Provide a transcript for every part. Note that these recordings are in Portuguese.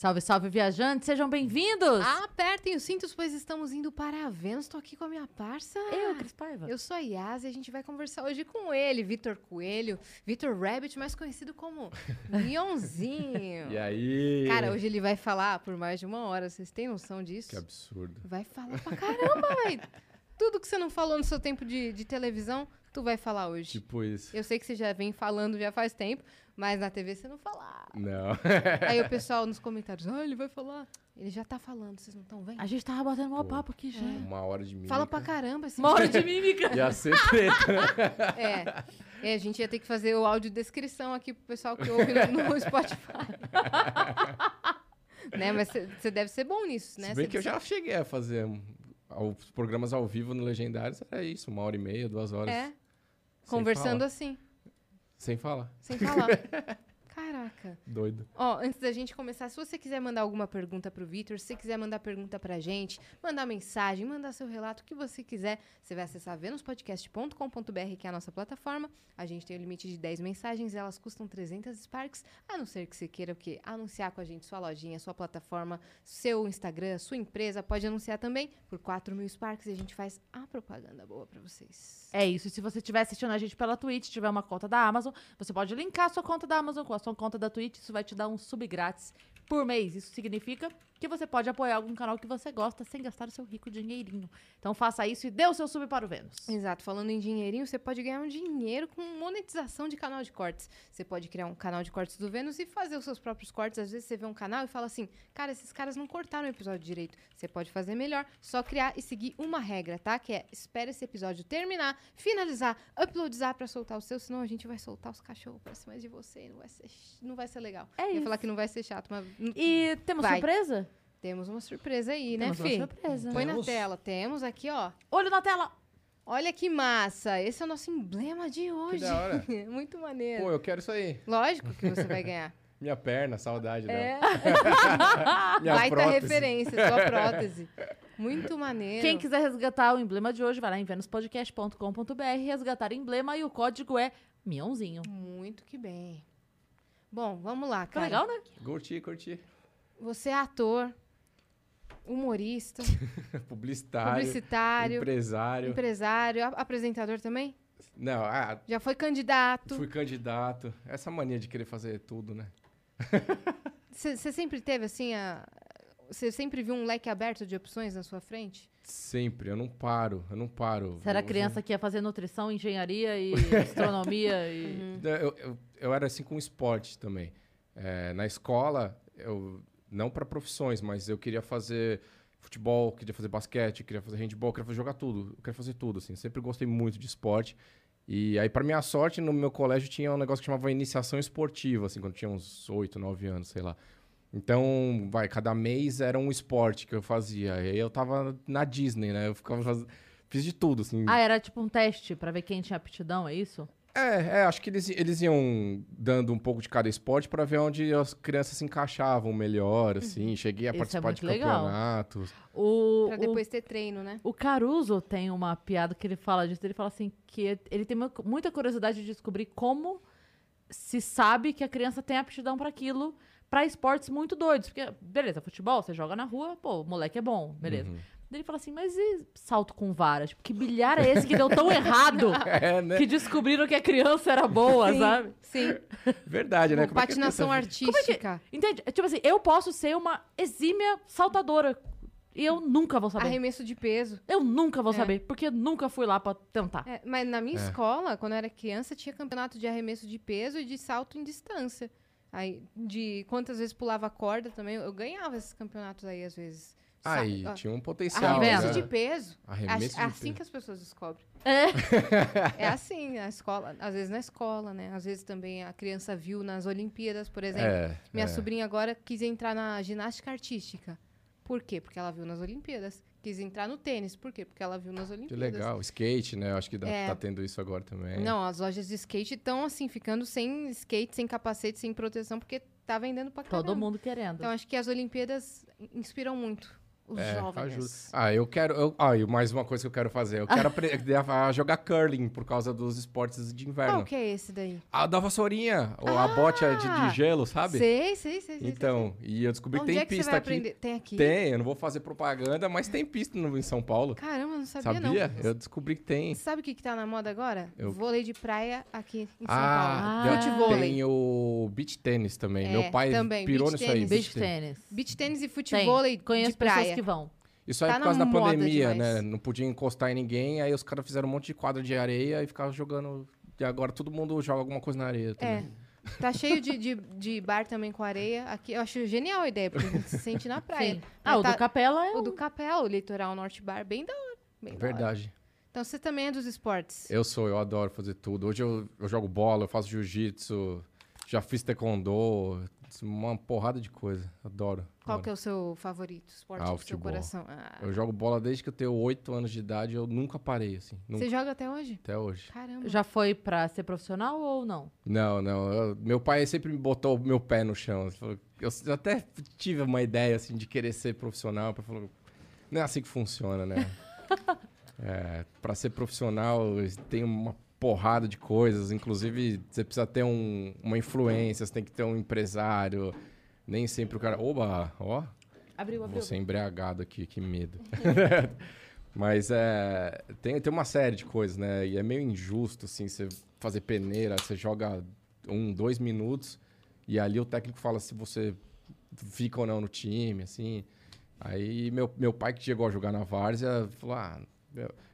Salve, salve, viajantes, sejam bem-vindos! Apertem os cintos, pois estamos indo para a Vênus. Estou aqui com a minha parça. Eu, Cris Paiva. Eu sou a Yas e a gente vai conversar hoje com ele, Vitor Coelho, Vitor Rabbit, mais conhecido como Mionzinho. E aí? Cara, hoje ele vai falar por mais de uma hora, vocês têm noção disso? Que absurdo. Vai falar pra caramba, velho. Tudo que você não falou no seu tempo de, de televisão, tu vai falar hoje. Tipo isso. Eu sei que você já vem falando já faz tempo, mas na TV você não fala. Não. Aí o pessoal nos comentários, ah, ele vai falar. Ele já tá falando, vocês não estão vendo? A gente tava batendo maior Pô. papo aqui já. Uma hora de mímica. Fala pra caramba esse Uma hora de mímica. Ia ser treta? É. É, a gente ia ter que fazer o áudio descrição aqui pro pessoal que ouve no, no Spotify. né? Mas você deve ser bom nisso, né? Se bem Cê- que eu já cheguei a fazer os programas ao vivo no Legendários, era isso, uma hora e meia, duas horas. É, conversando falar. assim, Sem falar. sem falar. Caraca. Doido. Ó, antes da gente começar, se você quiser mandar alguma pergunta pro Vitor, se você quiser mandar pergunta pra gente, mandar mensagem, mandar seu relato, o que você quiser, você vai acessar venuspodcast.com.br, que é a nossa plataforma. A gente tem o limite de 10 mensagens, elas custam 300 Sparks, a não ser que você queira o quê? Anunciar com a gente sua lojinha, sua plataforma, seu Instagram, sua empresa, pode anunciar também por 4 mil Sparks e a gente faz a propaganda boa pra vocês. É isso, e se você estiver assistindo a gente pela Twitch, tiver uma conta da Amazon, você pode linkar a sua conta da Amazon com a sua conta da Twitch, isso vai te dar um sub grátis por mês. Isso significa que você pode apoiar algum canal que você gosta sem gastar o seu rico dinheirinho. Então faça isso e dê o seu sub para o Vênus. Exato, falando em dinheirinho, você pode ganhar um dinheiro com monetização de canal de cortes. Você pode criar um canal de cortes do Vênus e fazer os seus próprios cortes. Às vezes você vê um canal e fala assim: cara, esses caras não cortaram o episódio direito. Você pode fazer melhor, só criar e seguir uma regra, tá? Que é espera esse episódio terminar, finalizar, uploadizar pra soltar o seu, senão a gente vai soltar os cachorros pra cima de você. e Não vai ser, não vai ser legal. É Eu ia isso. falar que não vai ser chato, mas n- E temos Vai. surpresa? Temos uma surpresa aí, Temos né, uma Fih? surpresa. Põe na Temos. tela. Temos aqui, ó. Olho na tela! Olha que massa! Esse é o nosso emblema de hoje. da hora. Muito maneiro. Pô, eu quero isso aí. Lógico que você vai ganhar. Minha perna, saudade É, dela. Minha baita prótese. referência, sua prótese. Muito maneiro. Quem quiser resgatar o emblema de hoje, vai lá em venuspodcast.com.br, resgatar emblema e o código é Mionzinho. Muito que bem. Bom, vamos lá, Tá cara. legal, né? Curti, curti. Você é ator, humorista, Publicitário. publicitário, Empresário. empresário, apresentador também? Não, ah, Já foi candidato. fui candidato. Essa mania de querer fazer tudo, né? Você sempre teve assim a. Você sempre viu um leque aberto de opções na sua frente? Sempre, eu não paro, eu não paro. Você era Eu- criança que ia fazer nutrição, engenharia e astronomia e... Eu, eu, eu era assim com esporte também. É, na escola, eu não para profissões, mas eu queria fazer futebol, queria fazer basquete, queria fazer handball, queria fazer, jogar tudo. Queria fazer tudo, assim. Sempre gostei muito de esporte. E aí, para minha sorte, no meu colégio tinha um negócio que chamava iniciação esportiva, assim, quando tinha uns 8, 9 anos, sei lá. Então, vai, cada mês era um esporte que eu fazia. E aí eu tava na Disney, né? Eu ficava faz... Fiz de tudo, assim. Ah, era tipo um teste pra ver quem tinha aptidão, é isso? É, é, acho que eles, eles iam dando um pouco de cada esporte pra ver onde as crianças se encaixavam melhor, assim. Cheguei a Isso é participar muito de legal. campeonatos. O, Pra o, depois ter treino, né? o Caruso tem uma piada que ele fala disso. Ele fala assim que ele tem mu- muita curiosidade de descobrir como se sabe que a criança tem aptidão pra aquilo, pra esportes muito doidos. Porque, beleza, futebol, você joga na rua, pô, o moleque é bom, beleza. Uhum. Daí ele fala assim, mas e salto com vara? Tipo, que bilhar é esse que deu tão errado É, né? que descobriram que a criança era boa, sabe? Sim. Verdade, né? Como é que patinação essa- artística. Entende? É Tipo assim, eu posso ser uma exímia saltadora. E eu nunca vou saber. Arremesso de peso. Eu nunca vou É. saber, porque eu nunca fui lá pra tentar. É, mas na minha É. escola, quando eu era criança, tinha campeonato de arremesso de peso e de salto em distância. Aí, de quantas vezes pulava corda também, eu ganhava esses campeonatos aí, às vezes. Aí, ó, tinha um potencial. Arremesso né? de peso. Arremesso é de assim peso. que as pessoas descobrem. É. É assim, na escola, às vezes na escola, né? Às vezes também a criança viu nas Olimpíadas, por exemplo. É, Minha é. sobrinha agora quis entrar na ginástica artística. Por quê? Porque ela viu nas Olimpíadas quis entrar no tênis. Por quê? Porque ela viu nas Que Olimpíadas. legal. Skate, né? Acho que dá- É. tá tendo isso agora também. Não, as lojas de skate estão, assim, ficando sem skate, sem capacete, sem proteção, porque tá vendendo pra caramba. Todo mundo querendo. Então, acho que as Olimpíadas inspiram muito os É, jovens. ajuda. Ah, eu quero. Eu, ah, e mais uma coisa que eu quero fazer. Eu quero aprender a jogar curling por causa dos esportes de inverno. Qual que é esse daí? A da vassourinha, ou a bote de, de gelo, sabe? Sei, sei, sei. sei, Então, e eu descobri sei. que Onde tem é que você pista vai aqui. aprender? Tem aqui? Tem, eu não vou fazer propaganda, mas tem pista no, em São Paulo. Caramba, não sabia, Sabia? não. Eu descobri que tem. Sabe o que, que tá na moda agora? Eu- Vôlei de praia aqui em São Ah, Paulo. Ah, Futevôlei. tem o beach tênis também. É, Meu pai também, pirou beach nisso aí. tênis. Beach tênis. Beach tênis e Conheço de praia. pessoas que vão. Isso aí Tá é por causa na da pandemia, né? Não podia encostar em ninguém, aí os caras fizeram um monte de quadra de areia e ficavam jogando. E agora todo mundo joga alguma coisa na areia É. também. Tá cheio de, de, de bar também com areia. Aqui eu acho genial a ideia, porque a gente se sente na praia. Sim. Mas Ah, o tá- do Capela é O um- do Capela, o Litoral Norte Bar, bem da hora. Bem da hora. Verdade. Então você também é dos esportes. Eu sou, eu adoro fazer tudo. Hoje eu, eu jogo bola, eu faço jiu-jitsu, já fiz taekwondo, uma porrada de coisa. Adoro. Qual adoro. que é o seu favorito esporte Ah, do seu coração? Ah, Eu jogo bola desde que eu tenho 8 anos de idade, eu nunca parei, assim. Nunca, Você joga até hoje? até hoje. Caramba. Já foi pra ser profissional ou não? Não, não. eu- meu pai sempre me botou o meu pé no chão. Eu até tive uma ideia, assim, de querer ser profissional. Ele falou, não é assim que funciona, né? é, para ser profissional, tem uma porrada de coisas. Inclusive, você precisa ter um- uma influência, você tem que ter um empresário. Nem sempre o cara... Oba, ó. Abriu, Vou ser embriagado aqui, que medo. Mas é, tem, tem uma série de coisas, né? E é meio injusto, assim, você fazer peneira, você joga um, dois minutos e ali o técnico fala se você fica ou não no time, assim. Aí meu, meu pai que chegou a jogar na várzea falou, ah,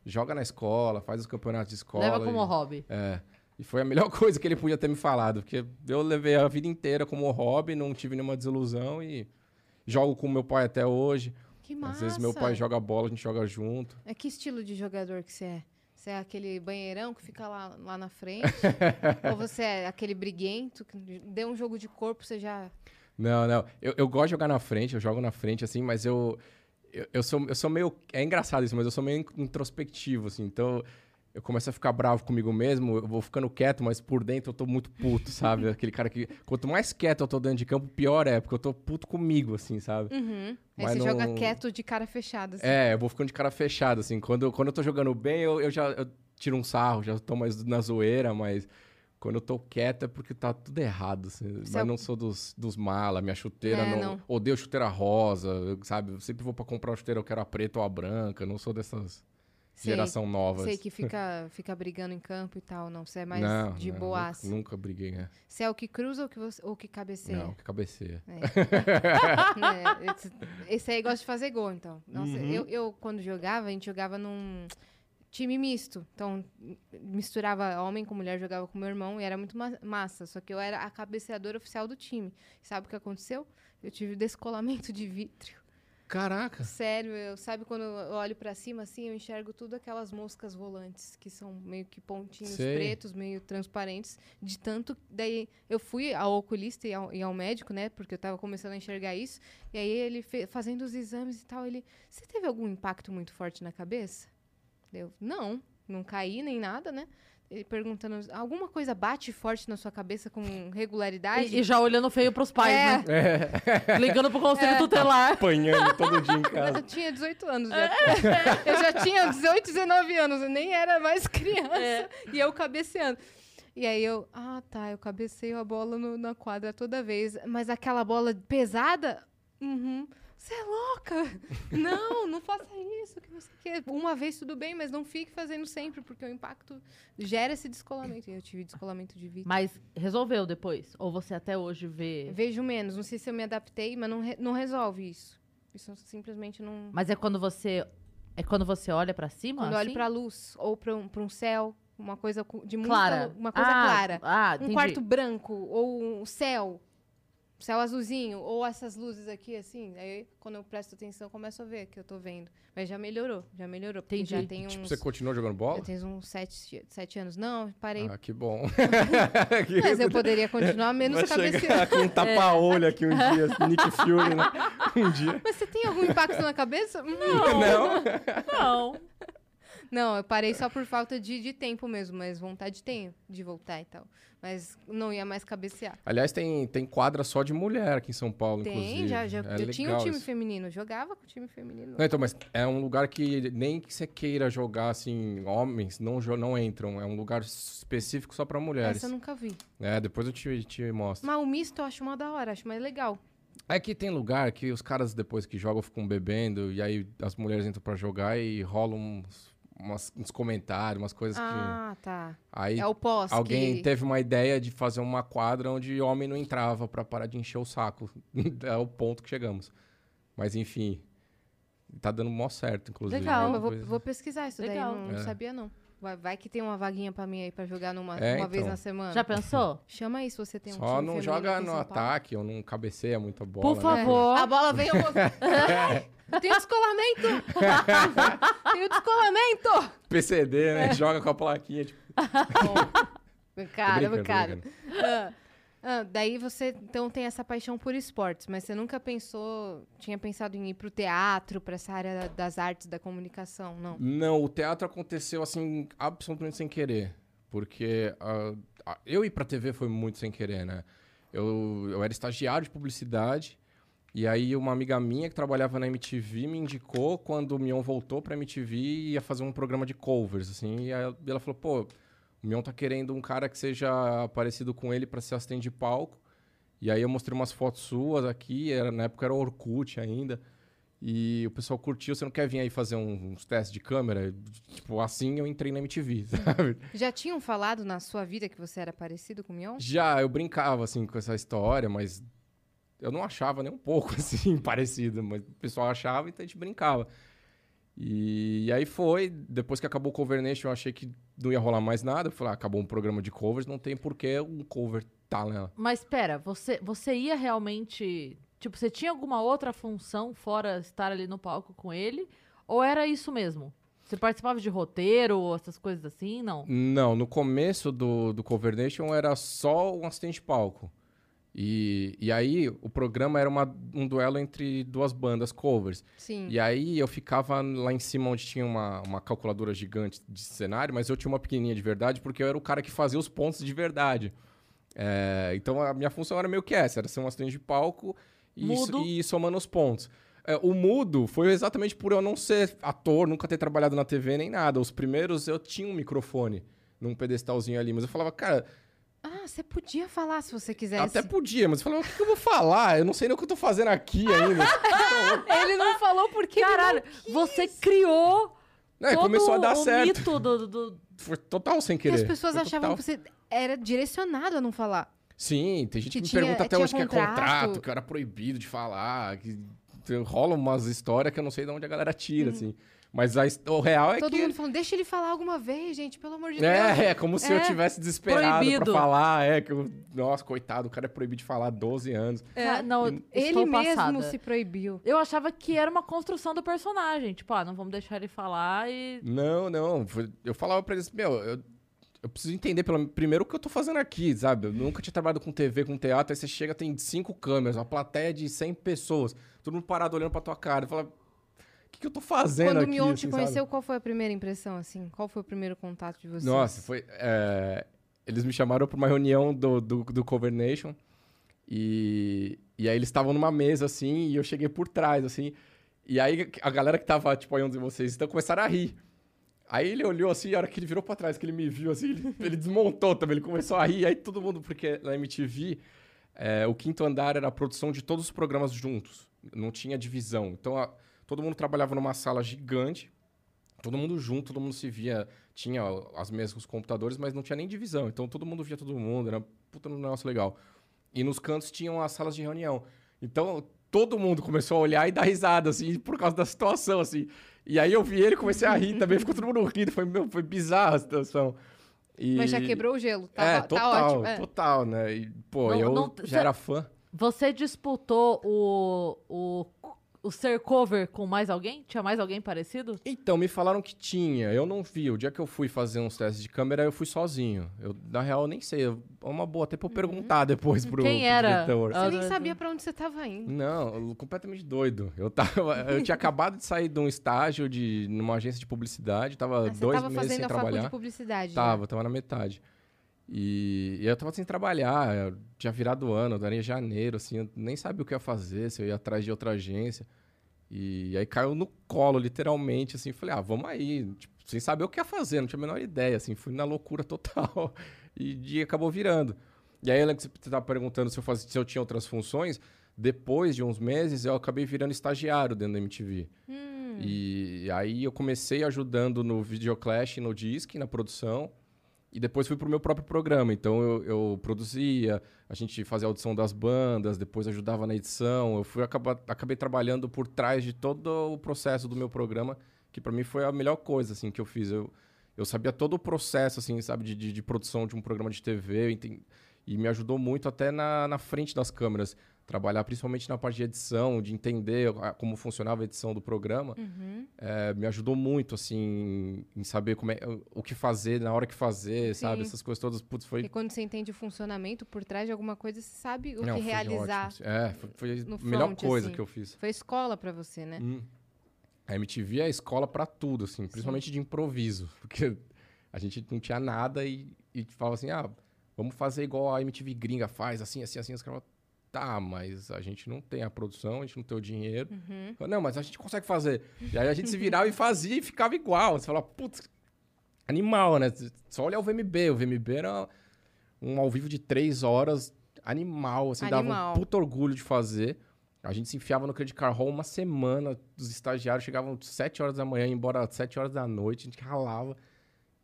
joga na escola, faz os campeonatos de escola. Leva como e- hobby. é. E foi a melhor coisa que ele podia ter me falado, porque eu levei a vida inteira como hobby, não tive nenhuma desilusão e jogo com meu pai até hoje. Que massa. Às vezes meu pai joga bola, a gente joga junto. É que estilo de jogador que você é? Você é aquele banheirão que fica lá, lá na frente? Ou você é aquele briguento que deu um jogo de corpo, você já... Não, não. Eu, eu gosto de jogar na frente, eu jogo na frente, assim, mas eu, eu, eu sou, eu sou meio. É engraçado isso, mas eu sou meio introspectivo, assim. Então eu começo a ficar bravo comigo mesmo, eu vou ficando quieto, mas por dentro eu tô muito puto, sabe? Aquele cara que. Quanto mais quieto eu tô dentro de campo, pior é, porque eu tô puto comigo, assim, sabe? Uhum. Aí Mas você não- joga quieto de cara fechada. assim. É, eu vou ficando de cara fechada, assim. Quando, quando eu tô jogando bem, eu, eu já eu tiro um sarro, já tô mais na zoeira, mas quando eu tô quieto é porque tá tudo errado, assim. Mas é o- não sou dos, dos mala, minha chuteira É, não, não. Odeio chuteira rosa, eu- sabe? Eu sempre vou pra comprar uma chuteira, eu quero a preta ou a branca, não sou dessas Sei, geração nova. Sei que fica, fica brigando em campo e tal, não. Você é mais não, de não, boas. Nunca, nunca briguei, né? Você é o que cruza ou que, você, ou que cabeceia? Não, que cabeceia. É, esse, esse aí gosta de fazer gol, então. Nossa, Uhum. eu, eu, quando jogava, a gente jogava num time misto. Então, misturava homem com mulher, jogava com meu irmão e era muito ma- massa. Só que eu era a cabeceadora oficial do time. Sabe o que aconteceu? Eu tive descolamento de vítreo. Caraca! Sério, eu sabe quando eu olho pra cima assim, eu enxergo tudo aquelas moscas volantes que são meio que pontinhos Sei. pretos, meio transparentes, de tanto daí eu fui ao oculista e ao, e ao médico, né, porque eu tava começando a enxergar isso, e aí ele fazendo os exames e tal, ele, você teve algum impacto muito forte na cabeça? Eu, não, não caí nem nada, né? Ele perguntando, alguma coisa bate forte na sua cabeça com regularidade? E, e já olhando feio pros pais, É. né? Ligando pro conselho tutelar. Apanhando todo dia em Eu casa. tinha 18 anos já. eu já tinha 18, 19 anos, eu nem era mais criança. É. E eu cabeceando. E aí eu, ah, tá, eu cabeceio a bola no- na quadra toda vez. Mas aquela bola pesada? Uhum. Você é louca? não, não faça isso. Que o quê. Uma vez tudo bem, mas não fique fazendo sempre, porque o impacto gera esse descolamento. E eu tive descolamento de vídeo. Mas resolveu depois? Ou você até hoje vê... Vejo menos. Não sei se eu me adaptei, mas não, re- não resolve isso. Isso simplesmente não. Mas é quando você... É quando você olha pra cima, Quando eu olho assim? pra luz ou pra um, pra um céu, uma coisa de muita Clara. uma coisa Ah, clara. Ah, Um quarto branco ou um céu. Céu azulzinho, ou essas luzes aqui, assim. Aí, quando eu presto atenção, eu começo a ver que eu tô vendo. Mas já melhorou, já melhorou. Porque Entendi. já tem uns... Tipo, você continuou jogando bola? Já tem uns sete, sete anos. Não, parei. Ah, que bom. mas eu poderia continuar menos Vai cabeceando. com um tapa-olho aqui um dia, assim, Nick Fury, né? Um dia. Mas você tem algum impacto na cabeça? Hum, Não. Não. Não, eu parei só por falta de, de tempo mesmo, mas vontade tenho de voltar e tal. Mas não ia mais cabecear. Aliás, tem, tem quadra só de mulher aqui em São Paulo, Tem, inclusive. já, já. É eu tinha um time isso. feminino, jogava com o time feminino. Não, então, mas é um lugar que nem que você queira jogar, assim, homens não, não entram. É um lugar específico só pra mulheres. Essa eu nunca vi. É, depois eu te, te mostro. Mas o misto eu acho uma da hora, acho mais legal. É que tem lugar que os caras, depois que jogam, ficam bebendo, e aí as mulheres entram pra jogar e rolam uns, umas- uns comentários, umas coisas que. Ah, tá. Aí É o pós. alguém que... teve uma ideia de fazer uma quadra onde homem não entrava pra parar de encher o saco. é o ponto que chegamos. Mas enfim. Tá dando mó certo, inclusive. Legal. É vou, vou pesquisar isso Legal. daí, não, não É. sabia não. Vai, vai que tem uma vaguinha pra mim aí pra jogar numa, É, uma vez então. na semana. Já pensou? Chama aí se você tem um Só não joga no ataque ou não cabeceia muita bola. Por né? favor. A bola vem, eu tem o descolamento! tem o descolamento! PCD, né? Joga com a plaquinha. Tipo, Bom, cara, brincando, cara. brincando. Ah, daí você então tem essa paixão por esportes, mas você nunca pensou, tinha pensado em ir pro teatro, pra essa área das artes da comunicação, não? Não, o teatro aconteceu assim, absolutamente sem querer. Porque ah, eu ir pra TV foi muito sem querer, né? Eu, eu era estagiário de publicidade. E aí uma amiga minha que trabalhava na MTV me indicou quando o Mion voltou pra MTV ia fazer um programa de covers, assim. E ela falou, pô, o Mion tá querendo um cara que seja parecido com ele pra ser assistente de palco. E aí eu mostrei umas fotos suas aqui, era, na época era Orkut ainda. E o pessoal curtiu, você não quer vir aí fazer uns testes de câmera? Tipo, assim eu entrei na MTV, sabe? Já tinham falado na sua vida que você era parecido com o Mion? Já, eu brincava, assim, com essa história, mas eu não achava nem um pouco, assim, parecido. Mas o pessoal achava, então a gente brincava. E, aí foi, depois que acabou o Cover Nation, eu achei que não ia rolar mais nada. Eu falei, ah, acabou um programa de covers, não tem por que um cover tá nela. Mas pera, você, você ia realmente. Tipo, você tinha alguma outra função fora estar ali no palco com ele? Ou era isso mesmo? Você participava de roteiro ou essas coisas assim? Não. Não, no começo do, do Cover Nation era só um assistente de palco. E, e aí o programa era uma, um duelo entre duas bandas covers. Sim. E aí eu ficava lá em cima onde tinha uma, uma calculadora gigante de cenário, mas eu tinha uma pequenininha de verdade porque eu era o cara que fazia os pontos de verdade. É, então a minha função era meio que essa, era ser um assistente de palco e, e ir somando os pontos. É, o mudo foi exatamente por eu não ser ator, nunca ter trabalhado na TV nem nada. Os primeiros eu tinha um microfone num pedestalzinho ali, mas eu falava, cara, Ah, você podia falar se você quisesse. até podia, mas eu falava, o que que eu vou falar? Eu não sei nem o que eu tô fazendo aqui ainda. Ele não falou porque Caralho, você criou Não, e todo começou a dar o certo. mito do, do- Foi total sem querer. as pessoas Foi achavam total. que você era direcionado a não falar. Sim, tem gente que, Que me tinha- pergunta até tinha hoje que é contrato. contrato, que era proibido de falar, que rola umas histórias que eu não sei de onde a galera tira, assim. Mas a o real é. Todo que... mundo falando, deixa ele falar alguma vez, gente, pelo amor de Deus. É, é como se eu É, tivesse desesperado proibido. pra falar. É, que eu... Nossa, coitado, o cara é proibido de falar há 12 anos. Ah, não, Ele mesmo passada. se proibiu. Eu achava que era uma construção do personagem. Tipo, ah, não vamos deixar ele falar e. Não, não. Eu falava pra eles, meu, eu, eu preciso entender pelo, primeiro o que eu tô fazendo aqui, sabe? Eu nunca tinha trabalhado com TV, com teatro, aí você chega, tem cinco câmeras, uma plateia de 100 pessoas, todo mundo parado olhando pra tua cara. Eu o que, que eu tô fazendo Quando o aqui? Mion te assim, sabe? conheceu, qual foi a primeira impressão, assim? Qual foi o primeiro contato de vocês? Nossa, foi. é, eles me chamaram pra uma reunião do, do, do Cover Nation. E, e aí eles estavam numa mesa, assim, e eu cheguei por trás, assim. E aí a galera que tava, tipo, aí onde vocês estão, começaram a rir. Aí ele olhou assim, a hora que ele virou pra trás, que ele me viu, assim, ele, ele desmontou também, ele começou a rir. Aí todo mundo, porque na MTV, é, o quinto andar era a produção de todos os programas juntos. Não tinha divisão. Então, a- todo mundo trabalhava numa sala gigante, todo mundo junto, todo mundo se via. Tinha as mesas com os computadores, mas não tinha nem divisão. Então, todo mundo via todo mundo, era um puta negócio legal. E nos cantos tinham as salas de reunião. Então, todo mundo começou a olhar e dar risada, assim, por causa da situação, assim. E aí eu vi ele, comecei a rir também, ficou todo mundo rindo. Foi, meu, foi bizarra a situação. E- Mas já quebrou o gelo, tá, é, tá total, ótimo. é. total, né? E, pô, Não- eu não- já era fã. Você disputou o, o, o ser cover com mais alguém? Tinha mais alguém parecido? Então, me falaram que tinha. Eu não vi. O dia que eu fui fazer uns testes de câmera, eu fui sozinho. Eu, na real, eu nem sei. É uma boa até pra eu perguntar depois pro, Quem pro era? diretor. Você nem não, sabia pra onde você tava indo. Não, eu- completamente doido. Eu, tava, eu tinha acabado de sair de um estágio de, numa agência de publicidade. Tava Ah, você dois tava meses fazendo sem a faculdade trabalhar. de publicidade. né? Tava, tava na metade. E, e eu tava sem trabalhar, tinha virado ano, era em janeiro, assim, eu nem sabia o que ia fazer, se eu ia atrás de outra agência. E aí caiu no colo, literalmente, assim, falei, ah, vamos aí, tipo, sem saber o que ia fazer, não tinha a menor ideia, assim, fui na loucura total. E, e acabou virando. E aí, que você tava perguntando se eu, fazia, se eu tinha outras funções, depois de uns meses eu acabei virando estagiário dentro da MTV. Hum, E aí eu comecei ajudando no Videoclash, e no Disc, na produção. E depois fui pro meu próprio programa. Então eu, eu produzia, a gente fazia audição das bandas, depois ajudava na edição. Eu fui acabei trabalhando por trás de todo o processo do meu programa, que para mim foi a melhor coisa assim que eu fiz. Eu, eu sabia todo o processo assim, sabe, de, de, de produção de um programa de TV, e me ajudou muito até na, na frente das câmeras. Trabalhar principalmente na parte de edição, de entender a- como funcionava a edição do programa. uhum. É, me ajudou muito, assim, em saber como é, o que fazer, na hora que fazer, sabe? Sim. Essas coisas todas, putz, foi... Porque quando você entende o funcionamento por trás de alguma coisa, você sabe o Não, que realizar. ótimo, assim. É, foi, foi a melhor front, coisa assim. que eu fiz. Foi escola pra você, né? Hum. A MTV é a escola pra tudo, assim, principalmente de improviso, porque a gente não tinha nada e, e falava assim, ah, vamos fazer igual a MTV gringa faz, assim, assim, assim. Os caras tá, mas a gente não tem a produção, a gente não tem o dinheiro. Uhum. Não, mas a gente consegue fazer. E aí a gente se virava e fazia e ficava igual. Você fala, putz, animal, né? Só olhar o VMB. O VMB era um ao vivo de três horas, animal, assim, dava Animal. um puto orgulho de fazer. A gente se enfiava no Credit Card Hall uma semana, os estagiários chegavam sete horas da manhã, embora às sete horas da noite, a gente ralava.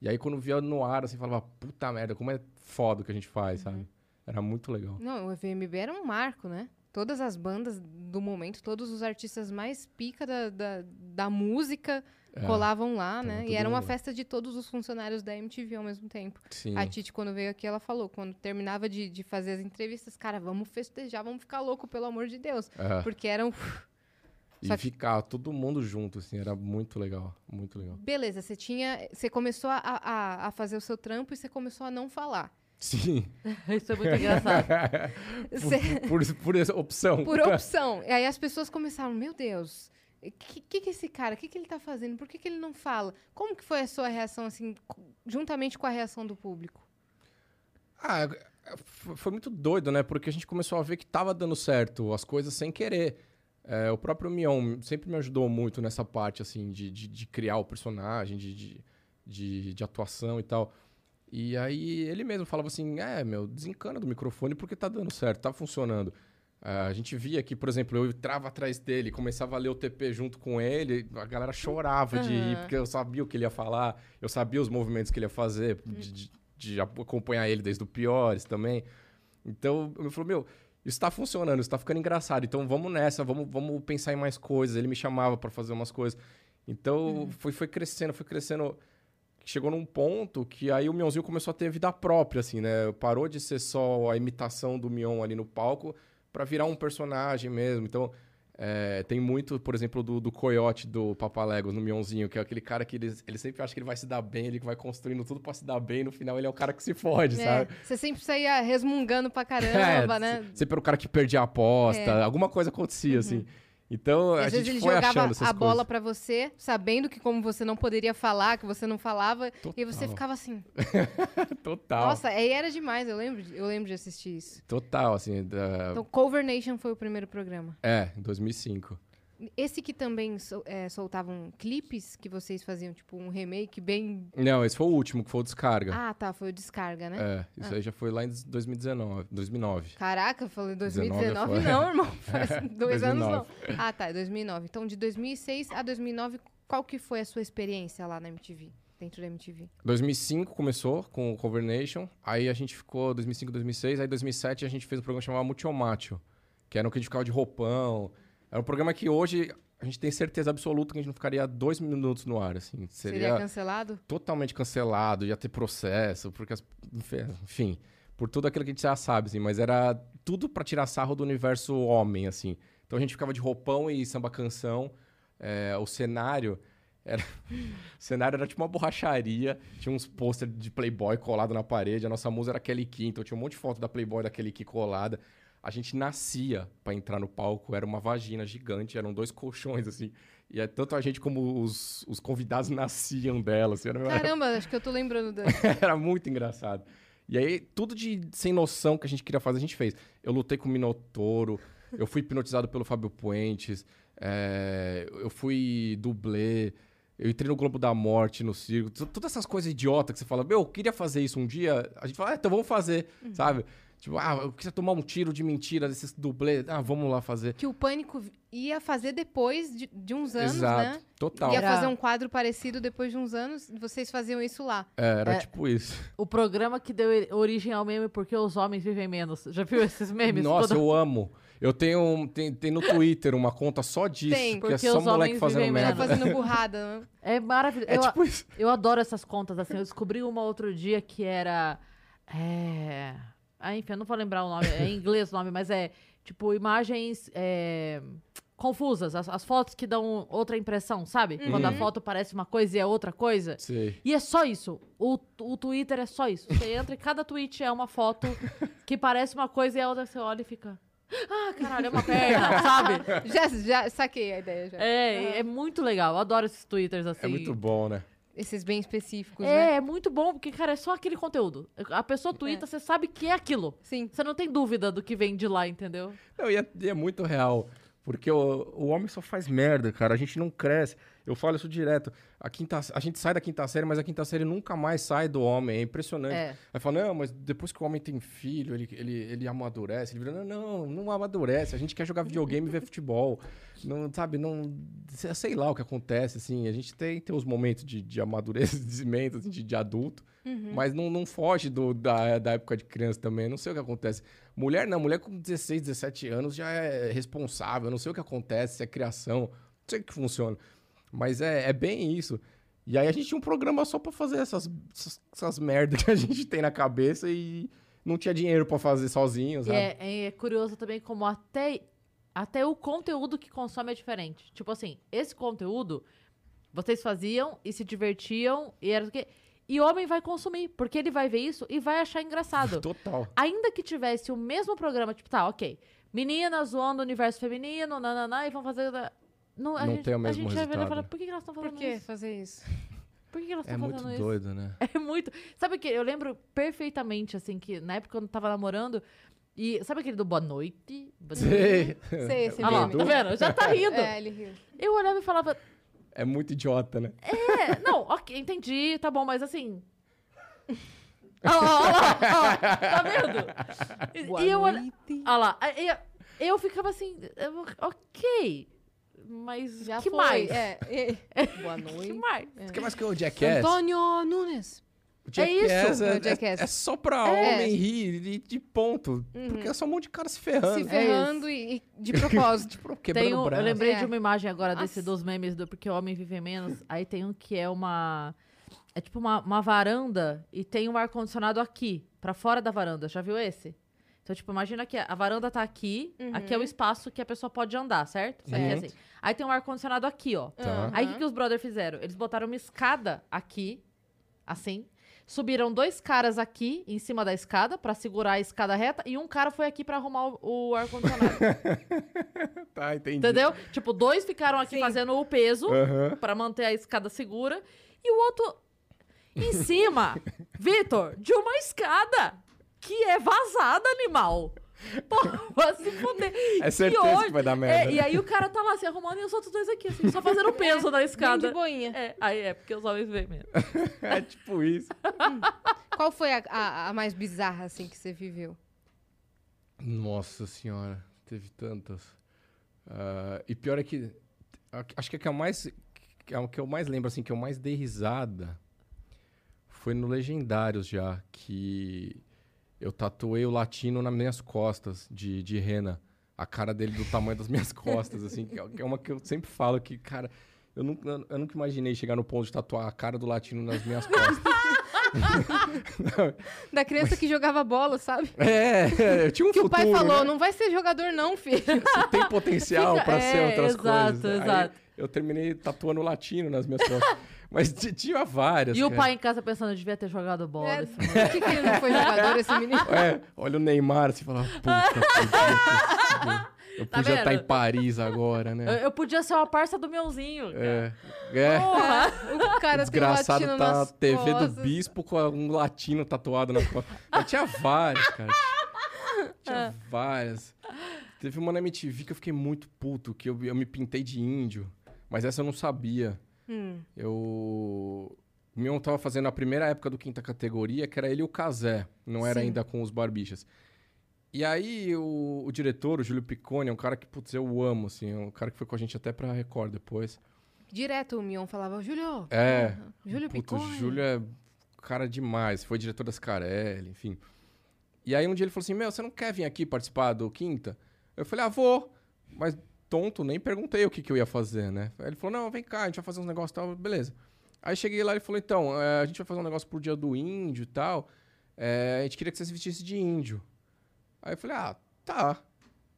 E aí quando via no ar, assim, falava, puta merda, como é foda o que a gente faz, sabe? Era muito legal. Não, o VMB era um marco, né? Todas as bandas do momento, todos os artistas mais pica da, da, da música É, colavam lá, né? E era uma lá. festa de todos os funcionários da MTV ao mesmo tempo. Sim. A Titi, quando veio aqui, ela falou, quando terminava de, de fazer as entrevistas, cara, vamos festejar, vamos ficar louco, pelo amor de Deus. É. Porque eram. E que- ficava todo mundo junto, assim, era muito legal, muito legal. Beleza, você tinha. Você começou a, a, a fazer o seu trampo e você começou a não falar. Sim, Isso é muito engraçado. Por, por, por essa opção. por opção. E aí as pessoas começaram, meu Deus, o que, que, que esse cara, o que, que ele tá fazendo? Por que, que ele não fala? Como que foi a sua reação, assim, juntamente com a reação do público? Ah, foi muito doido, né? Porque a gente começou a ver que tava dando certo as coisas sem querer. É, o próprio Mion sempre me ajudou muito nessa parte, assim, de, de, de criar o personagem, de, de, de, de atuação e tal. E aí ele mesmo falava assim, é, meu, desencana do microfone porque tá dando certo, tá funcionando. Ah, a gente via que, por exemplo, eu entrava atrás dele, começava a ler o TP junto com ele, a galera chorava de rir, porque eu sabia o que ele ia falar, eu sabia os movimentos que ele ia fazer, de, de- de acompanhar ele desde o piores também. Então, eu me falou, meu, isso tá funcionando, isso tá ficando engraçado, então vamos nessa, vamos, vamos pensar em mais coisas. Ele me chamava para fazer umas coisas. Então, foi, foi crescendo, foi crescendo. Chegou num ponto que aí o Mionzinho começou a ter vida própria, assim, né? Parou de ser só a imitação do Mion ali no palco para virar um personagem mesmo. Então, é, tem muito, por exemplo, do, do Coyote do Papaléguas no Mionzinho, que é aquele cara que ele, ele sempre acha que ele vai se dar bem, ele vai construindo tudo para se dar bem, no final ele é o cara que se fode, É, sabe? você sempre saía resmungando pra caramba, É, né? se- Sempre era o cara que perdia a aposta, É. Uhum. alguma coisa acontecia, assim. Então, a Às vezes gente ele foi jogava achando essas a bola coisas. pra você, sabendo que como você não poderia falar, que você não falava, e você Total. ficava assim. Total. Nossa, aí era demais, eu lembro, de- eu lembro de assistir isso. Total, assim. da- Então, Cover Nation foi o primeiro programa. É, em 2005. Esse que também sol- é, soltavam clipes que vocês faziam, tipo um remake bem. Não, esse foi o último, que foi o Descarga. Ah, tá, foi o Descarga, né? É, isso aí já foi lá em 2019, 2009. Caraca, eu falei 19 2019, foi. não, irmão. Faz dois anos não. 2009. Ah, tá, é 2009. Então, de 2006 a 2009, qual que foi a sua experiência lá na MTV? Dentro da MTV? 2005 começou com o Cover Nation, aí a gente ficou 2005, 2006, aí 2007 a gente fez um programa chamado Multiomatio, que era um que a gente ficava de roupão. Era um programa que hoje a gente tem certeza absoluta que a gente não ficaria dois minutos no ar, assim. Seria, Seria, cancelado? totalmente cancelado, ia ter processo, porque, as- enfim, por tudo aquilo que a gente já sabe, assim, mas era tudo pra tirar sarro do universo homem, assim. Então a gente ficava de roupão e samba canção. É, o cenário era, o cenário era tipo uma borracharia, tinha uns pôster de Playboy colado na parede, a nossa musa era Kelly Key, então tinha um monte de foto da Playboy da Kelly Key colada. A gente nascia pra entrar no palco, era uma vagina gigante, eram dois colchões, assim. E é, tanto a gente como os, os convidados nasciam dela, assim. Era, era- Caramba, acho que eu tô lembrando da. era muito engraçado. E aí, tudo de sem noção que a gente queria fazer, a gente fez. Eu lutei com o Minotouro, eu fui hipnotizado pelo Fábio Puentes, é, eu fui dublê, eu entrei no Globo da Morte, no circo. Todas essas coisas idiotas que você fala, meu, eu queria fazer isso um dia. A gente fala, ah, então vamos fazer, sabe? Tipo, ah, eu queria tomar um tiro de mentira desses dublês. Ah, vamos lá fazer. Que o Pânico ia fazer depois de, de uns anos, Exato, né? total. Ia Era- fazer um quadro parecido depois de uns anos. Vocês faziam isso lá. É, era É. tipo isso. O programa que deu ori- origem ao meme porque os homens vivem menos. Já viu esses memes? Nossa, Toda- eu amo. Eu tenho, um- tem, tem no Twitter uma conta só disso, Tem. que é Porque só os moleque homens fazendo vivem Tá menos. merda. fazendo burrada, né? É maravilhoso. É eu, tipo isso. eu adoro essas contas, assim. Eu descobri uma outro dia que era. É. Ah, enfim, eu não vou lembrar o nome. É em inglês o nome, mas é tipo imagens. é, Confusas, as, as fotos que dão outra impressão, sabe? Quando a Uhum. foto parece uma coisa e é outra coisa. Sei. E é só isso. O, o Twitter é só isso. Você entra e cada tweet é uma foto que parece uma coisa e a outra você olha e fica. Ah, caralho, é uma perna, sabe? Já, já saquei a ideia, já. É, é muito legal. Eu adoro esses twitters assim. É muito bom, né? Esses bem específicos, É, né? é muito bom, porque, cara, é só aquele conteúdo. A pessoa twitta, você sabe que é aquilo. Sim. Você não tem dúvida do que vem de lá, entendeu? Não, e é, e é muito real. Porque o, o homem só faz merda, cara. A gente não cresce. Eu falo isso direto. A, quinta, a gente sai da quinta série, mas a quinta série nunca mais sai do homem. É impressionante. É. Aí fala, não, mas depois que o homem tem filho, ele, ele, ele amadurece. Ele vira, não, não, não amadurece. A gente quer jogar videogame e ver futebol. Não, sabe, não... Sei lá o que acontece, assim. A gente tem, tem os momentos de, de amadurecimento, assim, de, de adulto. Mas não, não foge do, da, da época de criança também. Não sei o que acontece. Mulher não, mulher com 16, 17 anos já é responsável. Não sei o que acontece, se é criação. Não sei o que funciona. Mas é, é bem isso. E aí a gente tinha um programa só pra fazer essas, essas, essas merdas que a gente tem na cabeça e não tinha dinheiro pra fazer sozinho, sabe? é, é curioso também como até, até o conteúdo que consome é diferente. Tipo assim, esse conteúdo vocês faziam e se divertiam e era o quê? E homem vai consumir, porque ele vai ver isso e vai achar engraçado. Total. Ainda que tivesse o mesmo programa, tipo, tá, ok. Meninas zoando o universo feminino, nananã, e vão fazer. Não, a Não gente, tem o a mesmo gente vai ver e resultado. falar, por que, que elas estão Por fazendo que isso? fazer isso? Por que, que elas É estão muito fazendo isso? doido, né? É muito. Sabe o que? Eu lembro perfeitamente, assim, que na época quando eu tava namorando. E sabe aquele do Boa Noite? Boa noite? Sei. Sei, esse Ah lá, tá vendo? Já tá rindo. É, ele riu. Eu olhava e falava, É muito idiota, né? é, não, ok, entendi, tá bom, mas assim. Olha lá, olha lá, olha lá, tá vendo? Boa e eu olha- noite. Olha lá, eu, eu ficava assim, ok, mas Já que foi. mais? É, é. Boa Que noite. mais? O que mais que é o Jackass? Antônio Nunes. O Jackass isso, é, é Jackass. é- é só pra É. homem rir de, de ponto. Porque é só um monte de cara se ferrando. Se ferrando e, e de propósito. Tipo, quebrando Tem o um, eu lembrei É. de uma imagem agora desse Nossa. dos memes do Porque o Homem Vive Menos. Aí tem um que é uma. É tipo uma, uma varanda e tem um ar-condicionado aqui, pra fora da varanda. Já viu esse? Então, tipo, imagina que a varanda tá aqui, aqui é o espaço que a pessoa pode andar, certo? Isso aqui é Certo. assim. Aí tem um ar-condicionado aqui, ó. Tá. Aí o que, que os brothers fizeram? Eles botaram uma escada aqui, assim. Subiram dois caras aqui em cima da escada pra segurar a escada reta e um cara foi aqui pra arrumar o, o ar-condicionado. Tá, entendi. Entendeu? Tipo, dois ficaram aqui Sim. fazendo o peso Aham. pra manter a escada segura e o outro em cima, Vitor, de uma escada que é vazada, animal. Porra, vai se fuder. É certeza ódio. que vai dar merda. É, e aí o cara tá lá se arrumando e os outros dois aqui, assim, só fazendo peso na Bem escada. de boinha. É, aí é, porque os homens veem mesmo. É tipo isso. Qual foi a, a, a mais bizarra, assim, que você viveu? Nossa senhora, teve tantas. Ah, e pior é que. Acho que a que eu mais. que A que eu mais lembro, assim, que eu mais dei risada foi no Legendários já, que eu tatuei o latino nas minhas costas, de, de rena. A cara dele do tamanho das minhas costas, assim, que é- que é uma que eu sempre falo que, cara, eu nunca, eu nunca imaginei chegar no ponto de tatuar a cara do latino nas minhas costas. Da criança que jogava bola, sabe? É, eu tinha um Que o futuro, pai falou, né? não vai ser jogador não, filho. Você tem potencial Fica- pra ser é, outras exato, coisas. Aí exato. eu terminei tatuando latino nas minhas costas. Mas tinha várias. E o cara. pai em casa pensando, devia ter jogado bola. É, Por que, que ele não foi jogador, esse menino? É, olha o Neymar e fala, puta, sido. Eu Tá podia estar vendo? em Paris agora, Eu, né? eu podia ser uma parça do Mionzinho. É. É. Porra! O cara Desgraçado tem um tá na TV costas. do Bispo com um latino tatuado na costa. Mas tinha várias, cara. Tinha várias. Teve uma na MTV que eu fiquei muito puto, que eu, eu me pintei de índio. Mas essa eu não sabia. Hum. Eu. O Mion tava fazendo a primeira época do quinta categoria, que era ele e o Casé. Não era Sim. ainda com os barbichas. E aí o, o diretor, o Júlio Piccone, é um cara que, putz, eu amo, assim. É um cara que foi com a gente até pra Record depois. Direto o Mion falava, Júlio. É. Júlio Puta, o Picone. Júlio é cara demais. Foi diretor das Carelli, enfim. E aí um dia ele falou assim, meu, você não quer vir aqui participar do Quinta? Eu falei, ah, vou. Mas tonto, nem perguntei o que, que eu ia fazer, né? Ele falou, não, vem cá, a gente vai fazer uns negócios e tal, beleza. Aí cheguei lá e ele falou, então, é, a gente vai fazer um negócio pro dia do índio e tal. É, a gente queria que você se vestisse de índio. Aí eu falei, ah, tá.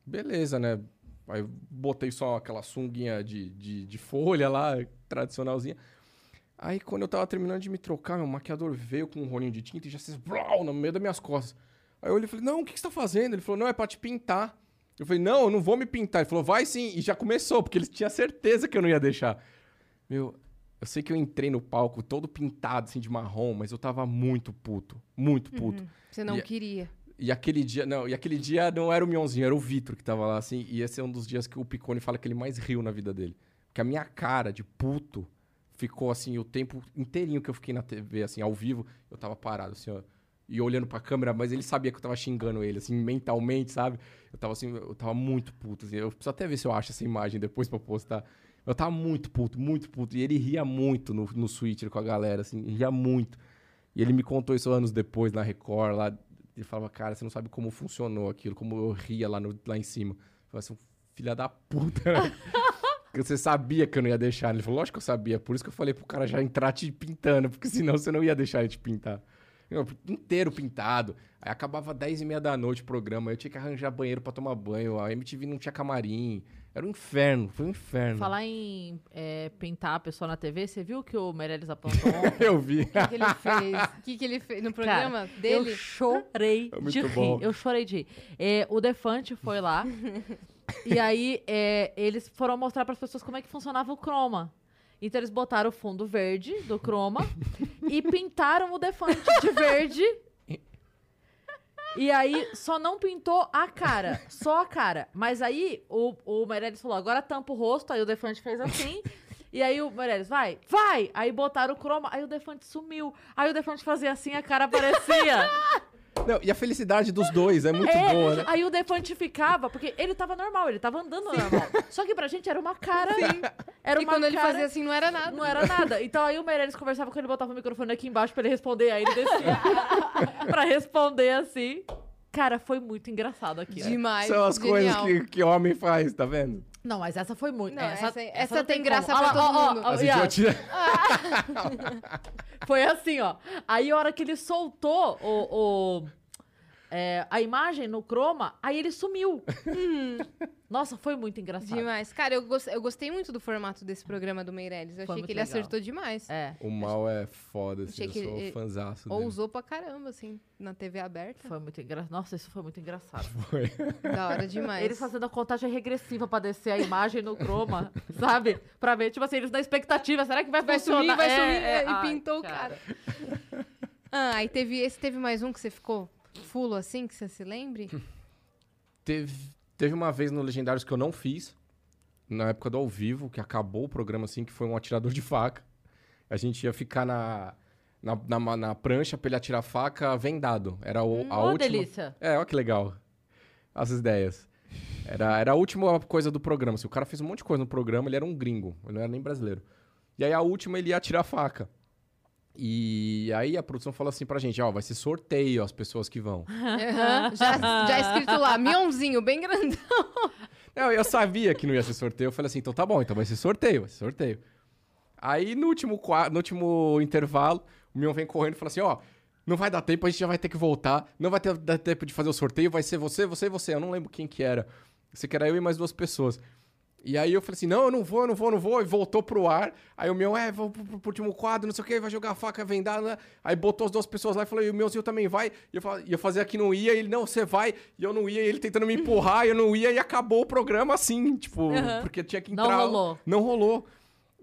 Beleza, né? Aí botei só aquela sunguinha de, de, de folha lá, tradicionalzinha. Aí quando eu tava terminando de me trocar, meu maquiador veio com um rolinho de tinta e já fez no meio das minhas costas. Aí eu olhei e falei, não, o que, que você tá fazendo? Ele falou, não, é pra te pintar. Eu falei, não, eu não vou me pintar. Ele falou, vai sim. E já começou, porque ele tinha certeza que eu não ia deixar. Meu, eu sei que eu entrei no palco todo pintado, assim, de marrom, mas eu tava muito puto. Muito puto. Você não E- queria. E aquele dia, não, e aquele dia não era o Mionzinho, era o Vitor que tava lá, assim, e esse é um dos dias que o Picone fala que ele mais riu na vida dele. Porque a minha cara de puto ficou, assim, o tempo inteirinho que eu fiquei na TV, assim, ao vivo, eu tava parado, assim, ó, e olhando pra câmera, mas ele sabia que eu tava xingando ele, assim, mentalmente, sabe? Eu tava, assim, eu tava muito puto, assim, eu preciso até ver se eu acho essa imagem depois pra postar. Eu tava muito puto, muito puto, e ele ria muito no, no Twitter com a galera, assim, ria muito. E ele me contou isso anos depois na Record, lá. Ele falava, cara, você não sabe como funcionou aquilo, como eu ria lá, no, lá em cima. Eu falei assim, filha da puta, né? Porque você sabia que eu não ia deixar. Ele falou, lógico que eu sabia. Por isso que eu falei pro cara já entrar te pintando, porque senão você não ia deixar ele te pintar. Inteiro pintado. Aí acabava 10 e meia da noite o programa. Eu tinha que arranjar banheiro pra tomar banho. A MTV não tinha camarim. Era um inferno, foi um inferno. Falar em é, pintar a pessoa na TV, você viu que o Meirelles aprontou ontem? Eu vi. O que, que ele fez? O que, que ele fez no programa dele? Eu chorei É de rir. bom. Eu chorei de rir. É, o Defante foi lá. e aí, é, eles foram mostrar para as pessoas como é que funcionava o croma. Então, eles botaram o fundo verde do croma e pintaram o Defante de verde. E aí, só não pintou a cara. Só a cara. Mas aí, o, o Meirelles falou, agora tampa o rosto. Aí o Defante fez assim. E aí o Meirelles, vai, vai! Aí botaram o croma, aí o Defante sumiu. Aí o Defante fazia assim, a cara aparecia. Não, e a felicidade dos dois é muito É, boa, né? Aí o Defante ficava, porque ele tava normal, ele tava andando normal. Só que pra gente era uma cara. Era E uma quando ele cara, fazia assim, não era nada. Não era nada. Então aí o Meirelles conversava com ele, botava o microfone aqui embaixo pra ele responder, aí ele descia pra responder assim. Cara, foi muito engraçado aqui. Demais. São as genial. coisas que, que homem faz, tá vendo? Não, mas essa foi muito. Não, essa, essa- essa não tem como. graça Olha pra lá, todo ó, ó, mundo. ó, As idiotias. Foi assim, ó. Aí a hora que ele soltou o, o- é, a imagem no croma, aí ele sumiu. Nossa, foi muito engraçado. Demais. Cara, eu, gos- eu gostei muito do formato desse programa do Meirelles. Eu Foi achei que ele legal. acertou demais. É, O mal é foda, assim, Achei eu que sou ele- fanzaço dele. Ousou pra caramba, assim, na TV aberta. foi muito engraçado. Nossa, isso foi muito engraçado. Foi. Da hora demais. Eles fazendo a contagem regressiva pra descer a imagem no croma, sabe? Pra ver, tipo assim, eles na expectativa, será que vai, Vai funcionar? sumir, vai É, sumir. é, e ai, pintou o cara. Ah, aí teve esse, teve mais um que você ficou fulo assim, que você se lembre? Teve, teve uma vez no Legendários que eu não fiz, na época do ao vivo, que acabou o programa assim, que foi um atirador de faca. A gente ia ficar na, na, na, na prancha pra ele atirar faca vendado. Era o, a Ô, última... delícia. É, olha que legal. As ideias. Era, era a última coisa do programa. assim, o cara fez um monte de coisa no programa, ele era um gringo, ele não era nem brasileiro. E aí a última ele ia atirar a faca. E aí a produção falou assim pra gente, ó, vai ser sorteio as pessoas que vão. Já, já escrito lá, Mionzinho, bem grandão. Não, eu sabia que não ia ser sorteio. Eu falei assim, então tá bom, então vai ser sorteio, vai ser sorteio. Aí no último, no último intervalo, O Mion vem correndo e fala assim, ó, não vai dar tempo, a gente já vai ter que voltar, não vai ter dar tempo de fazer o sorteio, vai ser você, você e você. Eu não lembro quem que era. Você que era eu e mais duas pessoas. E aí eu falei assim, não, eu não vou, eu não vou, eu não vou. E voltou pro ar. Aí o meu, é, vou pro, pro último quadro, não sei o que, vai jogar a faca vendada. né? Aí botou as duas pessoas lá e falou, e o meuzinho também vai. E eu, e eu fazia que não ia, e ele, não, você vai. E eu não ia, e ele tentando me empurrar, eu não ia, e acabou o programa assim, tipo, Aham. porque tinha que Não entrar. rolou. Não rolou.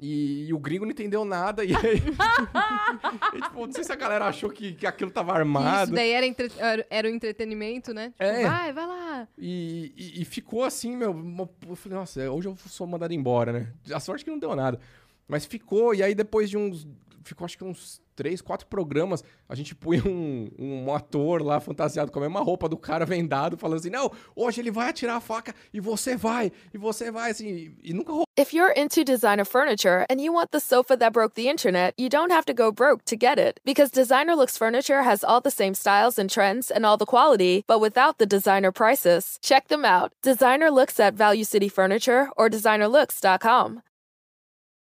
E, e o gringo não entendeu nada. E aí. e, tipo, não sei se a galera achou que, que aquilo tava armado. Isso daí era, entre- era, o entretenimento, né? Tipo, É. vai, vai lá. E, e- e ficou assim, meu. Eu falei, nossa, hoje eu sou mandado embora, né? A sorte que não deu nada. Mas ficou, e aí depois de uns. Ficou acho que uns três, quatro programas, a gente punha um, um ator lá fantasiado com a mesma roupa do cara vendado, falando assim: não, hoje ele vai atirar a faca e você vai, e você vai, assim, e, nunca rolou. If you're into designer furniture and you want the sofa that broke the internet, you don't have to go broke to get it. Because Designer Looks Furniture has all the same styles and trends and all the quality, but without the designer prices. Check them out. Designer Looks at Value City Furniture or designerlooks.com.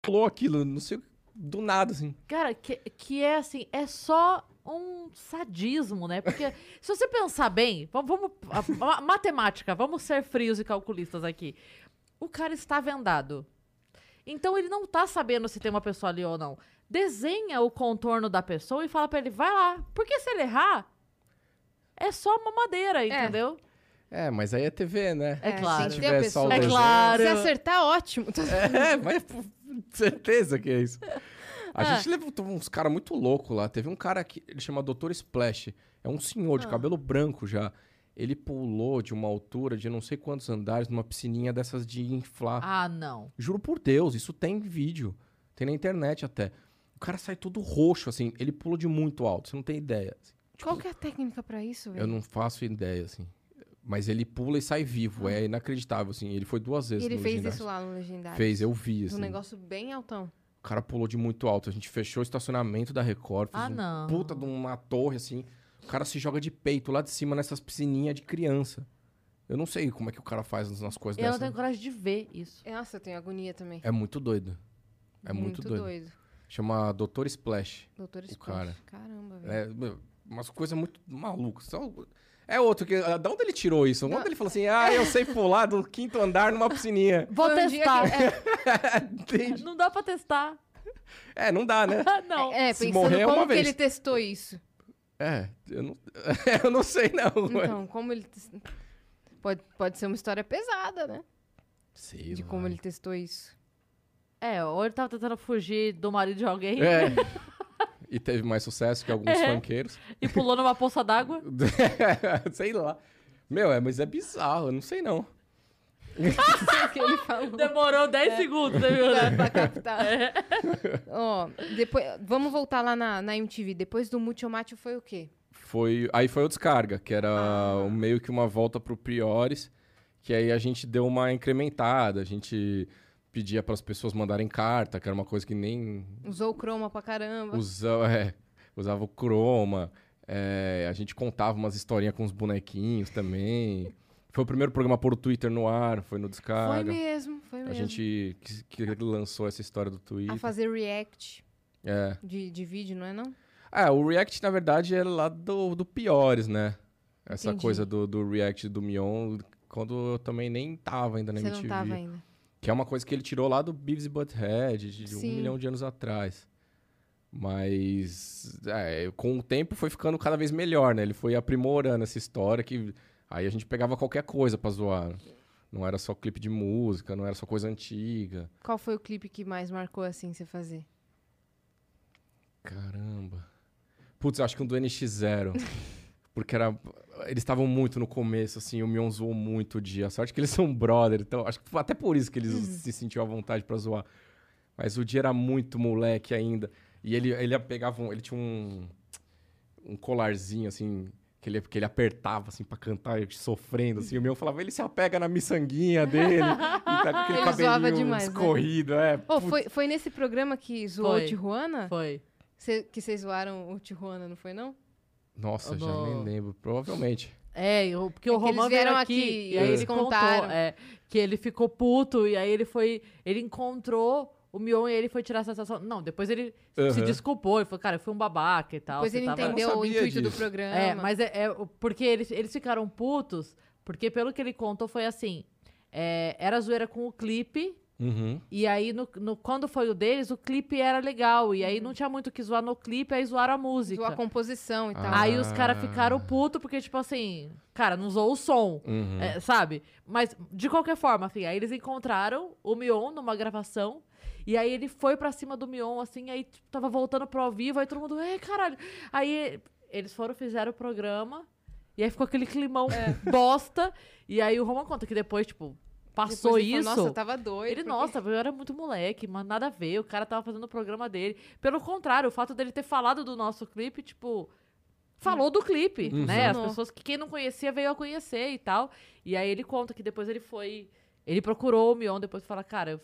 rolou aquilo, não sei, do nada, assim. Cara, que, que é assim, é só um sadismo, né? Porque se você pensar bem, vamos, vamos a- a- matemática, vamos ser frios e calculistas aqui. O cara está vendado. Então ele não tá sabendo se tem uma pessoa ali ou não. Desenha o contorno da pessoa e fala pra ele, vai lá. Porque se ele errar, é só uma madeira, entendeu? É, mas aí é TV, né? É claro. Se tiver só o pessoa. É desenho- claro. Se acertar, ótimo. É, mas certeza que é isso. A Ah. gente levantou uns caras muito loucos lá. Teve um cara que ele chama Dr. Splash. É um senhor de Ah. cabelo branco já. Ele pulou de uma altura de não sei quantos andares numa piscininha dessas de inflar. Ah, não. Juro por Deus, isso tem vídeo. Tem na internet até. O cara sai todo roxo, assim. Ele pula de muito alto, você não tem ideia. assim. Qual que é a técnica pra isso, velho? Eu não faço ideia, assim. Mas ele pula e sai vivo. É inacreditável, assim. Ele foi duas vezes E ele no fez ginásio. isso lá no Legendário. Fez, eu vi, assim. Um negócio bem altão. O cara pulou de muito alto. A gente fechou o estacionamento da Record. Fez Ah, um não. puta de uma torre, assim. O cara se joga de peito lá de cima nessas piscininhas de criança. Eu não sei como é que o cara faz nas coisas Eu não dessas. tenho coragem de ver isso. Nossa, eu tenho agonia também. É muito doido. É muito, doido. Chama Dr. Splash. Doutor O Splash. cara. Caramba, velho. É, umas coisas muito malucas. Só- É outro que. ah, Da onde ele tirou isso? Onde ele falou assim: ah, eu sei pular do quinto andar numa piscininha? Vou um testar. que-? Não dá pra testar. É, não dá, né? Não. É, Se pensando morrer é como uma que vez. ele testou isso. É, eu não, eu não sei, não. Então, como ele... Pode, pode ser uma história pesada, né? Sei De lá. como ele testou isso. É, ou ele tava tentando fugir do marido de alguém É. E teve mais sucesso que alguns É. funkeiros. e pulou numa poça d'água. sei lá. Meu, é, mas é bizarro, eu não sei não. o que ele falou. Demorou 10 segundos, né, meu? Pra, pra captar. É. Ó, depois, vamos voltar lá na, na MTV. Depois do Multiomátio foi o quê? Foi, aí foi o Descarga, que era Ah. um- meio que uma volta pro Priores, que aí a gente deu uma incrementada, a gente pedia para as pessoas mandarem carta, que era uma coisa que nem Usou o croma pra caramba. usava, é, usava o croma, é, a gente contava umas historinhas com os bonequinhos também. Foi o primeiro programa a o Twitter no ar, foi no Foi Descarga. mesmo, foi A mesmo. gente que, que lançou essa história do Twitter. A fazer react É. de, de vídeo, não é não? Ah, o React, na verdade, é lá do, do Piores, né? Essa Entendi. coisa do, do React do Mion, quando eu também nem tava ainda na Você MTV. não tava ainda. Que é uma coisa que ele tirou lá do Beavis e Butthead, de, de um Sim. milhão de anos atrás. Mas, é, com o tempo foi ficando cada vez melhor, né? Ele foi aprimorando essa história que... Aí a gente pegava qualquer coisa pra zoar. Não era só clipe de música, não era só coisa antiga. Qual foi o clipe que mais marcou assim você fazer? Caramba. Putz, eu acho que um do NX0. porque era. Eles estavam muito no começo, assim, o Mion zoou muito o dia. A sorte que eles são brother, então acho que foi até por isso que eles se sentiu à vontade pra zoar. Mas o dia era muito moleque ainda. E ele, ele pegava um. Ele tinha um. Um colarzinho, assim. Que ele, que ele apertava, assim, pra cantar, sofrendo, assim. O Mion falava, ele se apega na miçanguinha dele. e tá com aquele Ele zoava cabelinho demais, né? escorrido, é. Ô, putz. foi, foi nesse programa que zoou Foi. o Tijuana? Foi. Cê- que vocês zoaram o Tijuana, não foi não? Nossa, já No- nem lembro. Provavelmente. É, eu- porque o É Romão veio vieram aqui, aqui e aí ele eles contou contaram. é, que ele ficou puto e aí ele foi, ele encontrou o Mion e ele foi tirar a sensação. Não, depois ele se Aham. desculpou e falou, cara, eu fui um babaca e tal. Depois você ele tava- entendeu o intuito do disso. programa. É, mas é, é o- porque eles, eles ficaram putos, porque pelo que ele contou foi assim: é, era zoeira com o clipe. Uhum. E aí, no, no- quando foi o deles, o clipe era legal. E aí não tinha muito o que zoar no clipe, aí zoaram a música. Zoou a composição e tal. Ah. Aí os caras ficaram putos, porque, tipo assim, cara, não zoou o som. Uhum. é, sabe? Mas, de qualquer forma, assim, aí eles encontraram o Mion numa gravação. E aí ele foi pra cima do Mion, assim, aí tipo, tava voltando pro ao vivo, aí todo mundo, ei, caralho. Aí eles foram, fizeram o programa, e aí ficou aquele climão bosta. E aí o Roman conta que depois, tipo, passou Depois ele isso. falou, Nossa, eu tava doido. Ele, porque- nossa, eu era muito moleque, mas nada a ver. O cara tava fazendo o programa dele. Pelo contrário, o fato dele ter falado do nosso clipe, tipo. Falou do clipe, Uhum. né? As pessoas que quem não conhecia veio a conhecer e tal. E aí ele conta que depois ele foi. Ele procurou o Mion depois e fala, cara, eu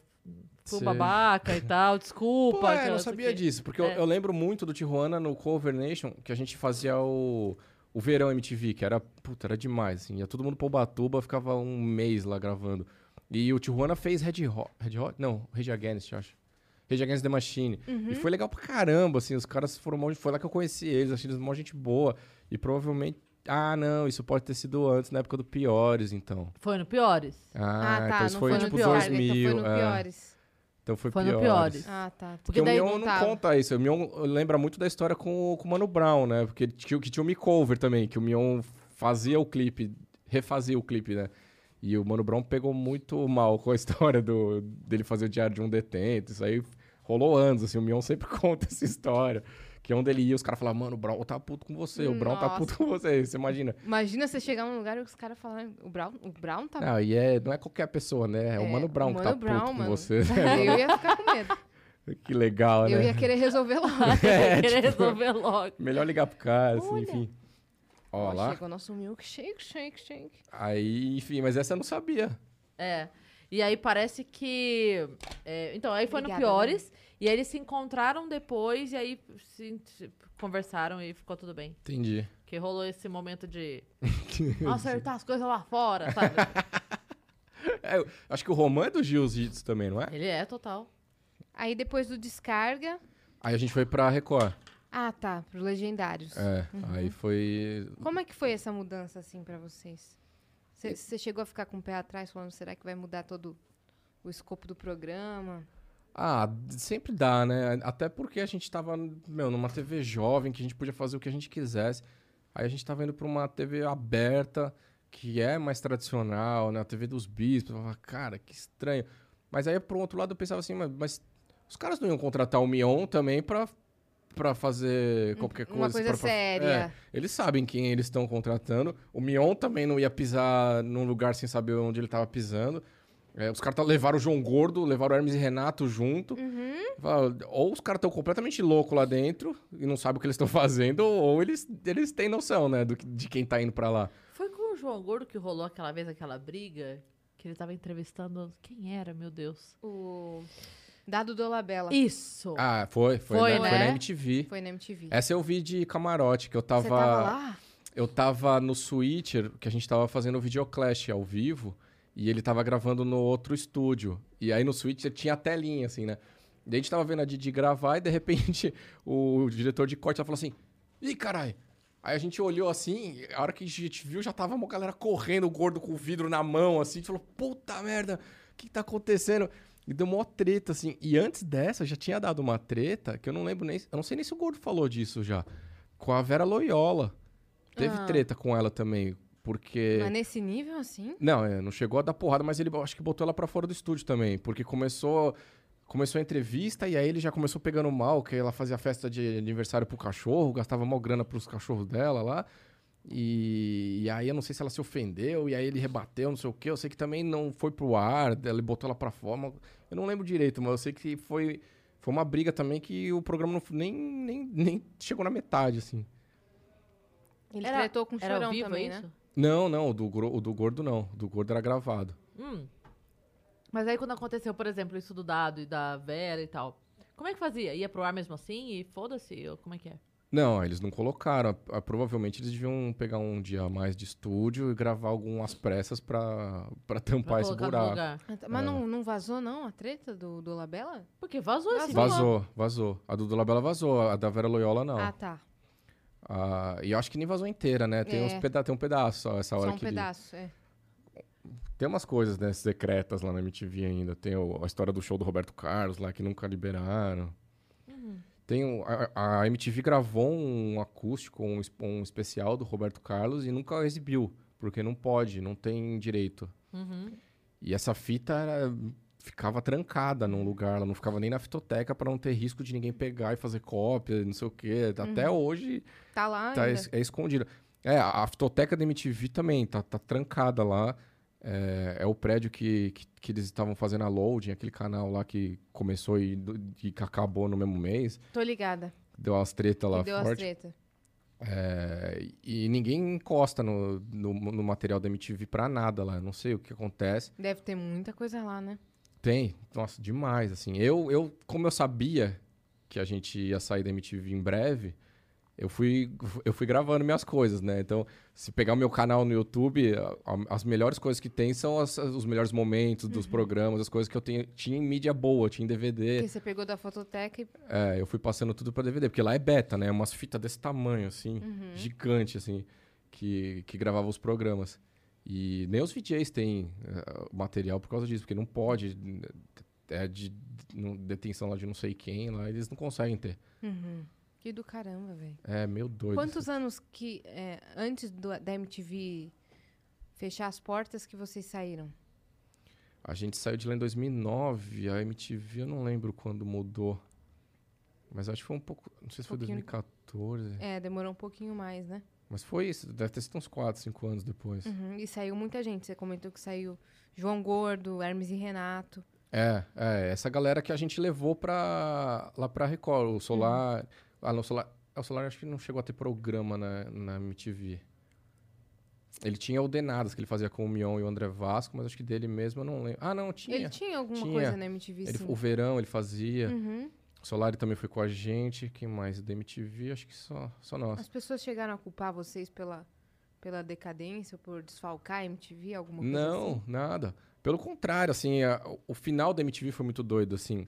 fui um babaca e tal, desculpa. Pô, é, eu não sabia quê." disso, porque eu, É. eu lembro muito do Tijuana no Cover Nation, que a gente fazia o, o Verão MTV, que era, puta, era demais, assim, ia todo mundo pro Ubatuba, ficava um mês lá gravando. E o Tijuana fez Red Hot, Red Hot? Não, Rage Against, eu acho. Rage Against the Machine. Uhum. E foi legal pra caramba, assim, os caras foram, mó- foi lá que eu conheci eles, achei eles uma gente boa. E provavelmente, ah, não, isso pode ter sido antes, na época do Piores, então. Foi no Piores. Ah, Ah, tá. então isso não foi, foi, tipo no Piores. 2000. Então foi no é. Piores. Então foi, Foi no Piores. Piores. Ah, tá. Porque Porque o daí Mion não conta isso. O Mion lembra muito da história com, o- com o Mano Brown, né? Porque tinha, que tinha o Me Cover também, que o Mion fazia o clipe, refazia o clipe, né? E o Mano Brown pegou muito mal com a história do, dele fazer o Diário de um Detento. Isso aí rolou anos, assim. O Mion sempre conta essa história. Que onde ele ia, os caras falavam, mano, o Brown tá puto com você, o Brown tá Nossa. puto com você. Você imagina. Imagina você chegar num lugar e os caras falarem, o Brown, o Brown tá... Não, e é, não é qualquer pessoa, né? É, o É, Mano Brown o que Mano tá Brown, puto com mano. você. Eu ia ficar com medo. que legal, Eu né? ia querer resolver logo. É, Querer tipo, resolver logo. Melhor ligar pro cara, assim, enfim. Ó, Ó, lá. Chegou nosso milkshake, shake, shake. Aí, enfim, mas essa eu não sabia. É. E aí parece que. é, então, aí foi Obrigada, no Piores. E aí eles se encontraram depois e aí se, se conversaram e ficou tudo bem. Entendi. Que rolou esse momento de acertar as coisas lá fora, sabe? É, eu acho que o Roman é do Jiu-Jitsu também, não é? Ele é total. Aí depois do descarga... Aí a gente foi pra Record. Ah, tá. Pros legendários. É, aí foi. Como é que foi essa mudança, assim, pra vocês? Você chegou a ficar com o pé atrás falando, será que vai mudar todo o escopo do programa? Ah, sempre dá, né? Até porque a gente tava, meu, numa TV jovem, que a gente podia fazer o que a gente quisesse. Aí a gente tava indo pra uma TV aberta, que é mais tradicional, né? A TV dos bispos. Eu falava, cara, que estranho. Mas aí, por outro lado, eu pensava assim, mas, mas os caras não iam contratar o Mion também pra, pra fazer qualquer coisa. Uma coisa pra- séria. É, eles sabem quem eles estão contratando. O Mion também não ia pisar num lugar sem saber onde ele tava pisando. É, os caras tá- levaram o João Gordo, levaram o Hermes e Renato junto. Fala, Ou os caras estão completamente loucos lá dentro e não sabem o que eles estão fazendo, ou eles, eles têm noção, né, do, de quem tá indo pra lá. Foi com o João Gordo que rolou aquela vez aquela briga? Que ele tava entrevistando. Quem era, meu Deus? O Dado Dolabella. Isso! Ah, foi, foi, Foi, na, foi né? na MTV. Foi na MTV. Essa eu vi de camarote, que eu tava. Você tava lá? Eu tava no Switcher, que a gente tava fazendo o Videoclash ao vivo, e ele tava gravando no outro estúdio. E aí no Switcher tinha a telinha, assim, né? E a gente tava vendo a Didi gravar e de repente o diretor de corte falou assim: Ih, caralho! Aí a gente olhou assim, a hora que a gente viu, já tava uma galera correndo, gordo com o vidro na mão, assim, a gente falou, puta merda, o que tá acontecendo? E deu uma treta, assim. E antes dessa, já tinha dado uma treta, que eu não lembro nem. Eu não sei nem se o gordo falou disso já. Com a Vera Loyola. Teve Ah. treta com ela também, porque. Mas nesse nível, assim? Não, é, não chegou a dar porrada, mas ele acho que botou ela pra fora do estúdio também, porque começou começou a entrevista e aí ele já começou pegando mal, que ela fazia festa de aniversário pro cachorro, gastava mal grana pros cachorros dela lá. E, e aí eu não sei se ela se ofendeu, e aí ele rebateu, não sei o quê. Eu sei que também não foi pro ar, ele botou ela pra fora. Eu não lembro direito, mas eu sei que foi, foi uma briga também que o programa não, nem, nem, nem chegou na metade, assim. Ele Era- tretou com o Era ao chorão vivo também, isso? né? Não, não, o do, o do gordo não. O do gordo era gravado. Hum. Mas aí quando aconteceu, por exemplo, isso do Dado e da Vera e tal, como é que fazia? Ia pro ar mesmo assim e foda-se? Ou como é que é? Não, eles não colocaram. Ah, Provavelmente eles deviam pegar um dia a mais de estúdio e gravar algumas pressas pra, pra tampar Pra esse buraco. lugar. Ah, tá. Mas não, não vazou, não, a treta do, do Labela? Porque vazou esse Vazou. vilão. Vazou, vazou. A do Dolabella vazou, a da Vera Loyola não. Ah, tá. Ah, e eu acho que nem vazou inteira, né? Tem, É. uns peda tem um pedaço só essa hora Só um que ele- pedaço, é. Tem umas coisas, né, secretas lá na MTV ainda. Tem o- a história do show do Roberto Carlos lá, que nunca liberaram. Uhum. Tem o- a, a MTV gravou um acústico, um, um especial do Roberto Carlos e nunca exibiu, porque não pode, não tem direito. Uhum. E essa fita era- ficava trancada num lugar, ela não ficava nem na fitoteca para não ter risco de ninguém pegar e fazer cópia, não sei o quê. Até hoje Tá lá tá es- é escondida. É, a a fitoteca da MTV também tá, tá trancada lá. É, é o prédio que, que, que eles estavam fazendo a loading, aquele canal lá que começou e, e que acabou no mesmo mês. Tô ligada. Deu umas tretas lá Que deu as forte. treta. É, e ninguém encosta no, no, no material da MTV pra nada lá. Não sei o que acontece. Deve ter muita coisa lá, né? Tem, nossa, demais, assim. Eu, eu, como eu sabia que a gente ia sair da MTV em breve, eu fui, eu fui gravando minhas coisas, né? Então, se pegar o meu canal no YouTube, a- a- as melhores coisas que tem são as- os melhores momentos dos programas, as coisas que eu tenho, tinha em mídia boa, tinha em DVD. Você pegou da fototeca e... É, eu fui passando tudo pra DVD, porque lá é beta, né? Umas fitas desse tamanho, assim, Uhum. gigante, assim, que, que gravava os programas. E nem os VJs têm eh, material por causa disso, porque não pode, é de, não- detenção lá de não sei quem, lá eles não conseguem ter. Uhum. Que do caramba, velho. É meio doido. Quantos anos que... é, antes do- da MTV fechar as portas que vocês saíram? A gente saiu de lá em 2009, a MTV eu não lembro quando mudou. Mas acho que foi um pouco, não sei se foi Pouquinho. 2014, É, demorou um pouquinho mais, né? mas foi isso, deve ter sido uns 4, 5 anos depois. Uhum. E saiu muita gente. Você comentou que saiu João Gordo, Hermes e Renato. É, é, essa galera que a gente levou pra, lá pra Record, o Solar. Ah, não, o Solar. é, O Solar acho que não chegou a ter programa na, na MTV. Ele tinha o Denadas, que ele fazia com o Mion e o André Vasco, mas acho que dele mesmo eu não lembro. Ah, não, tinha. Ele tinha alguma Tinha. coisa na MTV, Ele- sim. o Verão ele fazia. Uhum. O Solari também foi com a gente. Quem mais? Da MTV, acho que só, só nós. As pessoas chegaram a culpar vocês pela, pela decadência, por desfalcar a MTV, alguma coisa Não, assim? nada. Pelo contrário, assim, a- o final da MTV foi muito doido, assim.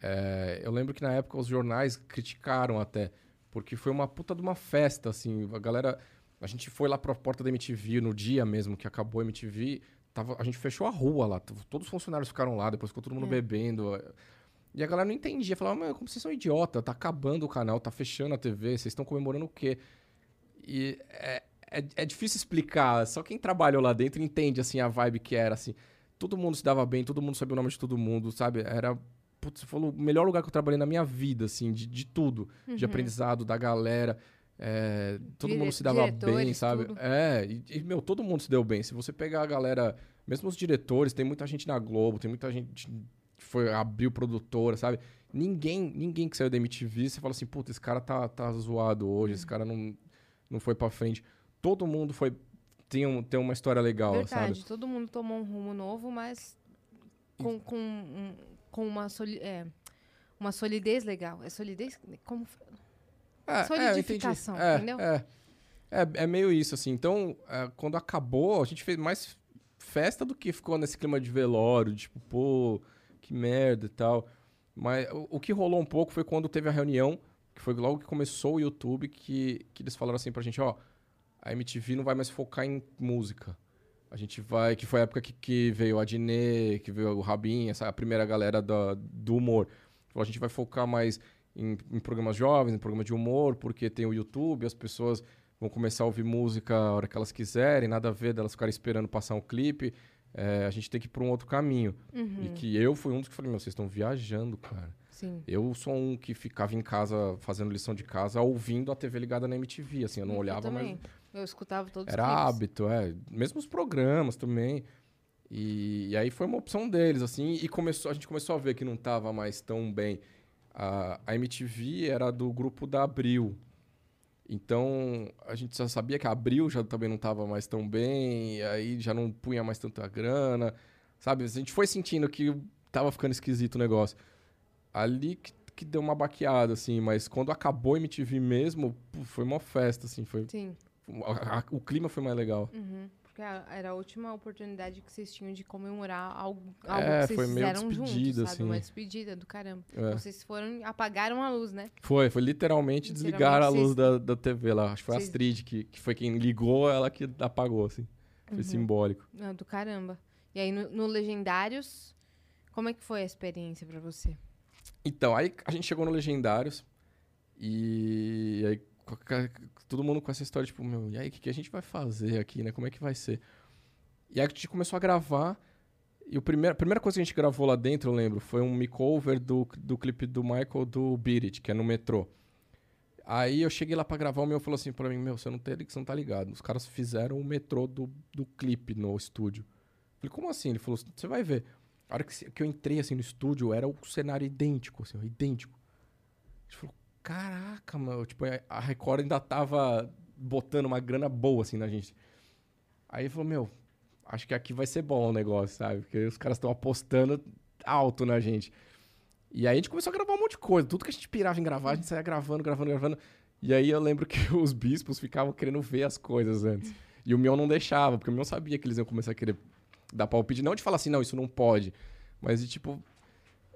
É, eu lembro que na época os jornais criticaram até, porque foi uma puta de uma festa, assim. A galera. A gente foi lá pra porta da MTV no dia mesmo que acabou a MTV. Tava, a gente fechou a rua lá. Todos os funcionários ficaram lá, depois ficou todo mundo É. bebendo. E a galera não entendia. Falava, mas como vocês são idiota? Tá acabando o canal, tá fechando a TV, vocês estão comemorando o quê? E é, é, é difícil explicar. Só quem trabalhou lá dentro entende, assim, a vibe que era, assim. Todo mundo se dava bem, todo mundo sabia o nome de todo mundo, sabe? Era, putz, foi o melhor lugar que eu trabalhei na minha vida, assim, de, de tudo. De aprendizado, da galera. é, todo Dire- mundo se dava bem, sabe? tudo. É, e, e, meu, todo mundo se deu bem. Se você pegar a galera, mesmo os diretores, tem muita gente na Globo, tem muita gente que foi, abriu produtora, sabe? Ninguém, ninguém que saiu da MTV, você fala assim, puta, esse cara tá, tá zoado hoje, esse cara não, não foi pra frente. Todo mundo foi. Tem, um, tem uma história legal, Verdade, sabe? todo mundo tomou um rumo novo, mas com, com, um- com uma, soli é, uma solidez legal. É solidez? Como... É, Solidificação, é, entendeu? É, é, é, meio isso, assim. Então, é, quando acabou, a gente fez mais festa do que ficou nesse clima de velório, tipo, pô, que merda e tal. Mas o, o que rolou um pouco foi quando teve a reunião, que foi logo que começou o YouTube, que, que eles falaram assim pra gente, ó, a MTV não vai mais focar em música. A gente vai, que foi a época que, que veio a Dinê, que veio o Rabin, essa a primeira galera da, do humor. A gente vai focar mais em, em programas jovens, em programas de humor, porque tem o YouTube, as pessoas vão começar a ouvir música a hora que elas quiserem, nada a ver delas ficarem esperando passar um clipe. É, a gente tem que ir para um outro caminho. Uhum. E que eu fui um dos que falei, meu, vocês estão viajando, cara. Sim. Eu sou um que ficava em casa, fazendo lição de casa, ouvindo a TV ligada na MTV, assim, eu não olhava, eu mas também. Eu escutava todos era os clipes. hábito, é. Mesmo os programas também. E, e aí foi uma opção deles, assim, e começou, a gente começou a ver que não estava mais tão bem. A, a MTV era do grupo da Abril. Então, a gente já sabia que a Abril já também não estava mais tão bem, e aí já não punha mais tanta grana, sabe? A gente foi sentindo que tava ficando esquisito o negócio. Ali que, que deu uma baqueada, assim, mas quando acabou a MTV mesmo, foi uma festa, assim, foi... Sim. A- a- o clima foi mais legal. Uhum. Porque era a última oportunidade que vocês tinham de comemorar algo, algo É, que vocês foi meio fizeram juntos, sabe? assim. Uma despedida do caramba. É. Vocês foram, apagaram a luz, né? Foi, foi literalmente, Literalmente desligar a luz da, da TV lá. Acho que foi a Astrid, que, que foi quem ligou, ela que apagou, assim. Foi Uhum. simbólico. Ah, do caramba. E aí, no, no Legendários, como é que foi a experiência pra você? Então, aí a gente chegou no Legendários e aí todo mundo com essa história, tipo, meu, e aí, o que, que a gente vai fazer aqui, né? Como é que vai ser? E aí a gente começou a gravar e o primeiro, a primeira coisa que a gente gravou lá dentro, eu lembro, foi um makeover do, do clipe do Michael do Beat It, que é no metrô. Aí eu cheguei lá pra gravar, o meu falou assim pra mim, meu, você não, tem, você não tá ligado. Os caras fizeram o metrô do, do clipe no estúdio. Eu falei, como assim? Ele falou, você vai ver. A hora que, que eu entrei assim no estúdio, era o cenário idêntico, assim, idêntico. A gente falou, caraca, mano. Tipo, a Record ainda tava botando uma grana boa, assim, na gente. Aí ele falou, meu, acho que aqui vai ser bom o negócio, sabe? Porque os caras estão apostando alto na gente. E aí a gente começou a gravar um monte de coisa. Tudo que a gente pirava em gravar, a gente saía gravando, gravando, gravando. E aí eu lembro que os bispos ficavam querendo ver as coisas antes. E o Mion não deixava, porque o Mion sabia que eles iam começar a querer dar palpite. Não de falar assim, não, isso não pode. Mas de tipo,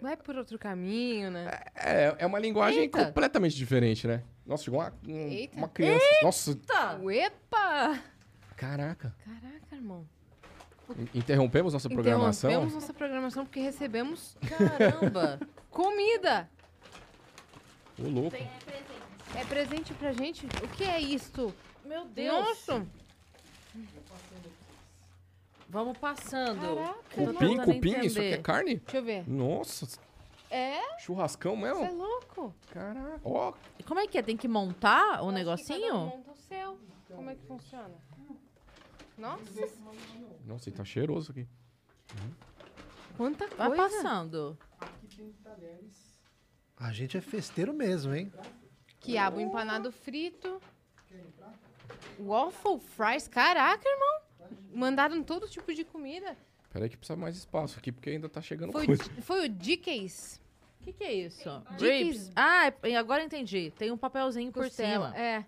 Vai por outro caminho, né? é, é uma linguagem Eita. completamente diferente, né? Nossa, chegou uma, um- Eita. uma criança. Nossa, Tá. Epa! caraca. Caraca, irmão. In- Interrompemos nossa programação? Interrompemos nossa programação porque recebemos Caramba. comida. Ô, louco. É presente pra gente? O que é isto? Meu Deus. Nossa! Vamos passando. Caraca, não Cupim, cupim, isso aqui é carne? Deixa eu ver. Nossa, É? churrascão Você é mesmo? louco? Caraca. Ó, E Como é que é? Tem que montar o Acho que cada um negocinho? monta o seu. Como é que funciona? Nossa, nossa, e tá cheiroso aqui. quanta Vai coisa. passando. A gente é festeiro mesmo, hein? Quiabo empanado frito. Waffle fries. Caraca, irmão. Mandaram todo tipo de comida. Pera aí que precisa mais espaço aqui, porque ainda tá chegando Foi, coisa. foi o DK's. O que, que é isso? Dickies. Ribs. Ah, é- agora entendi. Tem um papelzinho por Costela. cima. É.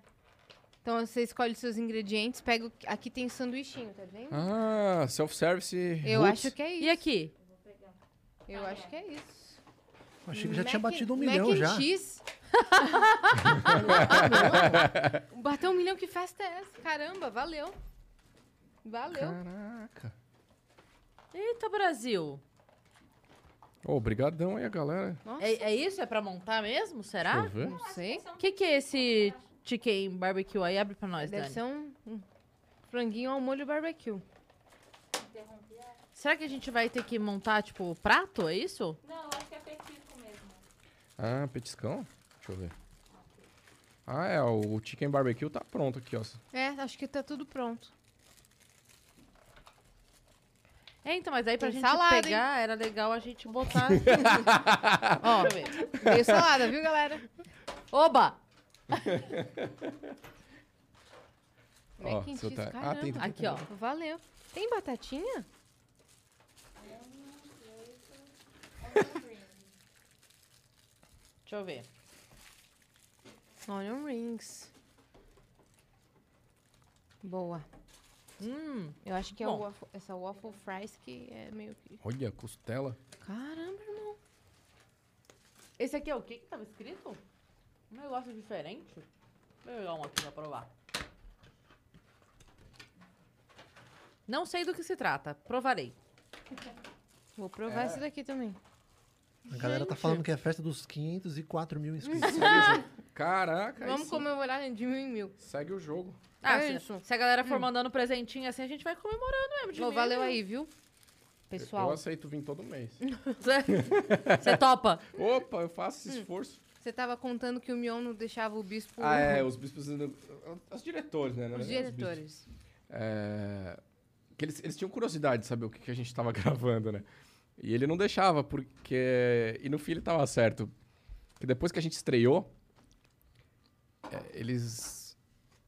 Então você escolhe os seus ingredientes, pega. o- Aqui tem sanduichinho, tá vendo? Ah, self-service Eu roots. acho que é isso. E aqui? Eu acho que é isso. Achei que já tinha Mac- batido um mac milhão já. cheese. Bateu um milhão, que festa é essa? Caramba, valeu. Valeu. Caraca. Eita, Brasil. Obrigadão aí, a galera. É, é isso? É pra montar mesmo? Será? Deixa eu ver. não sei. O que, que é esse chicken barbecue aí? Abre pra nós, Deve Dani. ser um, um franguinho ao molho barbecue. Será que a gente vai ter que montar, tipo, o prato? É isso? Ah, petiscão? Deixa eu ver. Ah, é, o chicken barbecue tá pronto aqui, ó. É, acho que tá tudo pronto. É, então, mas aí pra Tem gente salada, pegar, era legal a gente botar... Ó, deixa eu ver. Veio salada, viu, galera? Oba! And seu cheese, tá- Ah, caramba. tem- tem- Aqui, ó. Valeu. Tem batatinha? Deixa eu ver. Onion rings. Boa. Hum, Eu acho que é Bom. o waffle- essa waffle fries que é meio que... Olha, costela. Caramba, irmão. esse aqui é o que que tava escrito? Um negócio diferente? Vou pegar um aqui pra provar. Não sei do que se trata. Provarei. Vou provar esse daqui também. A galera tá falando que é festa dos 504 mil inscritos. Caraca, Vamos sim. comemorar de mil em mil. Segue o jogo. Ah, É se, isso. se a galera for mandando presentinho assim, a gente vai comemorando mesmo. de Ô, mim. valeu aí, viu? Eu Pessoal, aceito vir todo mês. Você topa? Opa, eu faço esse esforço. você tava contando que o Mion não deixava o bispo... Ah, é, os bispos. Os diretores, né? Os diretores. É, que eles, eles tinham curiosidade de saber o que, que a gente tava gravando, né? E ele não deixava, porque. E no fim ele tava certo. Porque depois que a gente estreou, eles.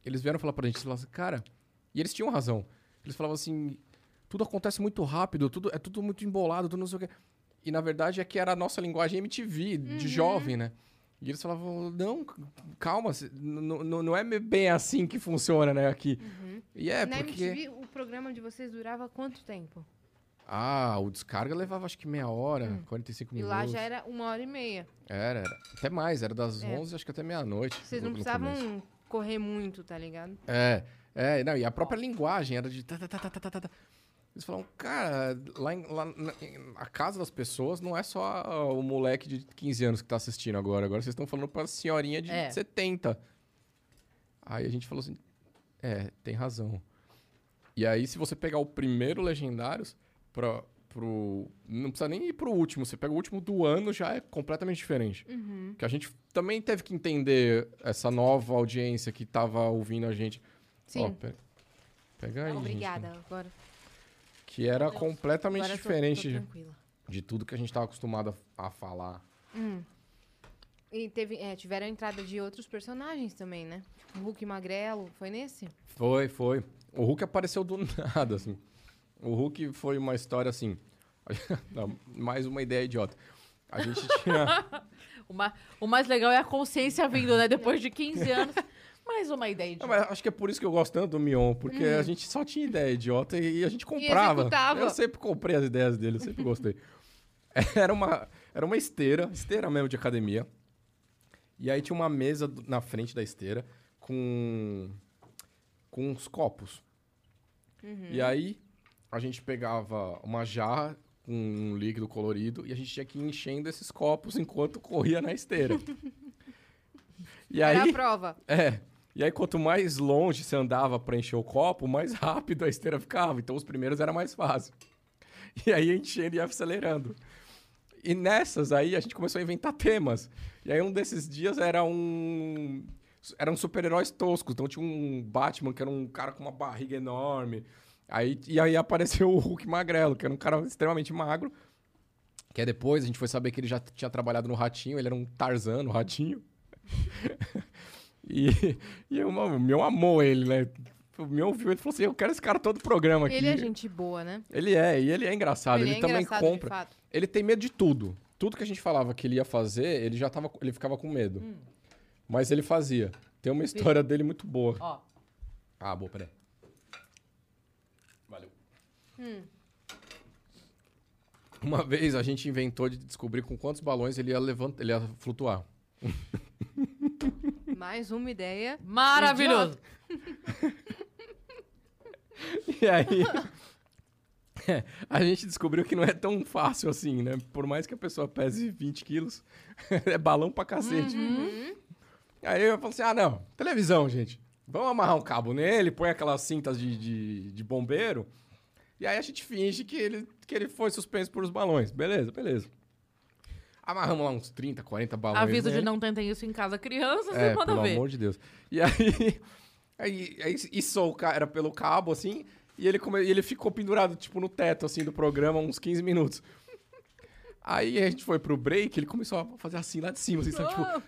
Eles vieram falar pra gente, falaram assim, cara. E eles tinham razão. Eles falavam assim: tudo acontece muito rápido, tudo, é tudo muito embolado, tudo não sei o quê. E na verdade é que era a nossa linguagem MTV, de Uhum. jovem, né? E eles falavam, não, calma, não é bem assim que funciona, né, aqui. E é, Na porque... MTV, o programa de vocês durava quanto tempo? Ah, o descarga levava acho que meia hora, 45 Hum. E minutos. lá já era uma hora e meia. Era, era. Até mais, era das É. 11 acho que até meia-noite. Vocês não precisavam começo. correr muito, tá ligado? É, é, não, e a própria linguagem era de. tá, tá, tá, tá, tá, tá, tá. Eles falam, cara, lá, em, lá na, a casa das pessoas não é só o moleque de 15 anos que tá assistindo agora. Agora vocês estão falando pra senhorinha de É. 70. Aí a gente falou assim: é, tem razão. E aí, se você pegar o primeiro Legendários pra, pro. Não precisa nem ir pro último. Você pega o último do ano, já é completamente diferente. Uhum. Que a gente também teve que entender essa nova audiência que tava ouvindo a gente. Sim. Ó, pe- pega aí. gente. Obrigada. Agora, que era completamente agora eu tô- diferente tô tranquila. de tudo que a gente tava acostumado a, a falar. Hum. E teve, é, tiveram a entrada de outros personagens também, né? Tipo, Hulk Magrelo, foi nesse? Foi, foi. O Hulk apareceu do nada, assim. O Hulk foi uma história assim. Não, mais uma ideia idiota. A gente tinha. O, ma- o mais legal é a consciência vindo, né? Depois de 15 anos. Mais uma ideia de. Não, mas acho que é por isso que eu gosto tanto do Mion, porque a gente só tinha ideia idiota e, e a gente comprava. Eu sempre comprei as ideias dele, eu sempre gostei. Era uma, era uma esteira, esteira mesmo de academia. E aí tinha uma mesa na frente da esteira com, com uns copos. E aí a gente pegava uma jarra com um líquido colorido e a gente tinha que ir enchendo esses copos enquanto corria na esteira. e Era aí, a prova. é. E aí, quanto mais longe você andava pra encher o copo, mais rápido a esteira ficava. Então, os primeiros era mais fácil. E aí, enchendo e acelerando. E nessas aí, a gente começou a inventar temas. E aí, um desses dias era um... Eram super-heróis toscos. Então, tinha um Batman, que era um cara com uma barriga enorme. Aí, e aí, apareceu o Hulk Magrelo, que era um cara extremamente magro. Que aí, depois, a gente foi saber que ele já tinha trabalhado no Ratinho. Ele era um Tarzan no Ratinho. E, e eu, o meu amou ele, né? O meu viu ele falou assim: Eu quero esse cara todo o programa aqui. Ele é gente boa, né? Ele é, e ele é engraçado. Ele, é também engraçado, compra. Ele tem medo de tudo. Tudo que a gente falava que ele ia fazer, ele já tava, ele ficava com medo. Hum. Mas ele fazia. Tem uma história dele muito boa. Ó. Ah, boa, peraí. Hum. Uma vez a gente inventou de descobrir com quantos balões ele ia levantar, ele ia flutuar. Mais uma ideia. Maravilhoso. E aí. é, a gente descobriu que não é tão fácil assim, né? Por mais que a pessoa pese 20 quilos, é balão pra cacete. Uhum. Aí eu falei assim: ah, não, televisão, gente. Vamos amarrar um cabo nele, põe aquelas cintas de, de, de bombeiro. E aí a gente finge que ele, que ele foi suspenso por os balões. Beleza, beleza. Amarramos lá uns 30, 40 balões. Aviso de nele. não tentem isso em casa, crianças, É, manda pelo ver. amor de Deus. E aí, aí, aí o ca- era pelo cabo, assim, e ele, come, e ele ficou pendurado, tipo, no teto, assim, do programa, uns 15 minutos. Aí a gente foi pro break, ele começou a fazer assim, lá de cima, assim, sabe? Tipo, Ah,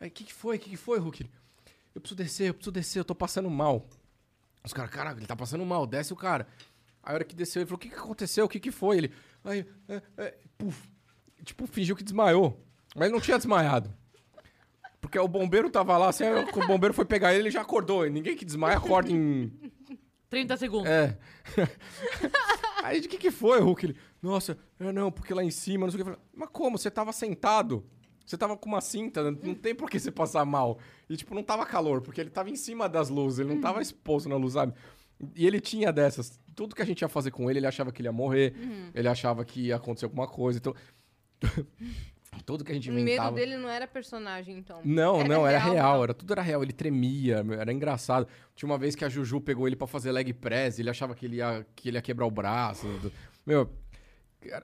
aí, o que que foi? O que que foi, Hulk? Eu preciso descer, eu preciso descer, eu tô passando mal. Os caras, caraca, ele tá passando mal, desce o cara. Aí a hora que desceu, ele falou, o que que aconteceu? O que que foi? Ele, aí, é, é, puf, tipo, fingiu que desmaiou. Mas não tinha desmaiado. Porque o bombeiro tava lá, assim, o bombeiro foi pegar ele, ele já acordou. E ninguém que desmaia acorda em 30 segundos. é. Aí de que que foi, Hulk? Ele, nossa, é, não, porque lá em cima, não sei o que. Eu falei, Mas como? Você tava sentado. Você tava com uma cinta, não tem por que você passar mal. E, tipo, não tava calor, porque ele tava em cima das luzes, ele não tava exposto na luz, sabe? E ele tinha dessas. Tudo que a gente ia fazer com ele, ele achava que ele ia morrer, ele achava que ia acontecer alguma coisa. Então, tudo que a gente O inventava... medo dele não era personagem, então. Não, não, era real, então. era tudo era real. Ele tremia, era engraçado. Tinha uma vez que a Juju pegou ele pra fazer leg press, ele achava que ele ia, que ele ia quebrar o braço. Meu,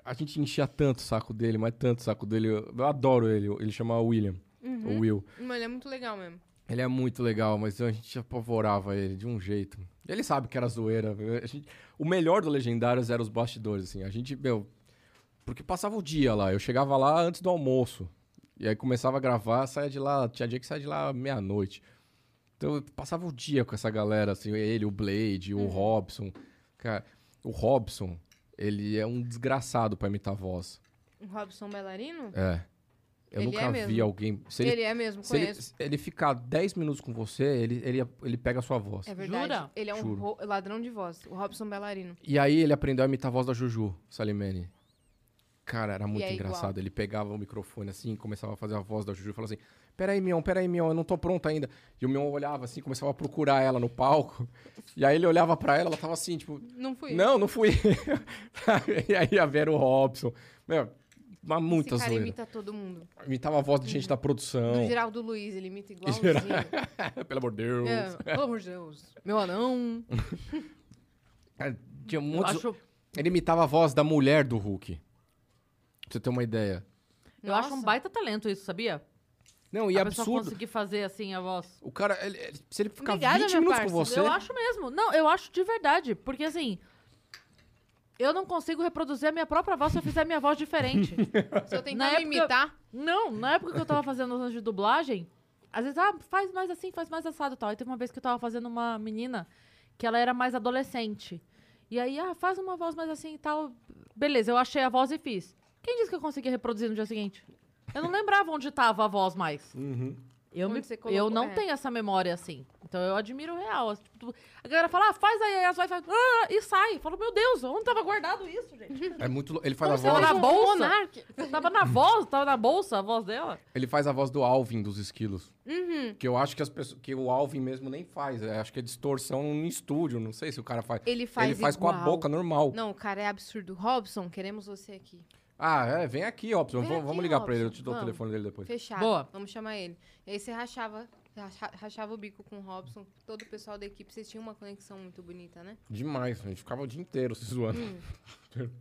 a gente enchia tanto o saco dele, mas tanto o saco dele. Eu, eu adoro ele, ele chama William, Uhum. o Will. Mas ele é muito legal mesmo. Ele é muito legal, mas a gente apavorava ele de um jeito. Ele sabe que era zoeira. a gente- o melhor do Legendários era os bastidores, assim. A gente, meu... Porque passava o dia lá. Eu chegava lá antes do almoço. E aí começava a gravar, saia de lá... Tinha dia que saia de lá meia-noite. Então eu passava o dia com essa galera, assim. Ele, o Blade, o Robson. Cara, o Robson, ele é um desgraçado pra imitar voz. Um Robson bailarino? É. Eu Ele nunca é vi mesmo. alguém. Se Ele, ele, é mesmo, se ele, conheço. se ele ficar 10 minutos com você, ele, ele, ele pega a sua voz. É verdade. Jura? Ele é um ro- ladrão de voz. O Robson bailarino. E aí ele aprendeu a imitar a voz da Juju Salimene. Cara, era muito é engraçado. igual. Ele pegava o microfone assim, começava a fazer a voz da Juju e falava assim: Peraí, Mion, peraí, Mion, eu não tô pronto ainda. E o Mion olhava assim, começava a procurar ela no palco. E aí ele olhava pra ela, ela tava assim, tipo, Não fui. não, não fui. e aí a Vera o Robson. Meu, uma muita Esse cara zoeira. imita todo mundo. Imitava a voz de gente da produção. Do Geraldo Luiz, ele imita igualzinho. Pelo amor de Deus. É, pelo amor de Deus. Meu anão. Cara, tinha Eu muitos... acho, Ele imitava a voz da mulher do Hulk. Pra você ter uma ideia. eu acho um baita talento isso, sabia? Não, e a é pessoa absurdo. conseguir fazer assim a voz. O cara, ele- se ele ficar Obrigada, 20 minha minutos com você. Eu acho mesmo. Não, eu acho de verdade. Porque assim. Eu não consigo reproduzir a minha própria voz se eu fizer minha voz diferente. Se eu tentar Na me época- imitar, Não, na época que eu tava fazendo os anos de dublagem, às vezes, ah, faz mais assim, faz mais assado e tal. Aí teve uma vez que eu tava fazendo uma menina que ela era mais adolescente. E aí, ah, faz uma voz mais assim e tal. Beleza, eu achei a voz e fiz. Quem disse que eu conseguia reproduzir no dia seguinte? Eu não lembrava onde tava a voz mais. Uhum. Eu, me- eu não é. tenho essa memória assim. Então eu admiro o real. assim, tipo, tu- a galera fala, ah, faz aí, aí as vai faz, ah, e sai. Eu falo, meu Deus, onde tava guardado isso, gente? É muito. Ele faz Como a voz. na um bolsa? tava na voz, tava na bolsa a voz dela. Ele faz a voz do Alvin dos esquilos. Uhum. Que eu acho que as pessoas. Que o Alvin mesmo nem faz. Eu acho que é distorção no estúdio. Não sei se o cara faz. Ele faz Ele faz com a igual. boca normal. Não, o cara é absurdo. Robson, queremos você aqui. Ah, é, vem aqui, Robson. Vem Vamos- aqui, ligar pra ele, eu te dou o vamos. telefone dele depois. Fechado. Boa. Vamos chamar ele. E aí você rachava, racha- rachava o bico com o Robson. Todo o pessoal da equipe, vocês tinham uma conexão muito bonita, né? Demais, a gente ficava o dia inteiro se zoando. Hum.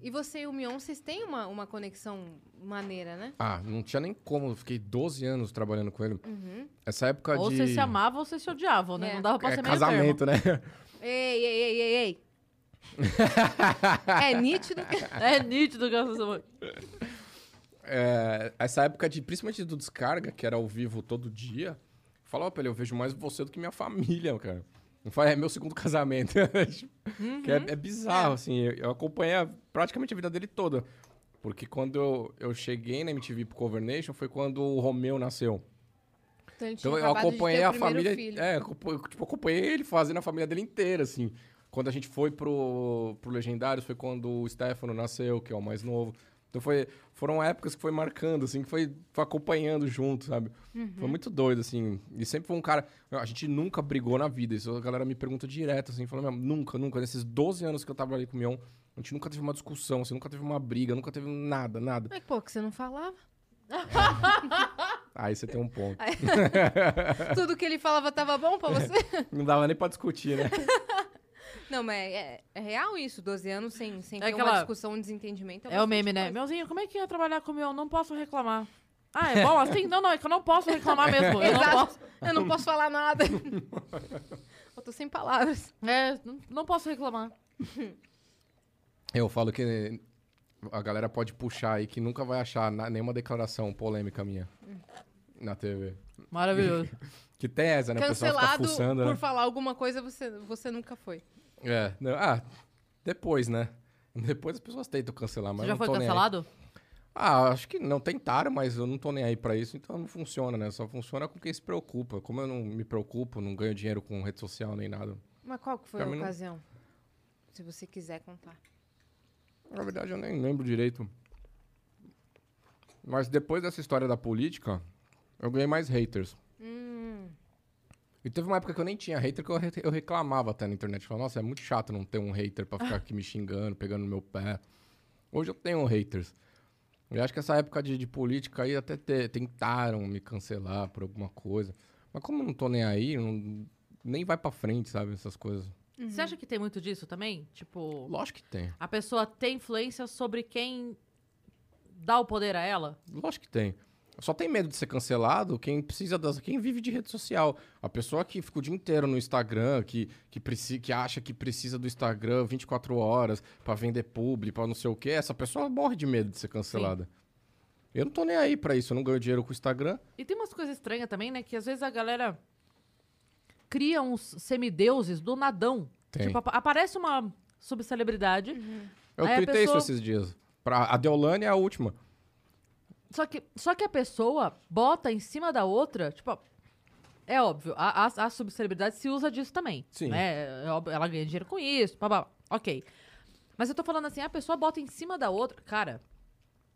E você e o Mion, vocês têm uma, uma conexão maneira, né? Ah, não tinha nem como. Eu fiquei 12 anos trabalhando com ele. Uhum. Essa época Ou de. vocês se amavam ou vocês se odiavam, né? É. Não dava pra é, ser meio casamento, né? Ei, ei, ei, ei, ei. É nítido. É nítido que essa... É, essa época de, principalmente do descarga, que era ao vivo todo dia, falava pra ele, eu vejo mais você do que minha família, cara. Eu falei, é meu segundo casamento. Que é, é bizarro, assim. Eu, eu acompanhei a- praticamente a vida dele toda. Porque quando eu, eu cheguei na MTV pro Cover Nation, foi quando o Romeu nasceu. Então, Então eu acompanhei a família. filho. É, tipo, acompanhei ele fazendo a família dele inteira, assim. Quando a gente foi pro, pro Legendários, foi quando o Stefano nasceu, que é o mais novo. Então foi, foram épocas que foi marcando, assim, que foi, foi acompanhando junto, sabe? Uhum. Foi muito doido, assim. E sempre foi um cara. A gente nunca brigou na vida. Isso a galera me pergunta direto, assim, falando, "Meu, nunca, nunca. Nesses 12 anos que eu tava ali com o Mion, a gente nunca teve uma discussão, assim, nunca teve uma briga, nunca teve nada, nada. Mas, pô, que você não falava. Aí você tem um ponto. Tudo que ele falava tava bom pra você? Não dava nem pra discutir, né? Não, mas é, é real isso. 12 anos sem, sem É ter uma aquela- discussão, um desentendimento. É o bastante meme, né? coisa. Meuzinho, como é que ia trabalhar com o meu? Não posso reclamar. Ah, é bom assim? Não, não, é que eu não posso reclamar mesmo. Eu não Exato. posso. Eu não posso falar nada. eu tô sem palavras. É, não, não posso reclamar. Eu falo que a galera pode puxar aí que nunca vai achar na- nenhuma declaração polêmica minha na TV. Maravilhoso. Que tem essa, né? O pessoal fica Cancelado fuçando, por né? falar alguma coisa, você, você nunca foi. É. não, ah, depois, né? Depois as pessoas tentam cancelar, mas Você eu já não foi cancelado? Ah, acho que não tentaram, mas eu não tô nem aí pra isso, então não funciona, né? Só funciona com quem se preocupa. Como eu não me preocupo, não ganho dinheiro com rede social nem nada. Mas qual que foi Pra a mim não- ocasião? Se você quiser contar. Na verdade, eu nem lembro direito. Mas depois dessa história da política, eu ganhei mais haters. E teve uma época que eu nem tinha hater, que eu, eu reclamava até na internet. Falava, nossa, é muito chato não ter um hater pra ficar aqui me xingando, pegando no meu pé. Hoje eu tenho haters. Eu acho que essa época de, de política aí até te- tentaram me cancelar por alguma coisa. Mas como eu não tô nem aí, não- nem vai pra frente, sabe? Essas coisas. Você acha que tem muito disso também? Tipo, Lógico que tem. a pessoa tem influência sobre quem dá o poder a ela? Lógico que tem. Só tem medo de ser cancelado quem precisa das. quem vive de rede social. A pessoa que fica o dia inteiro no Instagram, que, que, preci, que acha que precisa do Instagram 24 horas pra vender publi, pra não sei o quê, essa pessoa morre de medo de ser cancelada. Eu não tô nem aí pra isso, eu não ganho dinheiro com o Instagram. E tem umas coisas estranhas também, né? Que às vezes a galera cria uns semideuses do nadão. Tem. Tipo, apa- aparece uma subcelebridade. Eu Aí a tuitei pessoa- isso esses dias. Pra, a Deolane é a última. Só que, só que a pessoa bota em cima da outra, tipo, é óbvio, a, a, a subcelebridade se usa disso também. Sim. Né? É óbvio, ela ganha dinheiro com isso, babá. Ok. Mas eu tô falando assim, a pessoa bota em cima da outra. Cara,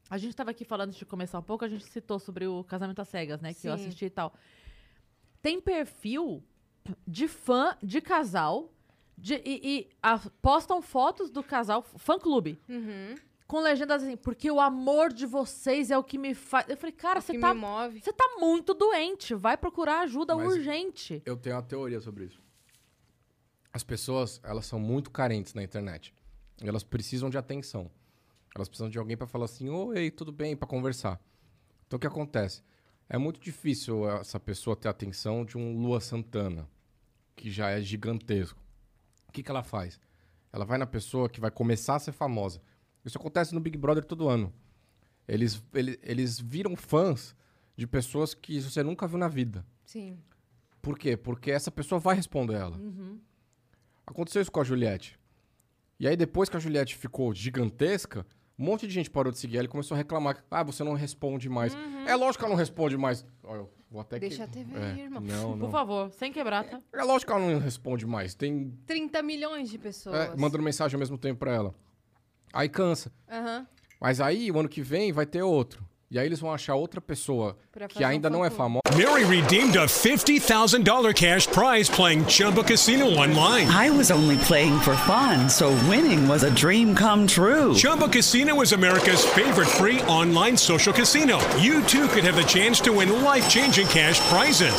a gente tava aqui falando antes de começar um pouco, a gente citou sobre o casamento às cegas, né? Que eu Sim. assisti e tal. Tem perfil de fã de casal de- e, e a- postam fotos do casal, fã clube, Uhum. Com legendas assim, porque o amor de vocês é o que me faz. Eu falei, cara, O você tá, você tá muito doente, vai procurar ajuda Mas- urgente. Eu tenho uma teoria sobre isso. As pessoas, elas são muito carentes na internet. E elas precisam de atenção. Elas precisam de alguém pra falar assim, oi, tudo bem, Pra conversar. Então o que acontece? É muito difícil essa pessoa ter a atenção de um Lua Santana, que já é gigantesco. O que, que ela faz? Ela vai na pessoa que vai começar a ser famosa. Isso acontece no Big Brother todo ano. Eles, ele- eles viram fãs de pessoas que você nunca viu na vida. Sim. Por quê? Porque essa pessoa vai responder ela. Aconteceu isso com a Juliette. E aí, depois que a Juliette ficou gigantesca, um monte de gente parou de seguir ela e começou a reclamar. Ah, você não responde mais. É lógico que ela não responde mais. Olha, eu vou até Deixa que... a TV é, aí, irmão. Não, Por não. favor, sem quebrar, tá? É lógico que ela não responde mais. Tem 30 milhões de pessoas. é, mandando mensagem ao mesmo tempo pra ela. Aí cansa. Aham. Mas aí, o ano que vem, vai ter outro. E aí eles vão achar outra pessoa que fazer um ainda não é famosa. Mary redeemed a $50,000 cash prize playing Chumba Casino online. I was only playing for fun, so winning was a dream come true. Chumba Casino is America's favorite free online social casino. You too could have the chance to win life changing cash prizes.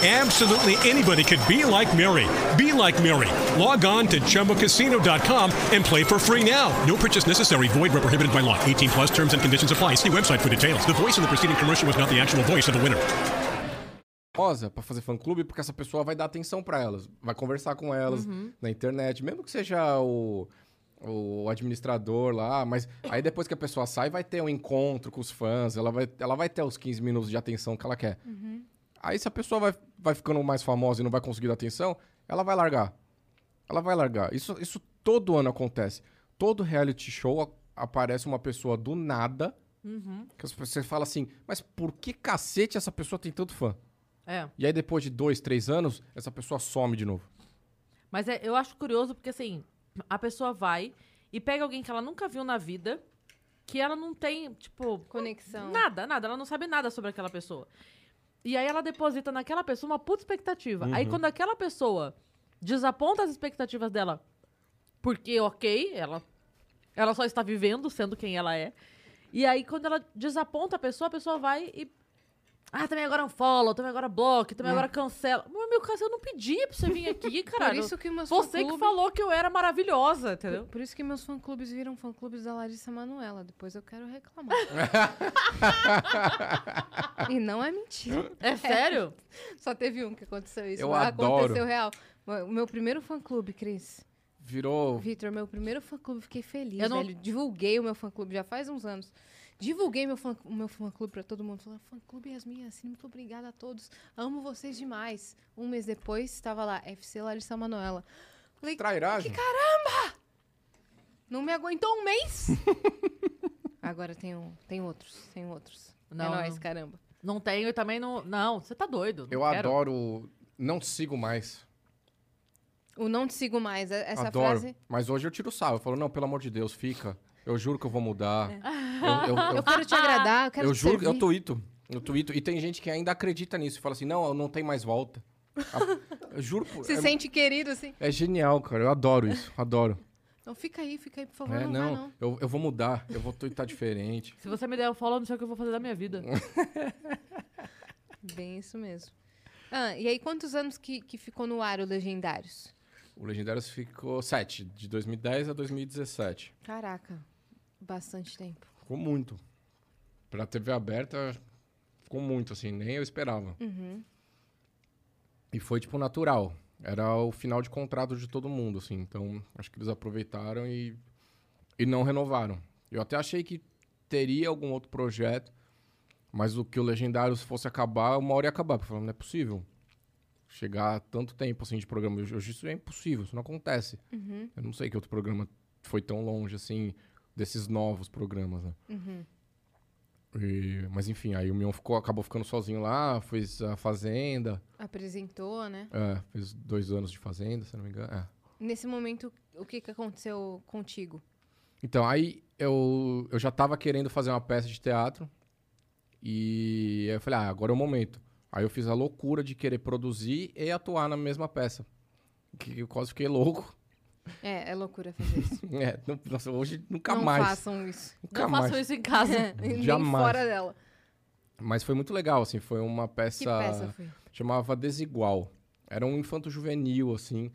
Absolutely anybody could be like Mary. Be like Mary. Log on to chumbacasino.com and play for free now. No purchase necessary. Void where prohibited by law. 18 plus terms and conditions apply. See website for details. The voice in the preceding commercial was not the actual voice of the winner. pra fazer fã-clube, porque essa pessoa vai dar atenção pra elas, vai conversar com elas na internet, mesmo que seja o, o administrador lá, mas aí depois que a pessoa sai, vai ter um encontro com os fãs, ela vai, ela vai ter os 15 minutos de atenção que ela quer. Aí se a pessoa vai, vai ficando mais famosa e não vai conseguir dar atenção, ela vai largar. Ela vai largar. Isso, isso todo ano acontece. Todo reality show a- aparece uma pessoa do nada que as pessoas- você fala assim, mas por que cacete essa pessoa tem tanto fã? É. E aí, depois de dois, três anos, essa pessoa some de novo. Mas é, eu acho curioso porque, assim, a pessoa vai e pega alguém que ela nunca viu na vida, que ela não tem, tipo... Conexão. Nada, nada. Ela não sabe nada sobre aquela pessoa. E aí ela deposita naquela pessoa uma puta expectativa. Aí quando aquela pessoa desaponta as expectativas dela, porque, ok, ela, ela só está vivendo, sendo quem ela é. E aí quando ela desaponta a pessoa, a pessoa vai e... Ah, também agora um follow, também agora bloco, também agora cancela. Mas, meu caso, eu não pedi pra você vir aqui, caralho. Por isso que meus Você que falou que eu era maravilhosa, entendeu? Por, por isso que meus fã-clubes viram fã-clubes da Larissa Manoela. Depois eu quero reclamar. e não é mentira. É sério? Só teve um que aconteceu isso. Eu adoro. Aconteceu real. O meu primeiro fã-clube, Cris. Virou. Vitor, meu primeiro fã-clube, fiquei feliz, Eu não- velho. Divulguei o meu fã-clube já faz uns anos. Divulguei meu fã, meu fã-clube pra todo mundo. Falei, fã-clube Yasmin, assim, muito obrigada a todos. Amo vocês demais. Um mês depois, estava lá, FC Larissa Manoela. Falei, Trairagem. não me aguentou um mês? Agora tem, um, tem outros, tem outros. Não, é nóis, não. caramba. Não tenho e também não. Não, você tá doido. Eu quero. adoro. Não te sigo mais. O não te sigo mais, é- essa adoro. frase... Mas hoje eu tiro o sal. Eu falo, não, pelo amor de Deus, fica. Eu juro que eu vou mudar. É. Eu, eu- eu- Eu quero te agradar, eu quero eu te juro, servir. eu tuito. Eu tuito. E tem gente que ainda acredita nisso. Fala assim, não, não tem mais volta. A- eu juro. Se é, sente querido, assim. é genial, cara. Eu adoro isso. Adoro. Então fica aí, fica aí, por favor, É, não, não, vai não. Eu, eu vou mudar. Eu vou tuitar diferente. Se você me der um follow, eu não sei o que eu vou fazer da minha vida. Bem isso mesmo. Ah, e aí quantos anos que, que ficou no ar o Legendários? O Legendários ficou sete, de 2010 a 2017. Caraca, bastante tempo. Ficou muito. Pra TV aberta, ficou muito, assim, nem eu esperava. Uhum. E foi, tipo, natural. Era o final de contrato de todo mundo, assim. Então, acho que eles aproveitaram e, e não renovaram. Eu até achei que teria algum outro projeto, mas o que o Legendários fosse acabar, uma hora ia acabar. Porque eu falei, não é possível. Chegar tanto tempo, assim, de programa. Hoje isso é impossível, isso não acontece. Uhum. Eu não sei que outro programa foi tão longe, assim, desses novos programas, né? Uhum. E- mas enfim, aí o Mion ficou, acabou ficando sozinho lá, fez a Fazenda. Apresentou, né? É, fez dois anos de Fazenda, se não me engano. É. Nesse momento, o que, que aconteceu contigo? Então, aí eu, eu já tava querendo fazer uma peça de teatro. E aí eu falei, ah, agora é o momento. Aí eu fiz a loucura de querer produzir e atuar na mesma peça. Que eu quase fiquei louco. É, é loucura fazer isso. É, não- nossa, hoje nunca não mais. façam isso. Nunca Não mais. façam isso em casa. Nem Jamais. fora dela. Mas foi muito legal, assim, foi uma Que peça, peça foi? chamava Desigual. Era um infanto juvenil, assim.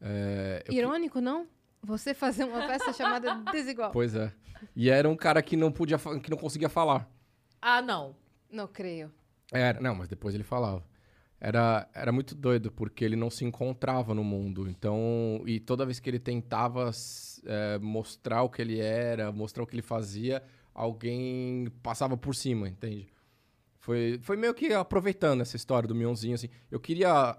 É, eu Irônico, não? Você fazer uma peça chamada Desigual. Pois é. E era um cara que não podia, que não conseguia falar. Ah, não. Não creio. Era, não, mas depois ele falava. Era, era muito doido, porque ele não se encontrava no mundo. Então, e toda vez que ele tentava é, mostrar o que ele era, mostrar o que ele fazia, alguém passava por cima, entende? Foi, foi meio que aproveitando essa história do Mionzinho, assim. Eu queria.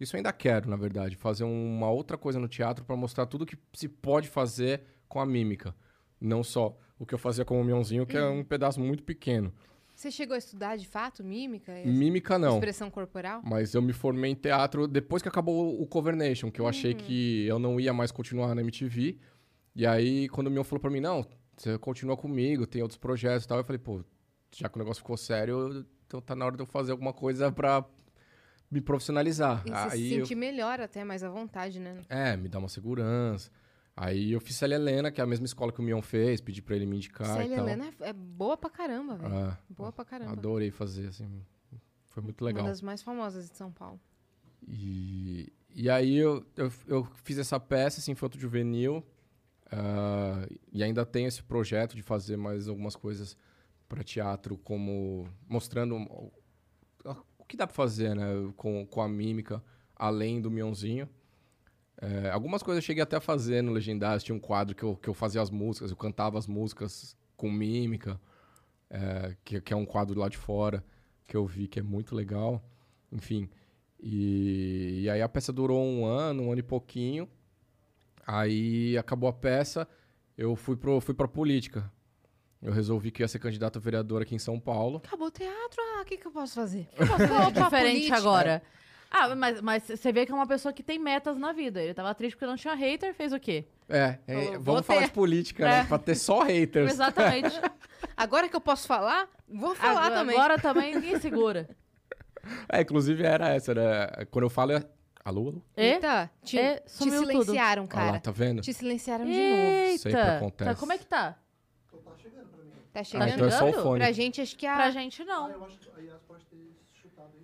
Isso eu ainda quero, na verdade, fazer uma outra coisa no teatro para mostrar tudo que se pode fazer com a mímica. Não só o que eu fazia com o Mionzinho, que é um pedaço muito pequeno. Você chegou a estudar de fato mímica? Mímica não. Expressão corporal? Mas eu me formei em teatro depois que acabou o Cover Nation, que eu achei que eu não ia mais continuar na MTV. E aí, quando o Mion falou pra mim, não, você continua comigo, tem outros projetos e tal, eu falei, pô, já que o negócio ficou sério, então tá na hora de eu fazer alguma coisa pra me profissionalizar. E você se aí eu- sentir melhor até, mais à vontade, né? É, me dá uma segurança. Aí eu fiz Célia Helena, que é a mesma escola que o Mion fez, pedi pra ele me indicar Célia. Helena é, é boa pra caramba, velho. Ah, Boa pra caramba. adorei fazer, assim, foi muito legal. Uma das mais famosas de São Paulo. E, e aí eu, eu, eu fiz essa peça, esse Infanto Juvenil, ah, e ainda tenho esse projeto de fazer mais algumas coisas para teatro, como mostrando o, o que dá para fazer né, com, com a mímica, além do Mionzinho. É, algumas coisas eu cheguei até a fazer no Legendários, tinha um quadro que eu, que eu fazia as músicas, eu cantava as músicas com mímica, é, que, que é um quadro lá de fora, que eu vi que é muito legal. Enfim, e, e aí a peça durou um ano, um ano e pouquinho. Aí acabou a peça, eu fui, pro, fui pra política. Eu resolvi que ia ser candidato a vereador aqui em São Paulo. Acabou o teatro, ah, o que, que eu posso fazer? Posso fazer diferente política. agora. Ah, mas, mas você vê que é uma pessoa que tem metas na vida. Ele tava triste porque não tinha hater, fez o quê? É, é, Falou, vou vamos falar ter. de política, É. né? Pra ter só haters. Exatamente. Agora que eu posso falar, vou falar agora, também. agora também ninguém segura. É, inclusive era essa, né? Quando eu falo é... Alô, alô? E? Eita, te, E? te tudo. silenciaram, Olha cara. lá, tá vendo? Te silenciaram de novo. Eita. Sempre acontece. Tá, como é que tá? Tá Ah, chegando? então é só o chegando? fone. Pra gente, acho que a... Pra gente, não. Eu acho que a Yas pode ter chutado aí.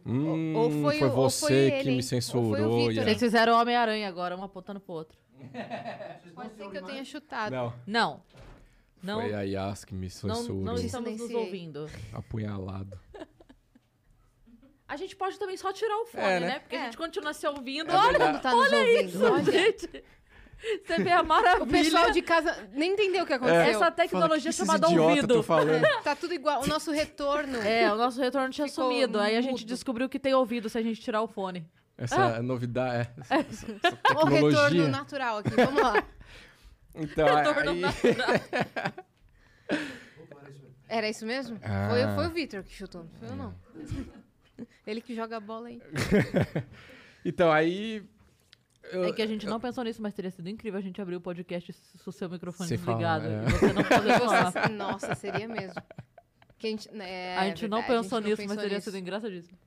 Hum, ou foi foi o- ou você foi ele, que me Ou foi o censurou. Vocês fizeram Homem-Aranha agora, um apontando pro outro. Pode ser que eu tenha chutado. Não, Não. Não, foi a Yas que me não, censurou. não estamos nos ouvindo. Apunhalado. A gente pode também só tirar o fone, É, né? né? Porque a É. gente continua se ouvindo. É Olha tá nos ouvindo. Olha, gente. Você vê a maravilha. o pessoal de casa nem entendeu o que aconteceu. Essa Fala, tecnologia "Que que esses chamada ouvido. Tá tudo igual. O nosso retorno. É, o nosso retorno tinha Ficou sumido. Aí a gente mudo. descobriu que tem ouvido se a gente tirar o fone. Essa novidade, é, essa, essa o retorno tecnologia. natural aqui. Vamos lá. Então, Retorno aí... Era isso mesmo? Ah. Foi, foi o Vitor que chutou, não foi eu não. Ele que joga a bola aí. então, aí... eu- É que a gente não pensou nisso, mas teria sido incrível a gente abrir o podcast se o seu microfone Sem desligado. falar, é. E você não poder falar. Nossa, seria mesmo. Que a gente, é, a gente não pensou gente não nisso, mas pensou teria nisso. sido engraçadíssimo.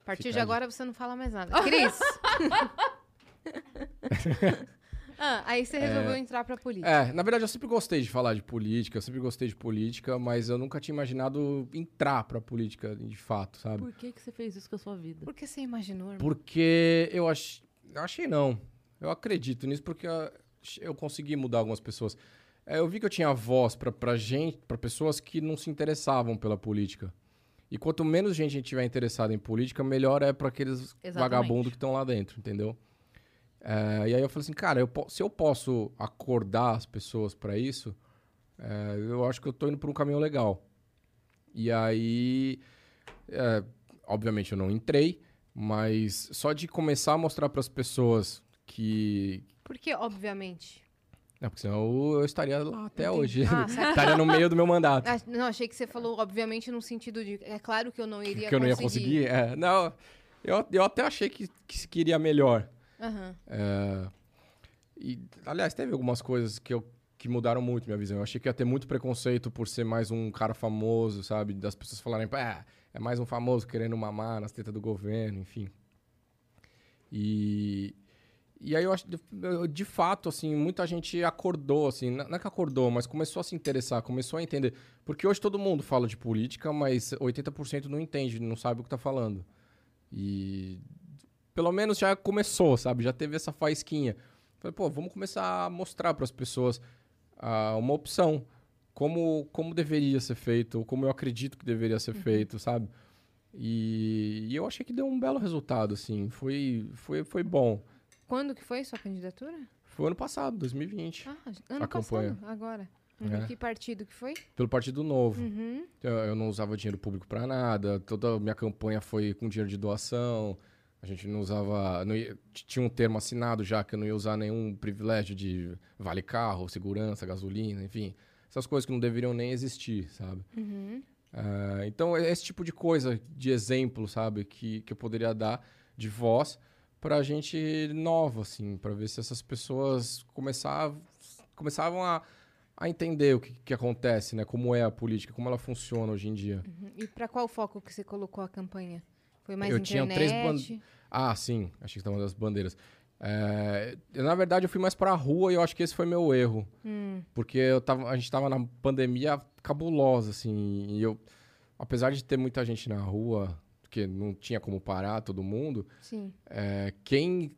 A partir Fica de aí. agora você não fala mais nada. Cris! ah, aí você resolveu entrar pra política. É, na verdade eu sempre gostei de falar de política, eu sempre gostei de política, mas eu nunca tinha imaginado entrar pra política de fato, sabe? Por que, que você fez isso com a sua vida? Por que você imaginou, irmão? Porque eu, ach... eu achei não. Eu acredito nisso porque eu, consegui mudar algumas pessoas. É, eu vi que eu tinha voz pra, pra gente, pra pessoas que não se interessavam pela política. E quanto menos gente a gente tiver interessada em política, melhor é pra aqueles Exatamente. vagabundos que estão lá dentro, entendeu? É, e aí eu falei assim, cara, eu se eu posso acordar as pessoas pra isso, é, eu acho que eu tô indo por um caminho legal. E aí, é, obviamente eu não entrei, mas só de começar a mostrar para as pessoas que Porque, obviamente. Não, porque senão eu estaria lá até Entendi. hoje. Ah, estaria no meio do meu mandato. Ah, não, achei que você falou, obviamente, no sentido de. É claro que eu não iria que eu não ia conseguir. É, não, eu, eu até achei que, que se queria melhor. Aham. É, e, aliás, teve algumas coisas que, eu, que mudaram muito minha visão. Eu achei que ia ter muito preconceito por ser mais um cara famoso, sabe? Das pessoas falarem, "Ah, é mais um famoso querendo mamar nas tetas do governo, enfim. E, e aí eu acho, de fato, assim, muita gente acordou, assim, não é que acordou, mas começou a se interessar, começou a entender. Porque hoje todo mundo fala de política, mas 80% não entende, não sabe o que tá falando. E pelo menos já começou, sabe? Já teve essa faísquinha. Falei, pô, vamos começar a mostrar para as pessoas ah, uma opção. Como, como deveria ser feito, como eu acredito que deveria ser feito, sabe? E, e eu achei que deu um belo resultado, assim. Foi, foi, foi bom. Quando que foi sua candidatura? Foi ano passado, 2020. Ah, ano A campanha. passado, agora. Uhum. É. Que partido que foi? Pelo Partido Novo. Uhum. Eu, eu não usava dinheiro público para nada. Toda a minha campanha foi com dinheiro de doação. A gente não usava. não ia- tinha um termo assinado já que eu não ia usar nenhum privilégio de vale carro, segurança, gasolina, enfim. Essas coisas que não deveriam nem existir, sabe? Uhum. Ah, então, é esse tipo de coisa, de exemplo, sabe, que, que eu poderia dar de voz pra gente nova, assim, pra ver se essas pessoas começavam, começavam a, a entender o que, que acontece, né? Como é a política, como ela funciona hoje em dia. Uhum. E pra qual foco que você colocou a campanha? Foi mais Eu tinha três internet? Ah, sim, achei que estava das bandeiras. É, na verdade, eu fui mais pra rua e eu acho que esse foi meu erro. Hum, Porque eu tava, a gente tava na pandemia cabulosa, assim, e eu, apesar de ter muita gente na rua, porque não tinha como parar todo mundo, sim, é, quem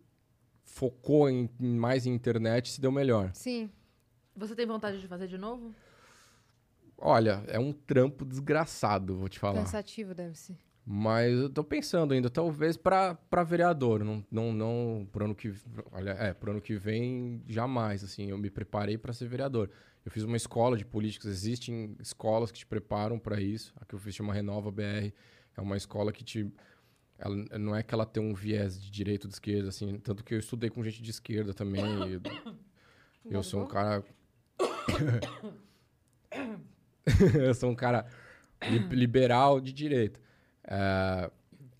focou em, em mais em internet se deu melhor. sim. Você tem vontade de fazer de novo? Olha, é um trampo desgraçado, vou te falar. Cansativo deve ser. Mas eu tô pensando ainda, talvez pra vereador, não, não, não pro ano que, olha, é, pro ano que vem jamais, assim, eu me preparei pra ser vereador. Eu fiz uma escola de políticos, existem escolas que te preparam pra isso. A que eu fiz chama Renova BR, é uma escola que te ela, não é que ela tem um viés de direita ou de esquerda, assim, tanto que eu estudei com gente de esquerda também. Eu, eu sou um cara eu sou um cara li- liberal de direita. É,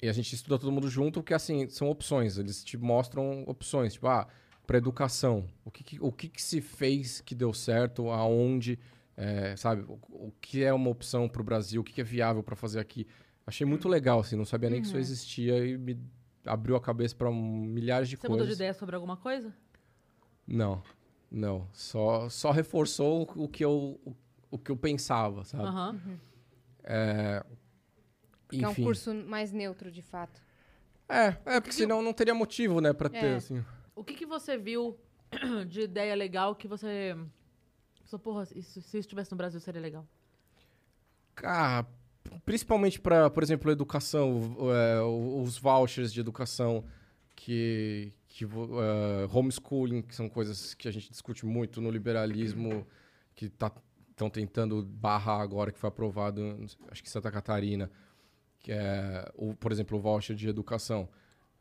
e a gente estuda todo mundo junto, porque assim, são opções. Eles te mostram opções. Tipo, ah, para educação. O que, que- o que, que se fez que deu certo, aonde, é, sabe? O, o que é uma opção para o Brasil, o que, que é viável para fazer aqui. Achei muito legal, assim, não sabia nem que isso existia e me abriu a cabeça para milhares de Você coisas. mudou de ideia sobre alguma coisa? Não, não. Só, só reforçou o que eu, o, o que eu pensava, sabe? Aham. É, Que é um enfim. curso mais neutro, de fato. É, é, porque senão não teria motivo, né, pra ter, É. assim. O que, que você viu de ideia legal que você. Pensou, porra, isso, se isso estivesse no Brasil seria legal? Ah, principalmente pra, por exemplo, educação, o- é, o- os vouchers de educação, que, que vo- é, homeschooling, que são coisas que a gente discute muito no liberalismo, que estão tentando barrar agora, que foi aprovado, acho que em Santa Catarina, que é, o, por exemplo, o voucher de educação.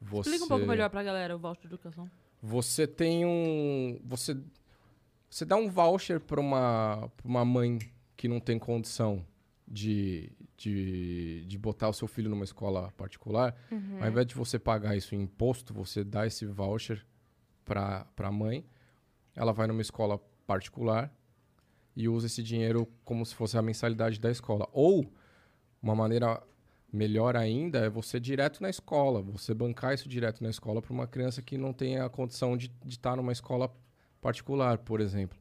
Você... Explica um pouco melhor pra galera o voucher de educação. Você tem um. Você, você dá um voucher para uma, pra uma mãe que não tem condição de, de, de botar o seu filho numa escola particular. Ao invés de você pagar isso em imposto, você dá esse voucher para a mãe. Ela vai numa escola particular e usa esse dinheiro como se fosse a mensalidade da escola. Ou, uma maneira melhor ainda é você direto na escola, você bancar isso direto na escola para uma criança que não tem a condição de estar numa escola particular, por exemplo.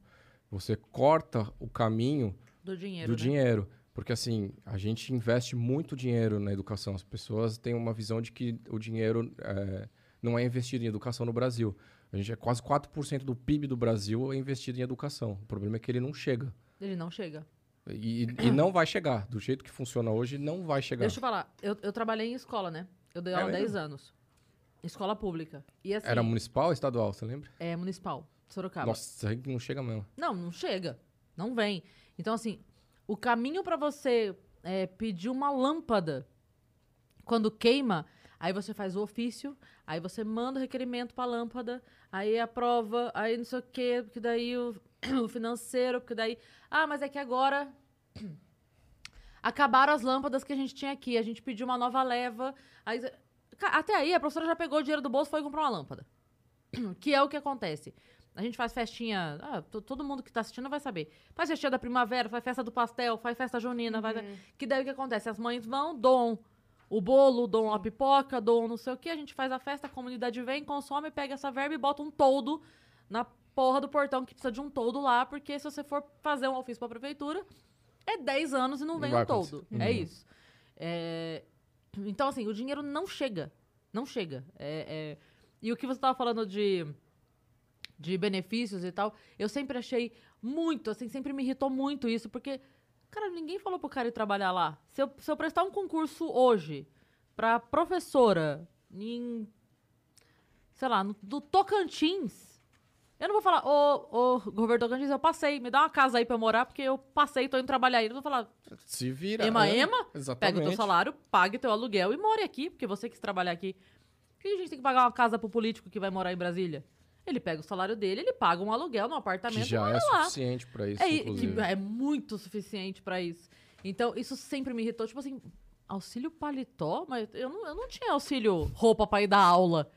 Você corta o caminho Do dinheiro. do né? dinheiro. Porque assim, a gente investe muito dinheiro na educação. As pessoas têm uma visão de que o dinheiro é, não é investido em educação no Brasil. A gente é quase 4% do PIB do Brasil é investido em educação. O problema é que ele não chega. Ele não chega. E, e não vai chegar. Do jeito que funciona hoje, não vai chegar. Deixa eu falar, eu, eu trabalhei em escola, né? Eu dei É aula há mesmo? 10 anos. Escola pública. E assim, Era municipal ou estadual, você lembra? é municipal, Sorocaba. Nossa, aí não chega mesmo. Não, não chega. Não vem. Então, assim, o caminho pra você é, pedir uma lâmpada quando queima, aí você faz o ofício, aí você manda o requerimento pra lâmpada, aí aprova, aí não sei o quê, porque daí o- o financeiro, porque daí. Ah, mas é que agora. Acabaram as lâmpadas que a gente tinha aqui. A gente pediu uma nova leva. Aí, até aí, a professora já pegou o dinheiro do bolso e foi comprar uma lâmpada. Que é o que acontece. A gente faz festinha. Ah, to- todo mundo que tá assistindo vai saber. Faz festinha da primavera, faz festa do pastel, faz festa junina. Faz... Que daí o que acontece? As mães vão, doam o bolo, doam a pipoca, doam não sei o que. A gente faz a festa, a comunidade vem, consome, pega essa verba e bota um toldo na porra do portão que precisa de um toldo lá, porque se você for fazer um ofício pra prefeitura, é 10 anos e não vem um toldo. acontecer. É Uhum. isso. É, Então, assim, o dinheiro não chega. Não chega. É, é, E o que você tava falando de, de benefícios e tal, eu sempre achei muito, assim, sempre me irritou muito isso, porque, cara, ninguém falou pro cara ir trabalhar lá. Se eu, se eu prestar um concurso hoje pra professora em, sei lá, no, do Tocantins, eu não vou falar, ô, ô, governo Tocantins, eu passei, me dá uma casa aí pra eu morar, porque eu passei, tô indo trabalhar aí. Eu não vou falar, Se vira. Ema, é, ema, Exatamente. pega o teu salário, pague teu aluguel e more aqui, porque você quis trabalhar aqui. Por que a gente tem que pagar uma casa pro político que vai morar em Brasília? Ele pega o salário dele, ele paga um aluguel num apartamento Que já é lá. suficiente pra isso, É, é muito suficiente pra isso. Então, isso sempre me irritou. Tipo assim, auxílio paletó? Mas eu não, eu não tinha auxílio roupa pra ir dar aula.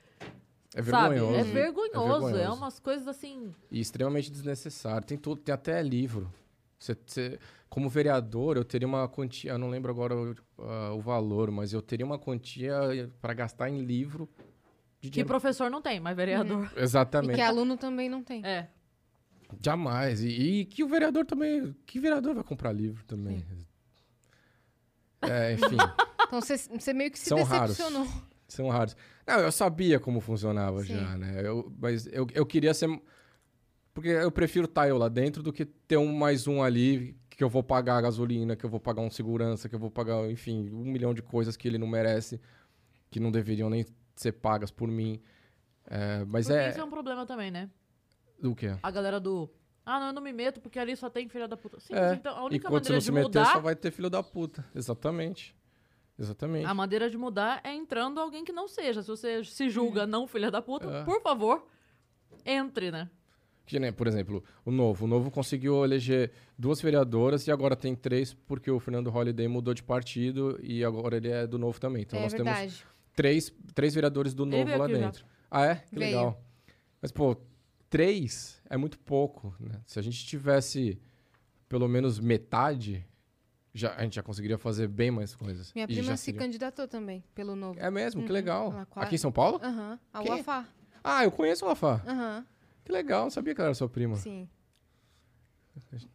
É sabe? vergonhoso. É vergonhoso. É, vergonhoso. umas coisas assim. E extremamente desnecessário. Tem tudo, tem até livro. Você, você- como vereador, eu teria uma quantia, eu não lembro agora o, ah, o valor, mas eu teria uma quantia para gastar em livro de Que dinheiro. professor não tem, mas vereador. E Exatamente. que aluno também não tem. É. Jamais. E, e que o vereador também. Que vereador vai comprar livro também? É, enfim, Então você- meio que se São raros. decepcionou. são raros. Não, eu sabia como funcionava Sim. já, né? Eu, mas eu, eu queria ser. Porque eu prefiro estar eu lá dentro do que ter um mais um ali que eu vou pagar a gasolina, que eu vou pagar um segurança, que eu vou pagar, enfim, um milhão de coisas que ele não merece, que não deveriam nem ser pagas por mim. É, mas Porque é. isso é um problema também, né? O quê? A galera do. Ah, não, eu não me meto porque ali só tem filha da puta. Sim, É, então a única você maneira não de se meter, mudar. só vai ter filho da puta. Exatamente. Exatamente. A maneira de mudar é entrando alguém que não seja. Se você se julga não filha da puta, É. por favor, entre, né? Que nem, por exemplo, o Novo. O Novo conseguiu eleger duas vereadoras e agora tem três porque o Fernando Holliday mudou de partido e agora ele é do Novo também. Então é nós temos verdade. três, três vereadores do Novo lá aqui já. dentro. Ah, é? Que Veio. legal. Mas, pô, três é muito pouco, né? Se a gente tivesse pelo menos metade, já, a gente já conseguiria fazer bem mais coisas. Minha E prima já se seria- candidatou também, pelo novo. É mesmo? Que Uhum. legal. Ela quase- Aqui em São Paulo? Aham. A Quem? UAFA. Ah, eu conheço o Lafá. Aham. Que legal, não sabia que ela era sua prima. Sim.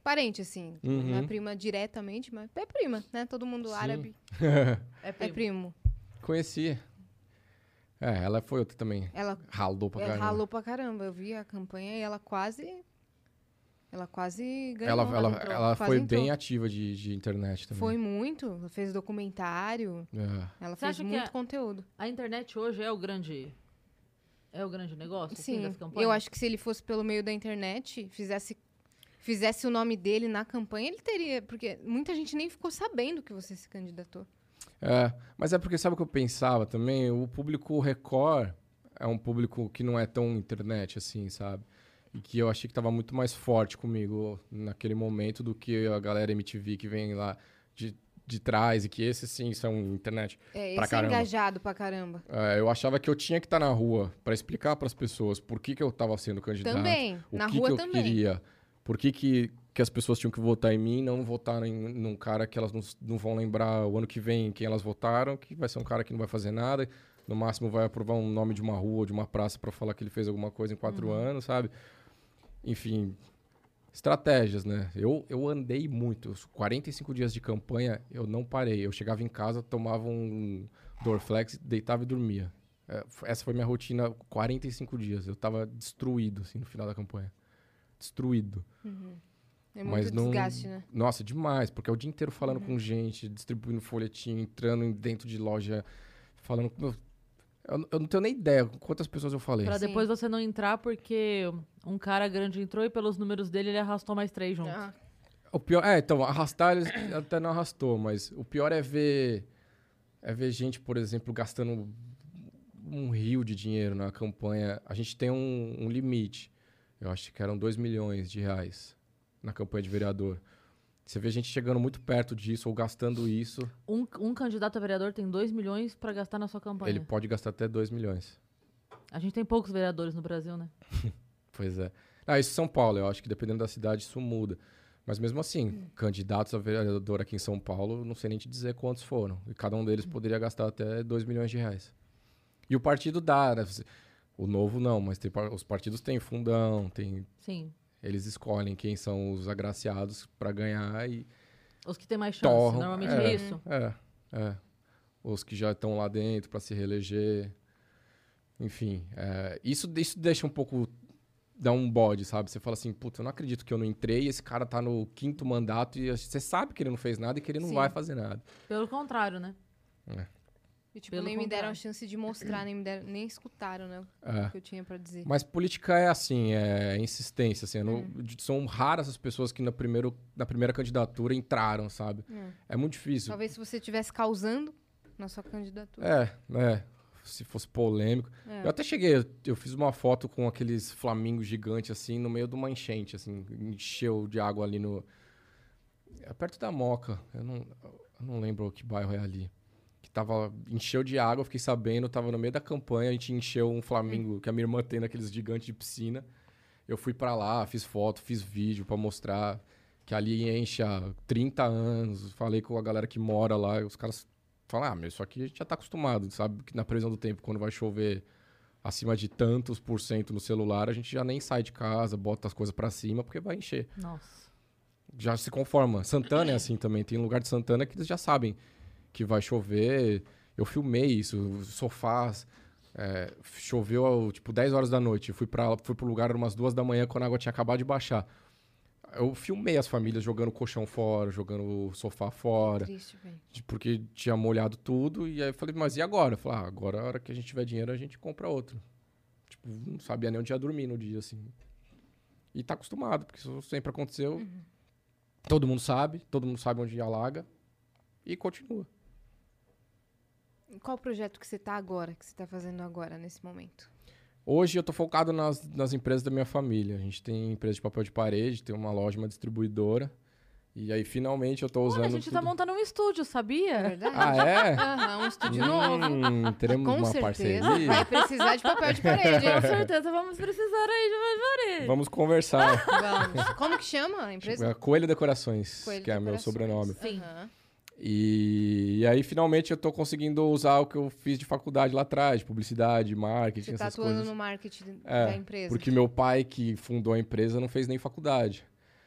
Parente, assim. Uhum. Não é prima diretamente, mas é prima, né? Todo mundo Sim. árabe É é primo. primo. Conheci. É, ela foi outra também. Ela Ralou pra ela caramba. ralou pra caramba. Eu vi a campanha e ela quase. Ela quase ganhou. Ela, ela, entrou, ela foi entrou. bem ativa de, de internet também. Foi muito. Ela fez documentário. É. Ela Você fez acha que muito é- conteúdo. A internet hoje é o grande. É o grande negócio? assim, Sim. das campanhas? Eu acho que se ele fosse pelo meio da internet, fizesse. Fizesse o nome dele na campanha, ele teria. Porque muita gente nem ficou sabendo que você se candidatou. É, mas é porque sabe o que eu pensava também? O público Record é um público que não é tão internet assim, sabe? E que eu achei que tava muito mais forte comigo naquele momento do que a galera MTV que vem lá de, de trás e que esses sim são internet. É, Pra é caramba. engajado pra caramba. É, eu achava que eu tinha que estar na rua para explicar para as pessoas por que, que eu tava sendo candidato. Também. o na que, rua que eu também. queria. Por que, que, que as pessoas tinham que votar em mim não votar em, num cara que elas não, não vão lembrar o ano que vem quem elas votaram, que vai ser um cara que não vai fazer nada, no máximo vai aprovar um nome de uma rua ou de uma praça para falar que ele fez alguma coisa em quatro Uhum. anos, sabe? Enfim, estratégias, né? Eu, eu andei muito. Os 45 dias de campanha, eu não parei. Eu chegava em casa, tomava um Dorflex, deitava e dormia. É, essa foi minha rotina 45 dias. Eu tava destruído, assim, no final da campanha. Destruído. É Mas muito não... desgaste, né? Nossa, demais. Porque é o dia inteiro falando com gente, distribuindo folhetim, entrando dentro de loja, falando... Eu, eu não tenho nem ideia quantas pessoas eu falei. Pra Sim. depois você não entrar porque um cara grande entrou e pelos números dele ele arrastou mais três juntos. Ah, O pior, é, então, arrastar eles até não arrastou, mas o pior é ver é ver gente, por exemplo, gastando um rio de dinheiro na campanha. A gente tem um, um limite. Eu acho que eram 2 milhões de reais na campanha de vereador. Você vê a gente chegando muito perto disso ou gastando isso, Um, um candidato a vereador tem 2 milhões pra gastar na sua campanha. ele pode gastar até 2 milhões. A gente tem poucos vereadores no Brasil, né? Pois é. Ah, isso em São Paulo, eu acho que dependendo da cidade isso muda. Mas mesmo assim, candidatos a vereador aqui em São Paulo, não sei nem te dizer quantos foram. E cada um deles poderia gastar até 2 milhões de reais. E o partido dá, né? O novo não, mas tem os partidos têm fundão, tem, Sim. Eles escolhem quem são os agraciados para ganhar e Os que têm mais chance. torram. Normalmente é, isso. É, é. Os que já estão lá dentro para se reeleger. Enfim, é, isso, isso deixa um pouco. dá um bode, sabe? Você fala assim, puta, eu não acredito que eu não entrei esse cara tá no quinto mandato e você sabe que ele não fez nada e que ele não Sim. vai fazer nada. Pelo contrário, né? E, tipo, Pelo nem me deram a contrário. chance de mostrar, nem, me deram, nem escutaram, né? É. O que eu tinha pra dizer. Mas política é assim, é insistência, assim, não- Hum. de- são raras as pessoas que na, primeiro, na primeira candidatura entraram, sabe? Hum. É muito difícil. Talvez se você estivesse causando na sua candidatura. É, é. Se fosse polêmico. É. Eu até cheguei, eu, eu fiz uma foto com aqueles flamingos gigantes, assim, no meio de uma enchente, assim. Encheu de água ali no. É perto da Moca. Eu não, eu não lembro que bairro é ali. Que tava. Encheu de água, fiquei sabendo, tava no meio da campanha, a gente encheu um flamingo que a minha irmã tem naqueles gigantes de piscina. Eu fui pra lá, fiz foto, fiz vídeo pra mostrar que ali enche há 30 anos. Falei com a galera que mora lá, os caras falam, ah, meu, isso aqui a gente já tá acostumado, sabe? Que na previsão do tempo, quando vai chover acima de tantos por cento no celular, a gente já nem sai de casa, bota as coisas pra cima, porque vai encher. Nossa. Já se conforma. Santana é assim também. Tem lugar de Santana que eles já sabem que vai chover. Eu filmei isso, sofás. é, choveu, tipo, 10 horas da noite. Fui, pra, fui pro lugar umas duas da manhã, quando a água tinha acabado de baixar. Eu filmei as famílias jogando colchão fora, jogando o sofá fora. Triste, velho. porque tinha molhado tudo. E aí eu falei, mas e agora? Eu falei, ah, agora a hora que a gente tiver dinheiro, a gente compra outro. Tipo, não sabia nem onde ia dormir no dia, assim. E tá acostumado, porque isso sempre aconteceu. Todo mundo sabe, todo mundo sabe onde alaga. E continua. Qual o projeto que você tá agora, que você tá fazendo agora, nesse momento? Hoje eu tô focado nas, nas empresas da minha família. A gente tem empresa de papel de parede, tem uma loja, uma distribuidora. E aí, finalmente, eu tô usando. Olha, a gente tá tudo- montando um estúdio, É sabia? verdade? Ah, é? Aham, um estúdio novo. Hum, teremos Com uma certeza parceria. vai precisar de papel de parede? Com certeza vamos precisar aí de mais parede. Vamos conversar. Vamos. Como que chama a empresa? É Coelho Decorações, Coelho que é meu Decorações. sobrenome. Sim. Aham. E, e aí, finalmente, eu tô conseguindo usar o que eu fiz de faculdade lá atrás, de publicidade, marketing, Você tá essas atuando coisas. no marketing É, da empresa. Porque meu pai, que fundou a empresa, não fez nem faculdade.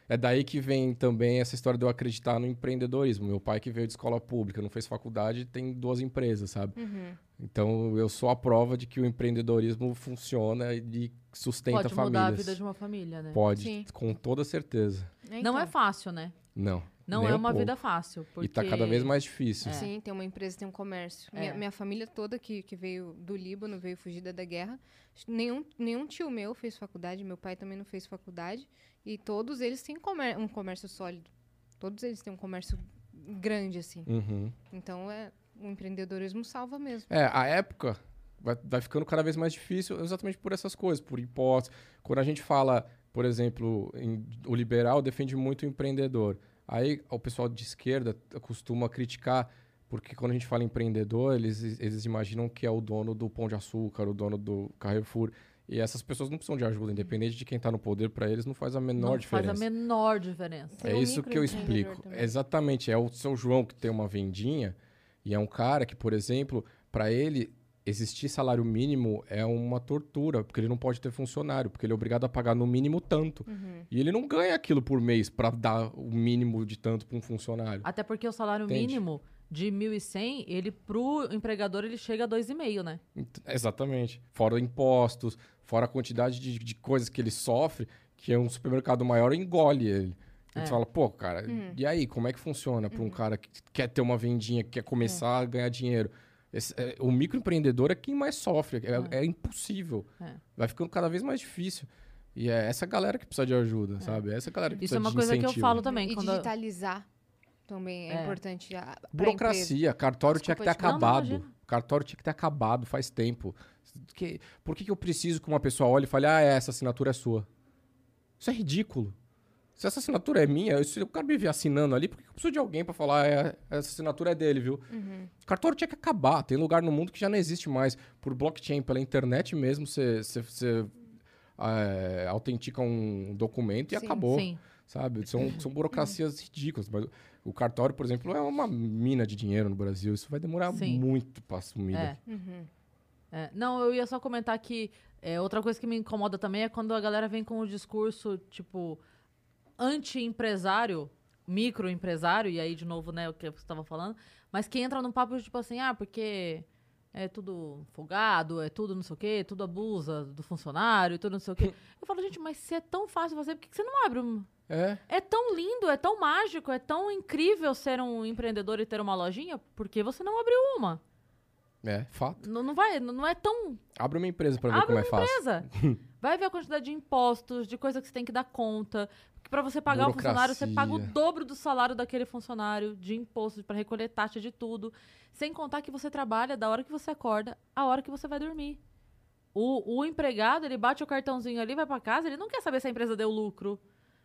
É daí que vem também essa história de eu acreditar no empreendedorismo. Meu pai, que veio de escola pública, não fez faculdade, tem duas empresas, sabe? Uhum. Então, eu sou a prova de que o empreendedorismo funciona e sustenta Pode mudar a famílias. vida de uma família, né? Pode, Sim. com toda certeza. Não Então, é fácil, né? Não. Não nem é um uma pouco. vida fácil. Porque... E tá cada vez mais difícil. Sim, tem uma empresa, tem um comércio. É. Minha, minha família toda que, que veio do Líbano, veio fugida da guerra. Nenhum, nenhum tio meu fez faculdade, meu pai também não fez faculdade. E todos eles têm comer- um comércio sólido. Todos eles têm um comércio grande, assim. Uhum. Então, é, o empreendedorismo salva mesmo. É, a época vai, vai ficando cada vez mais difícil exatamente por essas coisas, por impostos. Quando a gente fala, por exemplo, em- o liberal defende muito o empreendedor. Aí o pessoal de esquerda costuma criticar, porque quando a gente fala empreendedor, eles, eles imaginam que é o dono do Pão de Açúcar, o dono do Carrefour. E essas pessoas não precisam de ajuda, independente de quem está no poder, para eles não faz a menor não diferença. faz a menor diferença. Tem É um isso que eu explico. também. Exatamente. É o seu João que tem uma vendinha e é um cara que, por exemplo, para ele existir salário mínimo é uma tortura, porque ele não pode ter funcionário, porque ele é obrigado a pagar no mínimo tanto. Uhum. E ele não ganha aquilo por mês para dar o mínimo de tanto para um funcionário. Até porque o salário Entende? mínimo de 1.100, ele pro empregador ele chega a 2,5, né? Ent- Exatamente. Fora impostos, fora a quantidade de, de coisas que ele sofre, que é um supermercado maior engole ele. A gente É. fala, pô, cara, e aí, como é que funciona para um cara que quer ter uma vendinha, que quer começar a ganhar dinheiro? Esse- é, o microempreendedor é quem mais sofre, é, é impossível. É. Vai ficando cada vez mais difícil. E é essa galera que precisa de ajuda, sabe? É essa galera que Isso precisa é uma de coisa que eu incentivo. falo também. E quando digitalizar também é, É. importante. a-. Burocracia, cartório tinha que ter Desculpa te- Não, não, acabado. imagina. cartório tinha que ter acabado faz tempo. Que- por que, que eu preciso que uma pessoa olhe e fale, ah, essa assinatura é sua? Isso é ridículo. Se essa assinatura é minha, se o cara me vir assinando ali, por que eu preciso de alguém pra falar, é, essa assinatura é dele, viu? O cartório tinha que acabar. Tem lugar no mundo que já não existe mais. Por blockchain, pela internet mesmo, você, é, autentica um documento e Sim, acabou. Sim. Sabe? São, são burocracias ridículas. Mas o cartório, por exemplo, é uma mina de dinheiro no Brasil. Isso vai demorar Sim. muito pra assumir. É. Uhum. É, não, eu ia só comentar que é, outra coisa que me incomoda também é quando a galera vem com o discurso, tipo, anti-empresário, microempresário, e aí, de novo, né, o que você estava falando, mas que entra num papo, tipo assim, ah, porque é tudo folgado, é tudo não sei o quê, tudo abusa do funcionário, tudo não sei o quê. Eu falo, gente, mas se é tão fácil fazer, por que você não abre um... É. É tão lindo, é tão mágico, é tão incrível ser um empreendedor e ter uma lojinha, por que você não abriu uma? É, fato. Não, não vai, não é tão Abre uma empresa pra ver Abre como é uma fácil. empresa. Vai ver a quantidade de impostos, de coisa que você tem que dar conta. Porque pra você pagar o funcionário, você paga o dobro do salário daquele funcionário, de impostos, pra recolher taxa de tudo. Sem contar que você trabalha da hora que você acorda, a hora que você vai dormir. O, o empregado, ele bate o cartãozinho ali, vai pra casa, ele não quer saber se a empresa deu lucro.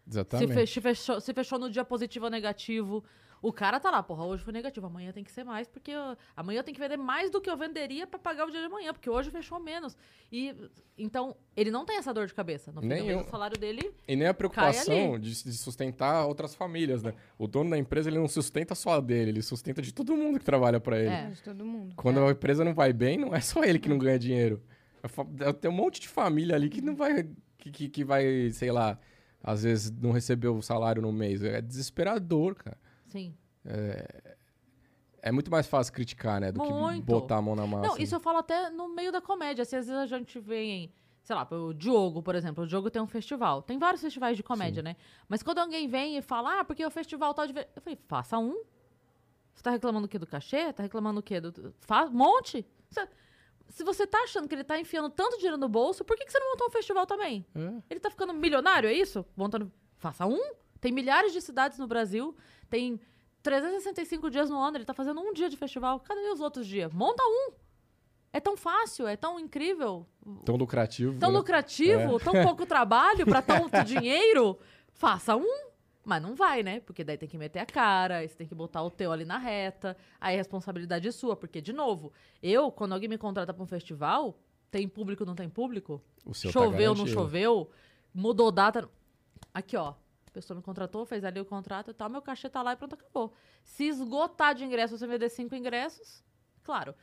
Exatamente. se fechou, se fechou no dia positivo ou negativo. O cara tá lá, porra, hoje foi negativo, amanhã tem que ser mais, porque eu- amanhã eu tenho que vender mais do que eu venderia pra pagar o dia de amanhã, porque hoje fechou menos. E então, ele não tem essa dor de cabeça. No fim do Nem mês, o salário dele. E nem a preocupação de, de sustentar outras famílias, né? O dono da empresa, ele não sustenta só a dele, ele sustenta de todo mundo que trabalha pra ele. É. De todo mundo. Quando a empresa não vai bem, não é só ele que não ganha dinheiro. É é- Tem um monte de família ali que não vai, que, que, que vai, sei lá, às vezes não recebeu o salário no mês. É desesperador, cara. Sim. É muito mais fácil criticar, né? Do que Muito. botar a mão na massa. Não, isso eu falo até no meio da comédia. Assim, às vezes a gente vem, sei lá, o Diogo, por exemplo. O Diogo tem um festival. Tem vários festivais de comédia, né? Mas quando alguém vem e fala, ah, porque o festival tal de. ve-" Eu falei, faça um. Você tá reclamando o quê do cachê? Tá reclamando o quê? Do... Monte. Você- Se você tá achando que ele tá enfiando tanto dinheiro no bolso, por que, que você não montou um festival também? É. Ele tá ficando milionário, é isso? Montando. Faça um. Tem milhares de cidades no Brasil. Tem 365 dias no ano. Ele tá fazendo um dia de festival. Cadê os outros dias? Monta um. É tão fácil, é tão incrível, Tão lucrativo. tão né? lucrativo, tão pouco trabalho pra tanto dinheiro. Faça um. Mas não vai, né? Porque daí tem que meter a cara, aí você tem que botar o teu ali na reta, aí a responsabilidade é sua. Porque, de novo, eu, quando alguém me contrata pra um festival, tem público, não tem público? O seu tá choveu, não garantido. choveu, mudou data. Aqui, ó. A pessoa me contratou, fez ali o contrato e tal, meu cachê tá lá e pronto, acabou. Se esgotar de ingressos, você vender cinco ingressos, claro.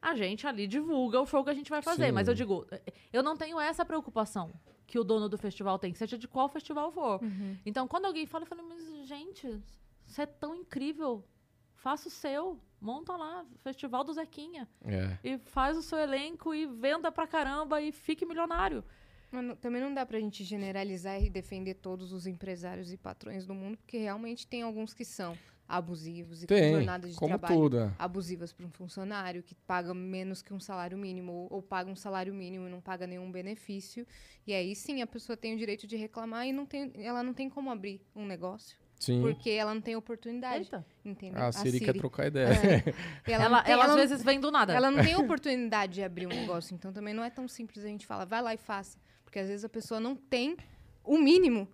A gente ali divulga o show que a gente vai fazer. Sim. Mas eu digo, eu não tenho essa preocupação que o dono do festival tem, seja de qual festival for. Então, quando alguém fala, eu falo, mas, gente, isso é tão incrível. Faça o seu. Monta lá, Festival do Zequinha. É. E faz o seu elenco e venda pra caramba e fique milionário. Mas também não dá pra gente generalizar e defender todos os empresários e patrões do mundo, porque realmente tem alguns que são abusivos e com Tem, jornadas de trabalho tudo. é. abusivas para um funcionário que paga menos que um salário mínimo ou, ou paga um salário mínimo e não paga nenhum benefício. E aí sim a pessoa tem o direito de reclamar e não tem, ela não tem como abrir um negócio, Sim. porque ela não tem oportunidade, Eita. entendeu? A Siri quer trocar ideia. E Ela, ela, tem- às não- vezes vem do nada. ela não tem oportunidade de abrir um negócio, então também não é tão simples a gente falar, vai lá e faça. Porque às vezes a pessoa não tem o mínimo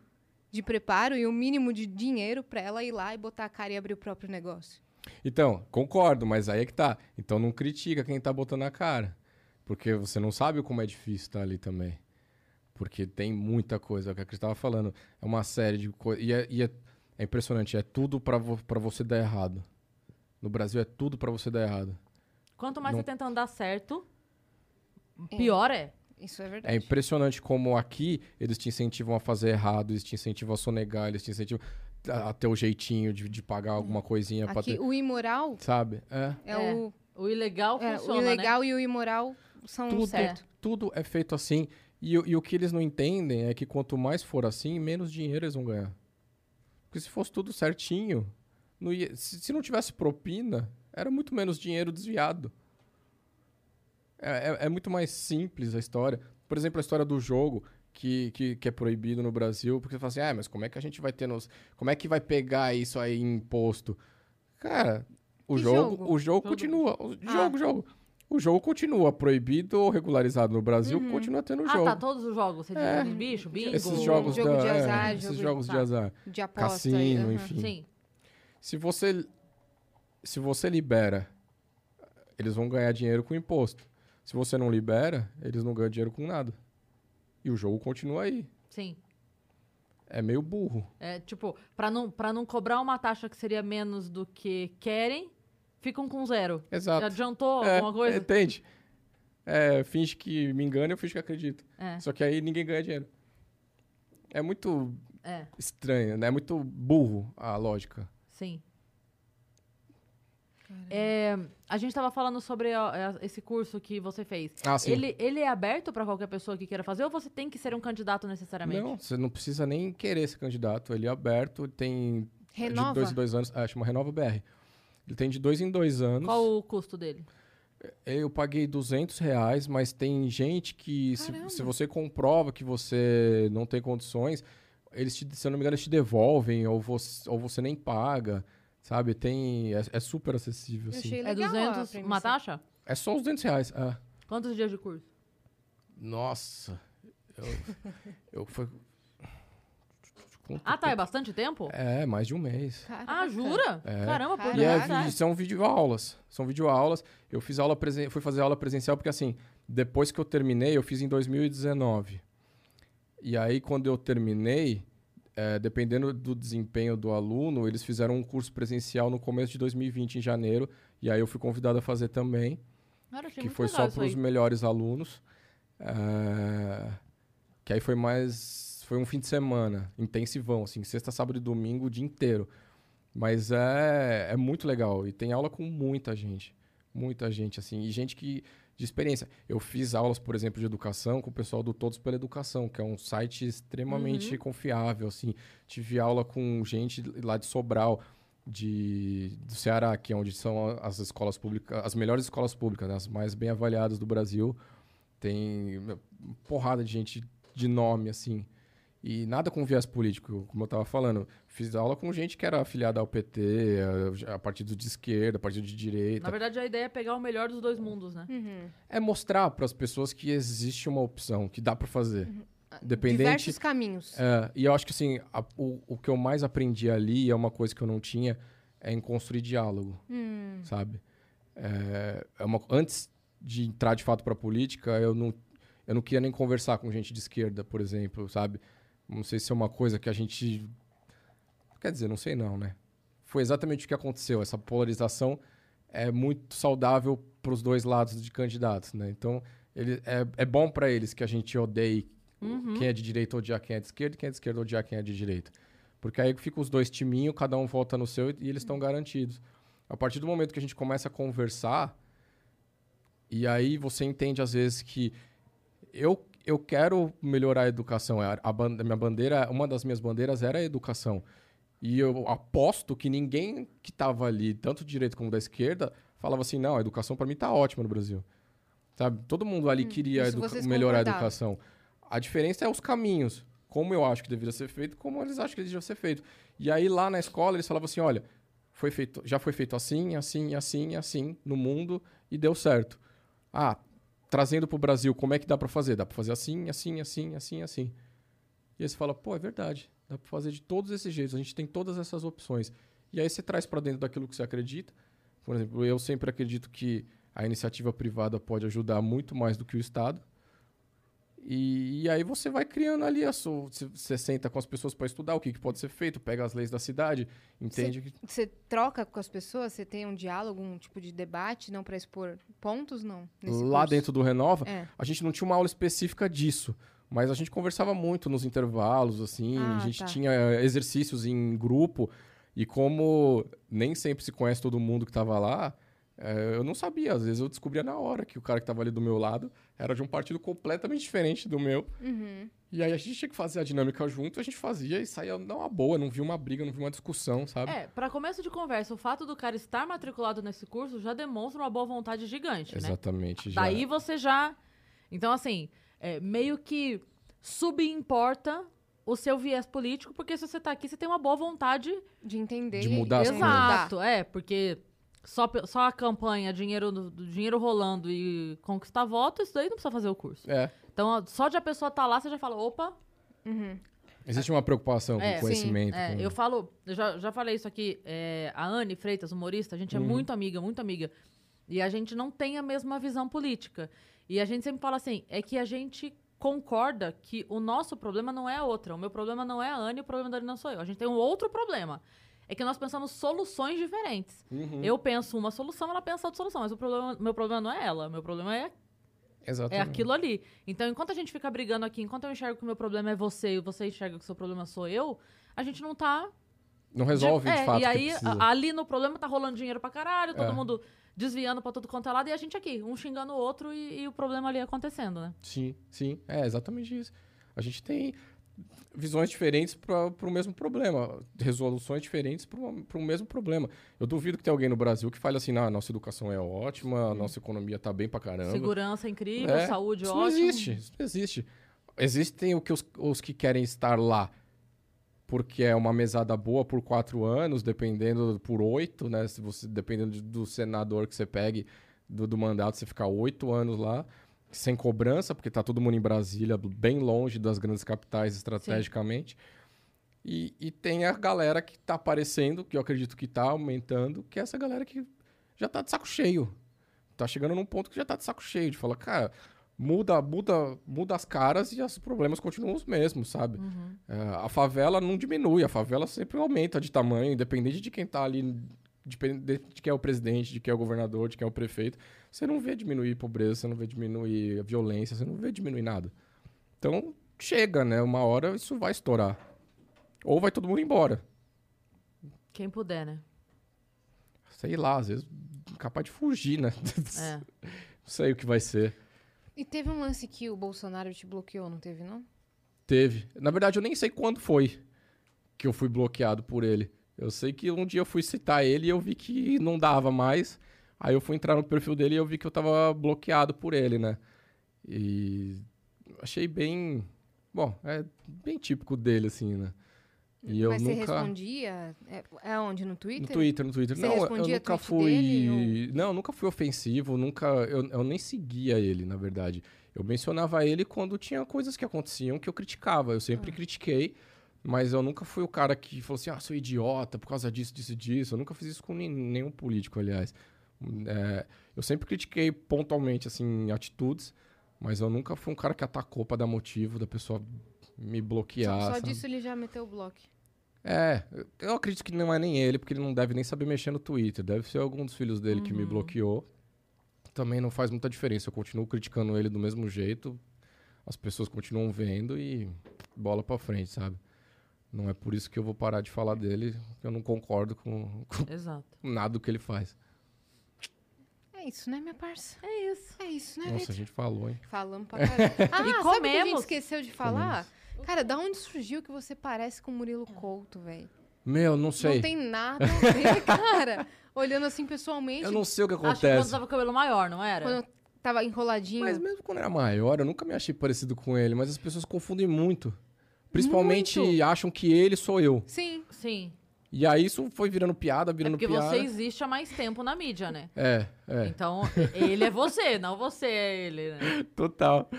de preparo e o mínimo de dinheiro para ela ir lá e botar a cara e abrir o próprio negócio. Então, concordo, mas aí é que tá. Então não critica quem tá botando a cara. Porque você não sabe como é difícil estar ali também. Porque tem muita coisa, é o que a Cris estava falando. É uma série de coisas. E, é, e é- é impressionante, é tudo pra vo pra você dar errado. No Brasil é tudo pra você dar errado. Quanto mais Não- você tenta andar certo, pior é. Isso é É verdade. impressionante como aqui eles te incentivam a fazer errado, eles te incentivam a sonegar, eles te incentivam a, a ter o jeitinho de, de pagar alguma coisinha pra Aqui ter. o imoral Sabe? É. é, É, o O ilegal é, funciona, o né? ilegal e o imoral são Tudo, certo. tudo é feito assim. E, o- e o que eles não entendem é que quanto mais for assim, menos dinheiro eles vão ganhar. Porque se fosse tudo certinho, não ia- se, se não tivesse propina, era muito menos dinheiro desviado. É, é- é muito mais simples a história. Por exemplo, a história do jogo, que, que, que é proibido no Brasil, porque você fala assim, ah, mas como é que a gente vai ter nos. Como é que vai pegar isso aí em imposto? Cara, o jogo, jogo? o jogo Jogo. continua. O Ah. jogo, jogo. O jogo continua proibido ou regularizado no Brasil, continua tendo Ah, jogo. tá, todos os jogos. Você diz É. dos bichos, bingo. Esses jogos Jogo da, de é, azar, esses jogo- jogos tá. de azar. De aposta. Cassino, aham. enfim. Sim. Se você se você libera, eles vão ganhar dinheiro com imposto. Se você não libera, eles não ganham dinheiro com nada. E o jogo continua aí. Sim. É meio burro. É, tipo, pra não, pra não cobrar uma taxa que seria menos do que querem, ficam com zero. Exato. Já adiantou É, alguma coisa? Entende? É, finge que me engana, eu finge que acredito. É. Só que aí ninguém ganha dinheiro. É muito É, estranho, né? É muito burro a lógica. sim. É, a gente tava falando sobre é, esse curso que você fez. Ah, sim. Ele, ele é aberto pra qualquer pessoa que queira fazer ou você tem que ser um candidato necessariamente? Não, você não precisa nem querer ser candidato. Ele é aberto, tem de Renova? dois em dois anos. Ah, chama Renova BR. Ele tem de dois em dois anos. Qual o custo dele? Eu paguei 200 reais, mas tem gente que, se, se você comprova que você não tem condições, eles, te, se eu não me engano, eles te devolvem ou você, ou você nem paga, sabe? Tem, é, é super acessível, Eu assim. É legal a 200 premissa. uma taxa? É só os 200 reais. Ah, Quantos dias de curso? nossa. Eu, eu foi... Quanto Ah, tá. É bastante tempo? É, mais de um mês. Caraca. Ah, jura? É. Caramba, pô, E é, são videoaulas. São videoaulas. Eu fiz aula presen... fui fazer aula presencial porque assim, depois que eu terminei, eu fiz em 2019. E aí quando eu terminei, é, dependendo do desempenho do aluno, eles fizeram um curso presencial no começo de 2020 em janeiro, e aí eu fui convidado a fazer também, Cara, achei que muito foi legal só para os melhores alunos. É, que aí foi mais foi um fim de semana, intensivão assim, sexta, sábado e domingo o dia inteiro. Mas é, é muito legal. E tem aula com muita gente. Muita gente, assim. E gente que. De experiência. Eu fiz aulas, por exemplo, de educação com o pessoal do Todos pela Educação, que é um site extremamente Uhum. confiável, assim. Tive aula com gente lá de Sobral, de, do Ceará, que é onde são as escolas públicas, as melhores escolas públicas, né? as mais bem avaliadas do Brasil. Tem porrada de gente de nome, assim. E nada com viés político, como eu estava falando. Fiz aula com gente que era afiliada ao PT, a, a partido de esquerda, a partido de direita. Na verdade, a ideia é pegar o melhor dos dois mundos, né? Uhum. É mostrar para as pessoas que existe uma opção, que dá para fazer. Dependente. Diversos caminhos. É, e eu acho que assim, a- o, o que eu mais aprendi ali é uma coisa que eu não tinha, é em construir diálogo, Hum. sabe? É, é uma, antes de entrar de fato para política, eu não, eu não queria nem conversar com gente de esquerda, por exemplo, sabe? Não sei se é uma coisa que a gente. Quer dizer, não sei não, né? Foi exatamente o que aconteceu. Essa polarização é muito saudável para os dois lados de candidatos, né? Então, ele, é, é bom para eles que a gente odeie quem é de direita odiar quem é de esquerda e quem é de esquerda odiar quem é de direita. Porque aí fica os dois timinhos, cada um vota no seu e eles estão garantidos. A partir do momento que a gente começa a conversar, e aí você entende às vezes que eu, eu quero melhorar a educação. A, a minha bandeira, uma das minhas bandeiras era a educação. E eu aposto que ninguém que estava ali, tanto de direita como da esquerda, falava assim: não, a educação para mim tá ótima no Brasil. Sabe? Todo mundo ali queria educa- vocês melhorar a educação. A diferença é os caminhos. Como eu acho que deveria ser feito, como eles acham que deveria ser feito. E aí lá na escola eles falavam assim: olha, foi feito, já foi feito assim, assim, assim, assim no mundo e deu certo. Ah, trazendo para o Brasil, como é que dá para fazer? Dá para fazer assim, assim, assim, assim, assim. E aí você fala, pô, é verdade. Dá para fazer de todos esses jeitos. A gente tem todas essas opções. E aí você traz para dentro daquilo que você acredita. Por exemplo, eu sempre acredito que a iniciativa privada pode ajudar muito mais do que o Estado. E, e aí você vai criando ali a sua. Você, senta com as pessoas para estudar o que, que pode ser feito, pega as leis da cidade, entende que Você troca com as pessoas? Você tem um diálogo, um tipo de debate, não para expor pontos, não? lá curso? dentro do Renova, É. a gente não tinha uma aula específica disso. Mas a gente conversava muito nos intervalos, assim. Ah, a gente tá. tinha eh, exercícios em grupo. E como nem sempre se conhece todo mundo que estava lá, eh, eu não sabia. Às vezes eu descobria na hora que o cara que estava ali do meu lado era de um partido completamente diferente do meu. Uhum. E aí a gente tinha que fazer a dinâmica junto, a gente fazia e saía numa boa. Não vi uma briga, não vi uma discussão, sabe? É, pra começo de conversa, o fato do cara estar matriculado nesse curso já demonstra uma boa vontade gigante, né? Exatamente. já. Daí você já. Então, assim, é, meio que subimporta o seu viés político, porque se você tá aqui, você tem uma boa vontade. De entender. De e- mudar as e coisas. mudar. Exato, é, porque só, só a campanha, dinheiro, dinheiro rolando e conquistar voto, isso daí não precisa fazer o curso. É. Então, só de a pessoa estar lá, você já fala, opa, Existe uma preocupação É, com conhecimento. É, com- eu falo, eu já, já falei isso aqui. é, a Anne Freitas, humorista, a gente é muito amiga, muito amiga. E a gente não tem a mesma visão política. E a gente sempre fala assim: é que a gente concorda que o nosso problema não é a outra. O meu problema não é a Anne, o problema da Anne não sou eu. A gente tem um outro problema. É que nós pensamos soluções diferentes. Uhum. Eu penso uma solução, ela pensa outra solução. Mas o problema, meu problema não é ela. Meu problema é é aquilo ali. Então, enquanto a gente fica brigando aqui, enquanto eu enxergo que o meu problema é você e você enxerga que o seu problema sou eu, a gente não tá. Não resolve, de, é, fato, E aí, ali no problema tá rolando dinheiro pra caralho, todo É. mundo desviando pra tudo quanto é lado, e a gente aqui, um xingando o outro e, e o problema ali acontecendo, né? Sim, sim. É exatamente isso. A gente tem visões diferentes para o mesmo problema, resoluções diferentes para o mesmo problema. Eu duvido que tenha alguém no Brasil que fale assim, "Ah, nossa educação é ótima, a nossa economia tá bem pra caramba. Segurança incrível, É, saúde isso ótima. não existe, isso não existe. Existem o que os, os que querem estar lá porque é uma mesada boa por quatro anos, dependendo por oito, né? Se você, dependendo de- do senador que você pegue, do, do mandato, você ficar oito anos lá, sem cobrança, porque tá todo mundo em Brasília, bem longe das grandes capitais estrategicamente. E, e tem a galera que tá aparecendo, que eu acredito que tá aumentando, que é essa galera que já tá de saco cheio. Tá chegando num ponto que já tá de saco cheio, de falar, cara, muda, muda, muda as caras e os problemas continuam os mesmos, sabe? É, a favela não diminui, a favela sempre aumenta de tamanho, independente de quem tá ali, dependente de quem é o presidente, de quem é o governador, de quem é o prefeito. Você não vê diminuir pobreza, você não vê diminuir a violência, você não vê diminuir nada. Então, chega, né? Uma hora isso vai estourar. Ou vai todo mundo embora. Quem puder, né? Sei lá, às vezes capaz de fugir, né? É. Não sei o que vai ser. E teve um lance que o Bolsonaro te bloqueou, não teve, não? Teve. Na verdade, eu nem sei quando foi que eu fui bloqueado por ele. Eu sei que um dia eu fui citar ele e eu vi que não dava mais. Aí eu fui entrar no perfil dele e eu vi que eu tava bloqueado por ele, né? E achei bem. Bom, é bem típico dele, assim, né? E eu Mas você nunca. respondia? É, é onde? No Twitter? No Twitter, no Twitter. Você não, eu nunca fui. dele, Não, nunca fui ofensivo, nunca. Eu, eu nem seguia ele, na verdade. Eu mencionava ele quando tinha coisas que aconteciam que eu criticava. Eu Ah. sempre critiquei, mas eu nunca fui o cara que falou assim: ah, sou idiota por causa disso, disso, disso. Eu nunca fiz isso com nenhum político, aliás. É, eu sempre critiquei pontualmente, assim, atitudes, mas eu nunca fui um cara que atacou pra dar motivo da pessoa me bloquear. Só, só disso ele já meteu o bloco. É, eu acredito que não é nem ele, porque ele não deve nem saber mexer no Twitter. Deve ser algum dos filhos dele que me bloqueou. Também não faz muita diferença. Eu continuo criticando ele do mesmo jeito. As pessoas continuam vendo e bola pra frente, sabe? Não é por isso que eu vou parar de falar dele, que eu não concordo com, com Exato. nada do que ele faz. É isso, né, minha parça? É isso. É isso, né, Nossa, a gente falou, hein? Falamos pra caralho. Ah, E sabe o que a gente comemos. esqueceu de falar? Cara, da onde surgiu que você parece com o Murilo Couto, velho? Meu, não sei. Não tem nada a ver, cara. Olhando assim pessoalmente, Eu não sei o que Acho que quando acontece. tava com o cabelo maior, não era? quando eu tava enroladinho. Mas mesmo quando era maior, eu nunca me achei parecido com ele, mas as pessoas confundem muito. Principalmente Muito. acham que ele sou eu. Sim. Sim. E aí isso foi virando piada, É virando porque piada. você existe há mais tempo na mídia, né? É, é, Então, ele é você, não você é ele, né? total.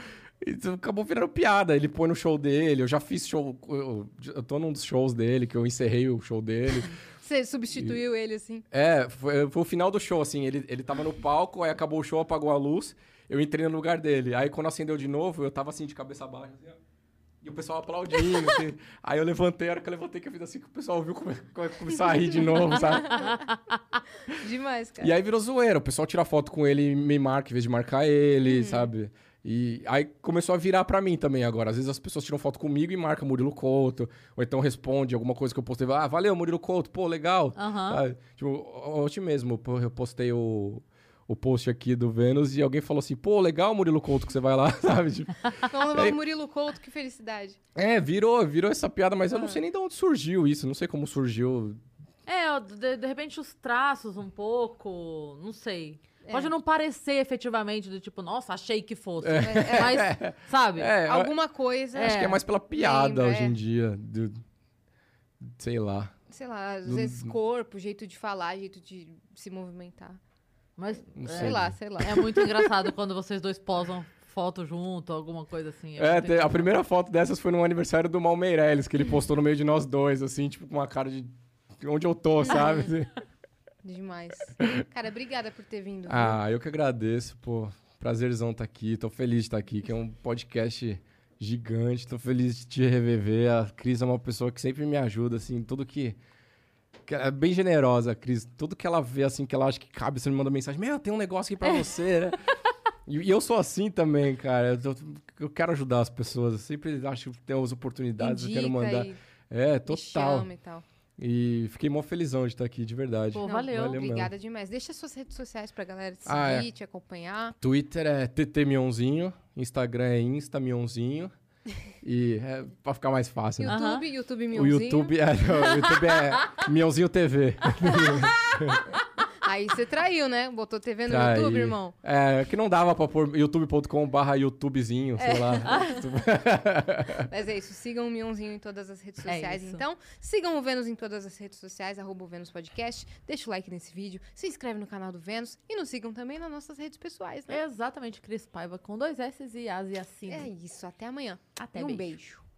Isso acabou virando piada. Ele põe no show dele. Eu já fiz show. Eu, eu tô num dos shows dele, que eu encerrei o show dele. Você substituiu ele assim. É, foi, foi o final do show, assim. Ele, ele tava no palco, aí acabou o show, apagou a luz. Eu entrei no lugar dele. Aí quando acendeu de novo, eu tava assim, de cabeça baixa, assim, ó. E o pessoal aplaudindo, assim. Aí eu levantei, a hora que eu levantei, que eu fiz assim, que o pessoal viu como, como começar a rir de novo, sabe? Demais, cara. E aí virou zoeira. O pessoal tira foto com ele e me marca em vez de marcar ele, sabe? E aí começou a virar pra mim também agora. Às vezes as pessoas tiram foto comigo e marcam Murilo Couto. Ou então responde alguma coisa que eu postei. Ah, valeu, Murilo Couto. Pô, legal. Sabe? Tipo, ontem mesmo eu postei o, o post aqui do Vênus e alguém falou assim, pô, legal, Murilo Couto, que você vai lá, sabe? Tipo, aí- Murilo Couto, que felicidade. é, virou, virou essa piada, mas eu não sei nem de onde surgiu isso. Não sei como surgiu. É, de, de repente os traços um pouco, não sei. Pode não parecer efetivamente do tipo, nossa, achei que fosse. Mas, sabe? É, Alguma coisa. Acho que é mais pela piada Lembra, hoje é. em dia. do- sei lá. sei lá, às vezes corpo, jeito de falar, jeito de se movimentar. Mas Não é, Sei lá, sei lá. é muito engraçado quando vocês dois posam foto junto, alguma coisa assim. É, te- a primeira foto dessas foi no aniversário do Mal Meirelles, que ele postou no meio de nós dois, assim, tipo, com uma cara de onde eu tô, sabe? Demais. Cara, obrigada por ter vindo. viu? Ah, eu que agradeço, pô. Prazerzão estar aqui. Tô feliz de estar aqui, que é um podcast gigante. Tô feliz de te reviver. A Cris é uma pessoa que sempre me ajuda, assim, tudo que. É bem generosa, a Cris. Tudo que ela vê, assim, que ela acha que cabe, você me manda mensagem: Meu, tem um negócio aqui pra você, né? E, e eu sou assim também, cara. Eu, eu quero ajudar as pessoas. Eu sempre acho que tem as oportunidades, eu quero Indica mandar. e É, me total. chama e tal. E fiquei mó felizão de estar aqui, de verdade. Pô, valeu. valeu. Obrigada demais. Deixa suas redes sociais pra galera te seguir, Ah, é. te acompanhar. Twitter é ttmionzinho, Instagram é instamionzinho. E é pra ficar mais fácil. né? YouTube, YouTube O Mionzinho. YouTube é, não, o YouTube é Mionzinho TV. Aí você traiu, né? Botou TV no Traí. YouTube, irmão. É, que não dava pra pôr youtube.com barra youtubezinho, sei É. lá. Mas é isso, sigam o Mionzinho em todas as redes É sociais, isso. então. Sigam o Vênus em todas as redes sociais, arroba o Vênus Podcast. Deixa o like nesse vídeo, se inscreve no canal do Vênus e nos sigam também nas nossas redes pessoais, né? Exatamente, Cris Paiva com dois S e As e assim. É isso, até amanhã. Até e um beijo. beijo.